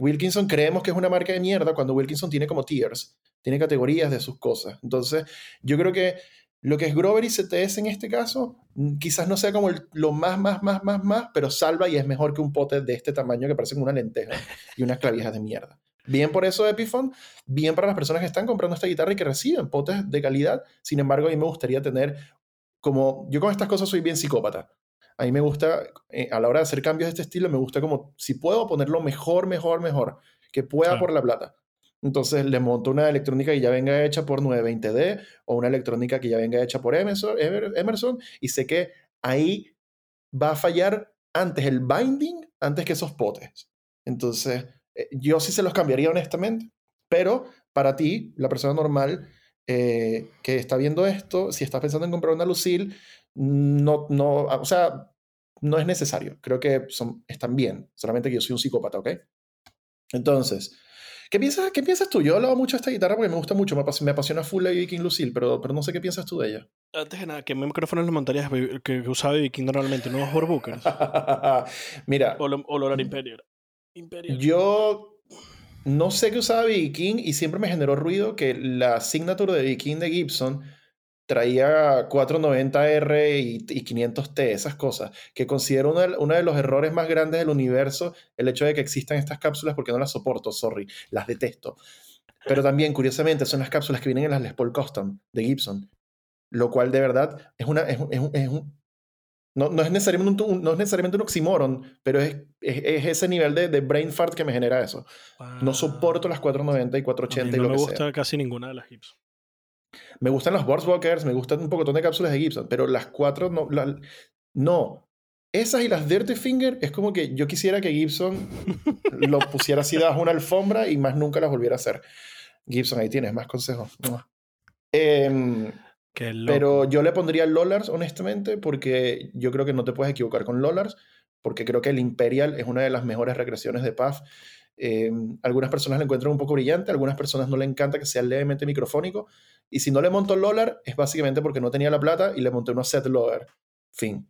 Wilkinson creemos que es una marca de mierda cuando Wilkinson tiene como tiers, tiene categorías de sus cosas. Entonces, yo creo que lo que es Grover y CTS en este caso, mm, quizás no sea como lo más, más, más, más, más, pero salva y es mejor que un pote de este tamaño que parece una lenteja y unas clavijas de mierda. Bien por eso Epiphone, bien para las personas que están comprando esta guitarra y que reciben potes de calidad. Sin embargo, a mí me gustaría tener como, yo con estas cosas soy bien psicópata. A mí me gusta, eh, a la hora de hacer cambios de este estilo, me gusta como, si puedo ponerlo mejor, mejor, mejor, que pueda por la plata. Entonces le monto una electrónica que ya venga hecha por 920D o una electrónica que ya venga hecha por Emerson, Emerson y sé que ahí va a fallar antes el binding, antes que esos potes. Entonces, yo sí se los cambiaría honestamente, pero para ti, la persona normal eh, que está viendo esto, si estás pensando en comprar una Lucille, no, no, o sea, no es necesario. Creo que son, están bien, solamente que yo soy un psicópata, ¿ok? Entonces, ¿Qué piensas, ¿Qué piensas tú? Yo he hablado mucho de esta guitarra porque me gusta mucho, me, apasiona, me apasiona full la King Lucille, pero, pero no sé qué piensas tú de ella. Antes de nada, ¿qué micrófonos le montarías que, que usaba BB normalmente? ¿Nuevos Horbookers? [LAUGHS] Mira. O, lo, o Imperial. Yo no sé qué usaba BB King y siempre me generó ruido que la signature de BB King de Gibson traía 490R y, 500T, esas cosas, que considero uno de, los errores más grandes del universo, el hecho de que existan estas cápsulas porque no las soporto, sorry, las detesto. Pero también, curiosamente, son las cápsulas que vienen en las Les Paul Custom de Gibson, lo cual de verdad es una... Es, un, no, no, es necesariamente un, no es necesariamente un oxímoron, pero es, es, ese nivel de, de, brain fart que me genera eso. No soporto las 490 y 480 y lo no me gusta casi ninguna de las Gibson. Me gustan los Borswalkers, me gustan un poco de cápsulas de Gibson, pero las cuatro no. no. Esas y las Dirty Finger es como que yo quisiera que Gibson lo [LAUGHS] pusiera así debajo de una alfombra y más nunca las volviera a hacer. Gibson, ahí tienes más consejos. Eh, pero yo le pondría Lolars, honestamente, porque yo creo que no te puedes equivocar con Lolars, porque creo que el Imperial es una de las mejores regresiones de PAF. Eh, algunas personas la encuentran un poco brillante, algunas personas no le encanta que sea levemente microfónico, y si no le monto Lolar es básicamente porque no tenía la plata y le monté unos set Lolar. Fin.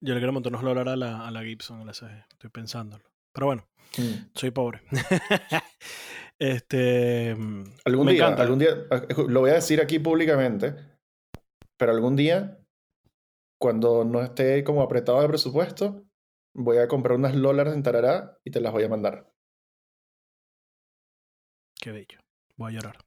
Yo le quiero montar unos Lolar a la, a la Gibson LSG, estoy pensándolo. Pero bueno, mm. soy pobre. [LAUGHS] este. Algún día, algún día, lo voy a decir aquí públicamente, pero algún día, cuando no esté como apretado de presupuesto, voy a comprar unas Lolas en Tarará y te las voy a mandar. Qué bello. Voy a llorar.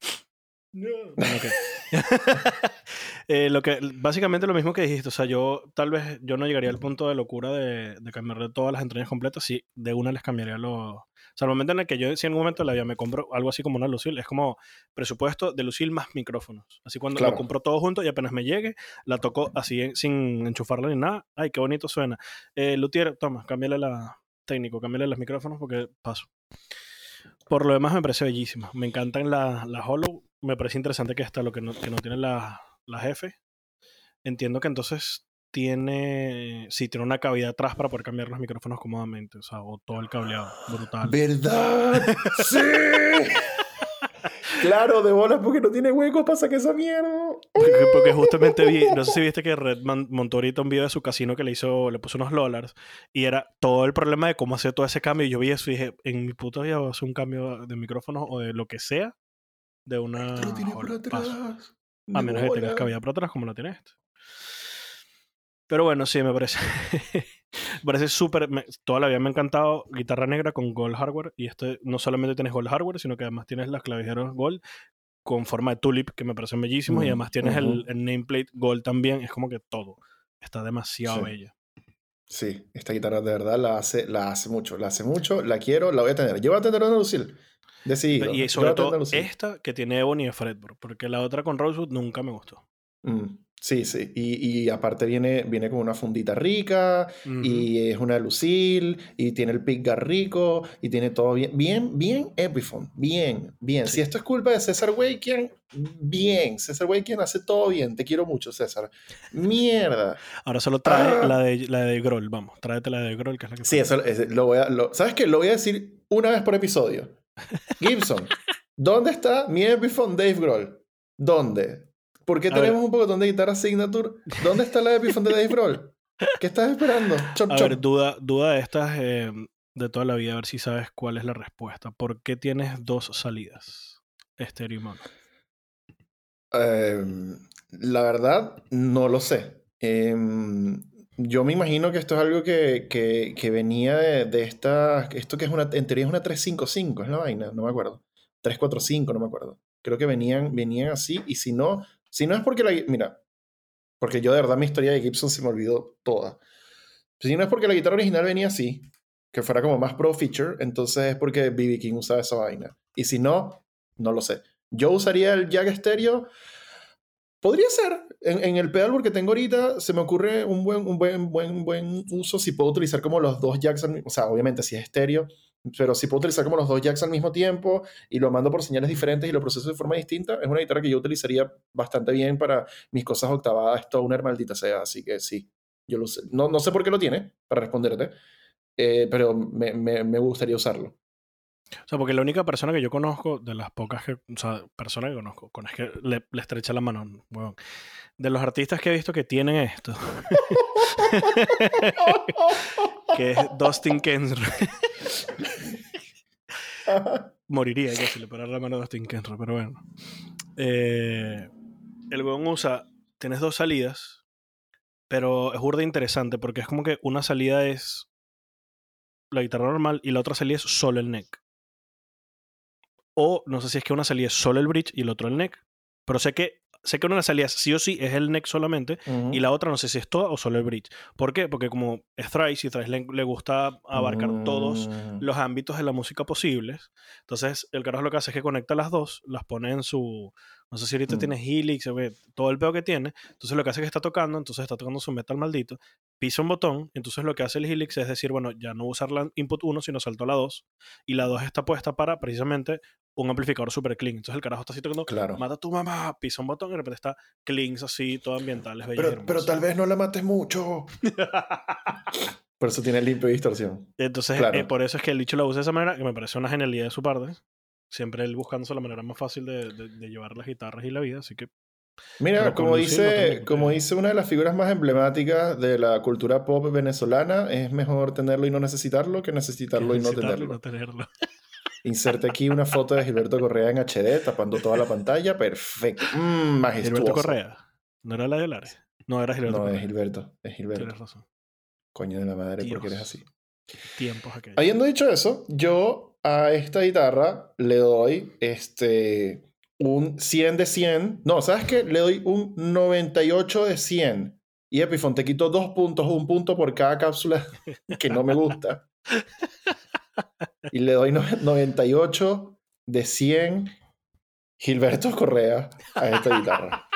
No. [LAUGHS] Eh, lo que, básicamente lo mismo que dijiste, o sea, yo tal vez yo no llegaría al punto de locura de, de cambiar todas las entrañas completas, si de una les cambiaría los... Sea, el momento en el que yo, si en algún momento la vida me compro algo así como una Lucille, es como presupuesto de Lucille más micrófonos. Así cuando lo compro todo junto y apenas me llegue, la toco así sin enchufarla ni nada. Ay, qué bonito suena. Eh, Luthier, toma, cámbiale la técnico, cámbiale los micrófonos porque paso. Por lo demás me parece bellísima. Me encantan las la Hollow. Me parece interesante que hasta lo que no, que no tiene la, la jefe. Entiendo que entonces tiene, sí, tiene una cavidad atrás para poder cambiar los micrófonos cómodamente, o sea, o todo el cableado, brutal. ¿Verdad? sí. Claro, de bolas porque no tiene huecos para sacar esa mierda. Porque, porque justamente vi, no sé si viste que Redman montó ahorita un video de su casino que le hizo, le puso unos dólares y era todo el problema de cómo hacer todo ese cambio. Y yo vi eso y dije, en mi puta vida voy a hacer un cambio de micrófono o de lo que sea de una. Lo tiene por atrás. A menos que tengas cavidad por atrás, como la tiene este. Pero bueno, sí, me parece. [LAUGHS] me parece súper. Toda la vida me ha encantado guitarra negra con gold hardware. Y este no solamente tienes gold hardware, sino que además tienes las clavijeros gold con forma de tulip, que me parecen bellísimos. y Mm, además tienes el, ujú. el nameplate gold también. Es como que todo. Está demasiado Sí. bella. Sí, esta guitarra de verdad la hace, la hace mucho, la hace mucho, la quiero, la voy a tener. Yo voy a tener una Lucille. Decidido. Y sobre todo esta que tiene Ebony de Fretboard. Porque la otra con Rosewood nunca me gustó. Mm, sí, sí. Y, y aparte viene, viene con una fundita rica, y es una Lucille, y tiene el pickguard rico, y tiene todo bien, bien, bien Epiphone, bien, bien. Sí. Si esto es culpa de César Weikian, bien. César Weikian hace todo bien. Te quiero mucho, César. Mierda. Ahora solo trae Ah. la, de, la de Groll. Vamos, tráete la de Groll, que es la que Sí, eso, es- lo voy a. lo- ¿Sabes qué? Lo voy a decir una vez por episodio. [LAUGHS] Gibson, ¿dónde está mi Epiphone Dave Grohl? ¿Dónde? ¿Por qué A ver. tenemos un poco de guitarra Signature? ¿Dónde está la Epiphone de Dave Grohl? ¿Qué estás esperando? Chop, A chop. ver, duda, duda de estas eh, de toda la vida, a ver si sabes cuál es la respuesta. ¿Por qué tienes dos salidas? Estéreo y mono. Em, la verdad, no lo sé. Em, yo me imagino que esto es algo que, que- que venía de, de esta. Esto que es una. En teoría es una 355, es la vaina, no me acuerdo. 345, no me acuerdo. Creo que venían, venían así. Y si no, si no es porque la. Mira, porque yo de verdad mi historia de Gibson se me olvidó toda. Si no es porque la guitarra original venía así, que fuera como más pro feature, entonces es porque BB King usaba esa vaina. Y si no, no lo sé. Yo usaría el jack estéreo. Podría ser. En, el pedalboard que tengo ahorita se me ocurre un buen, un buen, buen, buen uso si puedo utilizar como los dos jacks O sea, obviamente si es estéreo, pero si puedo utilizar como los dos jacks al mismo tiempo y lo mando por señales diferentes y lo proceso de forma distinta, es una guitarra que yo utilizaría bastante bien para mis cosas octavadas stoner, maldita sea. Así que sí, yo lo sé. No, no sé por qué lo tiene, para responderte, eh, pero me, me, me gustaría usarlo. O sea, porque la única persona que yo conozco, de las pocas que, o sea, personas que conozco, con es que le, le estrecha la mano, huevón. De los artistas que he visto que tienen esto, [LAUGHS] que es Dustin Kensrue. Moriría yo si le parara la mano a Dustin Kensrue, pero bueno. Eh, el huevón usa, tienes dos salidas, pero es burda interesante porque es como que una salida es la guitarra normal y la otra salida es solo el neck. O no sé si es que una salida es solo el bridge y el otro el neck. Pero sé que, sé que una de las salidas sí o sí es el neck solamente y la otra no sé si es toda o solo el bridge. ¿Por qué? Porque como es Thrice y Thrice le, le gusta abarcar todos Mm. los ámbitos de la música posibles. Entonces, el carajo lo que hace es que conecta las dos, las pone en su. No sé si ahorita Mm. tiene Helix, todo el pedo que tiene. Entonces, lo que hace es que está tocando, entonces está tocando su metal maldito, pisa un botón. Entonces, lo que hace el Helix es decir, bueno, ya no usar la input 1, sino salto a la 2. Y la 2 está puesta para precisamente un amplificador super clean. Entonces, el carajo está así tocando, Claro. mata a tu mamá, pisa un botón y de repente está cleans así, todo ambientales, bellas y Pero, pero tal vez no la mates mucho. [LAUGHS] Por eso tiene limpio y distorsión. Entonces, Claro. eh, por eso es que el dicho lo usa de esa manera, que me parece una genialidad de su parte. Siempre él buscándose la manera más fácil de, de- de llevar las guitarras y la vida, así que Mira, como no dice, como dice una de las figuras más emblemáticas de la cultura pop venezolana, es mejor tenerlo y no necesitarlo que necesitarlo y no tenerlo. no tenerlo. Inserte aquí una foto de Gilberto Correa en HD tapando toda la pantalla. Perfecto. Mm, majestuoso. Gilberto Correa. ¿No era la de Lares? No, era Gilberto No, es Correa. Gilberto. Es Gilberto. Tienes razón. Coño de la madre, ¿por qué eres Dios. así? Tiempos aquellos. Habiendo dicho eso, yo a esta guitarra le doy este un 100 de 100. No, ¿sabes qué? Le doy un 98 de 100. Y Epiphone, te quito dos puntos, un punto por cada cápsula [LAUGHS] que no me gusta. [LAUGHS] Y le doy no- 98 de 100 Gilberto Correa a esta guitarra.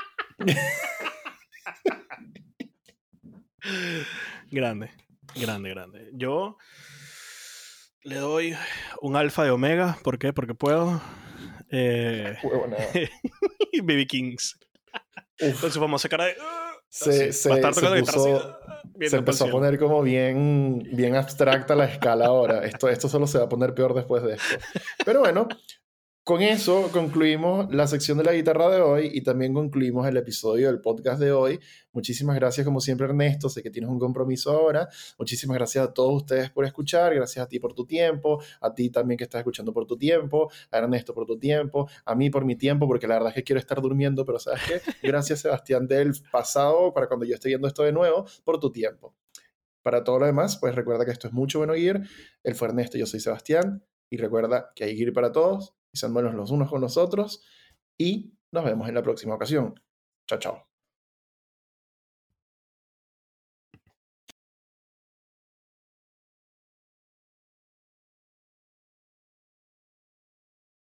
Grande, grande, grande. Yo le doy un alfa de omega. ¿Por qué? Porque puedo. Eh. BB [LAUGHS] Kings. Con su famosa cara de. Se, se- empezó a poner como bien, bien abstracta la escala ahora. Esto, esto solo se va a poner peor después de esto. Pero bueno, con eso concluimos la sección de la guitarra de hoy y también concluimos el episodio del podcast de hoy. Muchísimas gracias como siempre Ernesto, sé que tienes un compromiso ahora. Muchísimas gracias a todos ustedes por escuchar, gracias a ti por tu tiempo, a ti también que estás escuchando por tu tiempo, a Ernesto por tu tiempo, a mí por mi tiempo, porque la verdad es que quiero estar durmiendo, pero sabes qué, [LAUGHS] gracias Sebastián del pasado, para cuando yo esté viendo esto de nuevo, por tu tiempo. Para todo lo demás, pues recuerda que esto es mucho bueno ir. Él fue Ernesto, yo soy Sebastián. Y recuerda que hay que ir para todos y sean buenos los unos con los otros. Y nos vemos en la próxima ocasión. Chao, chao.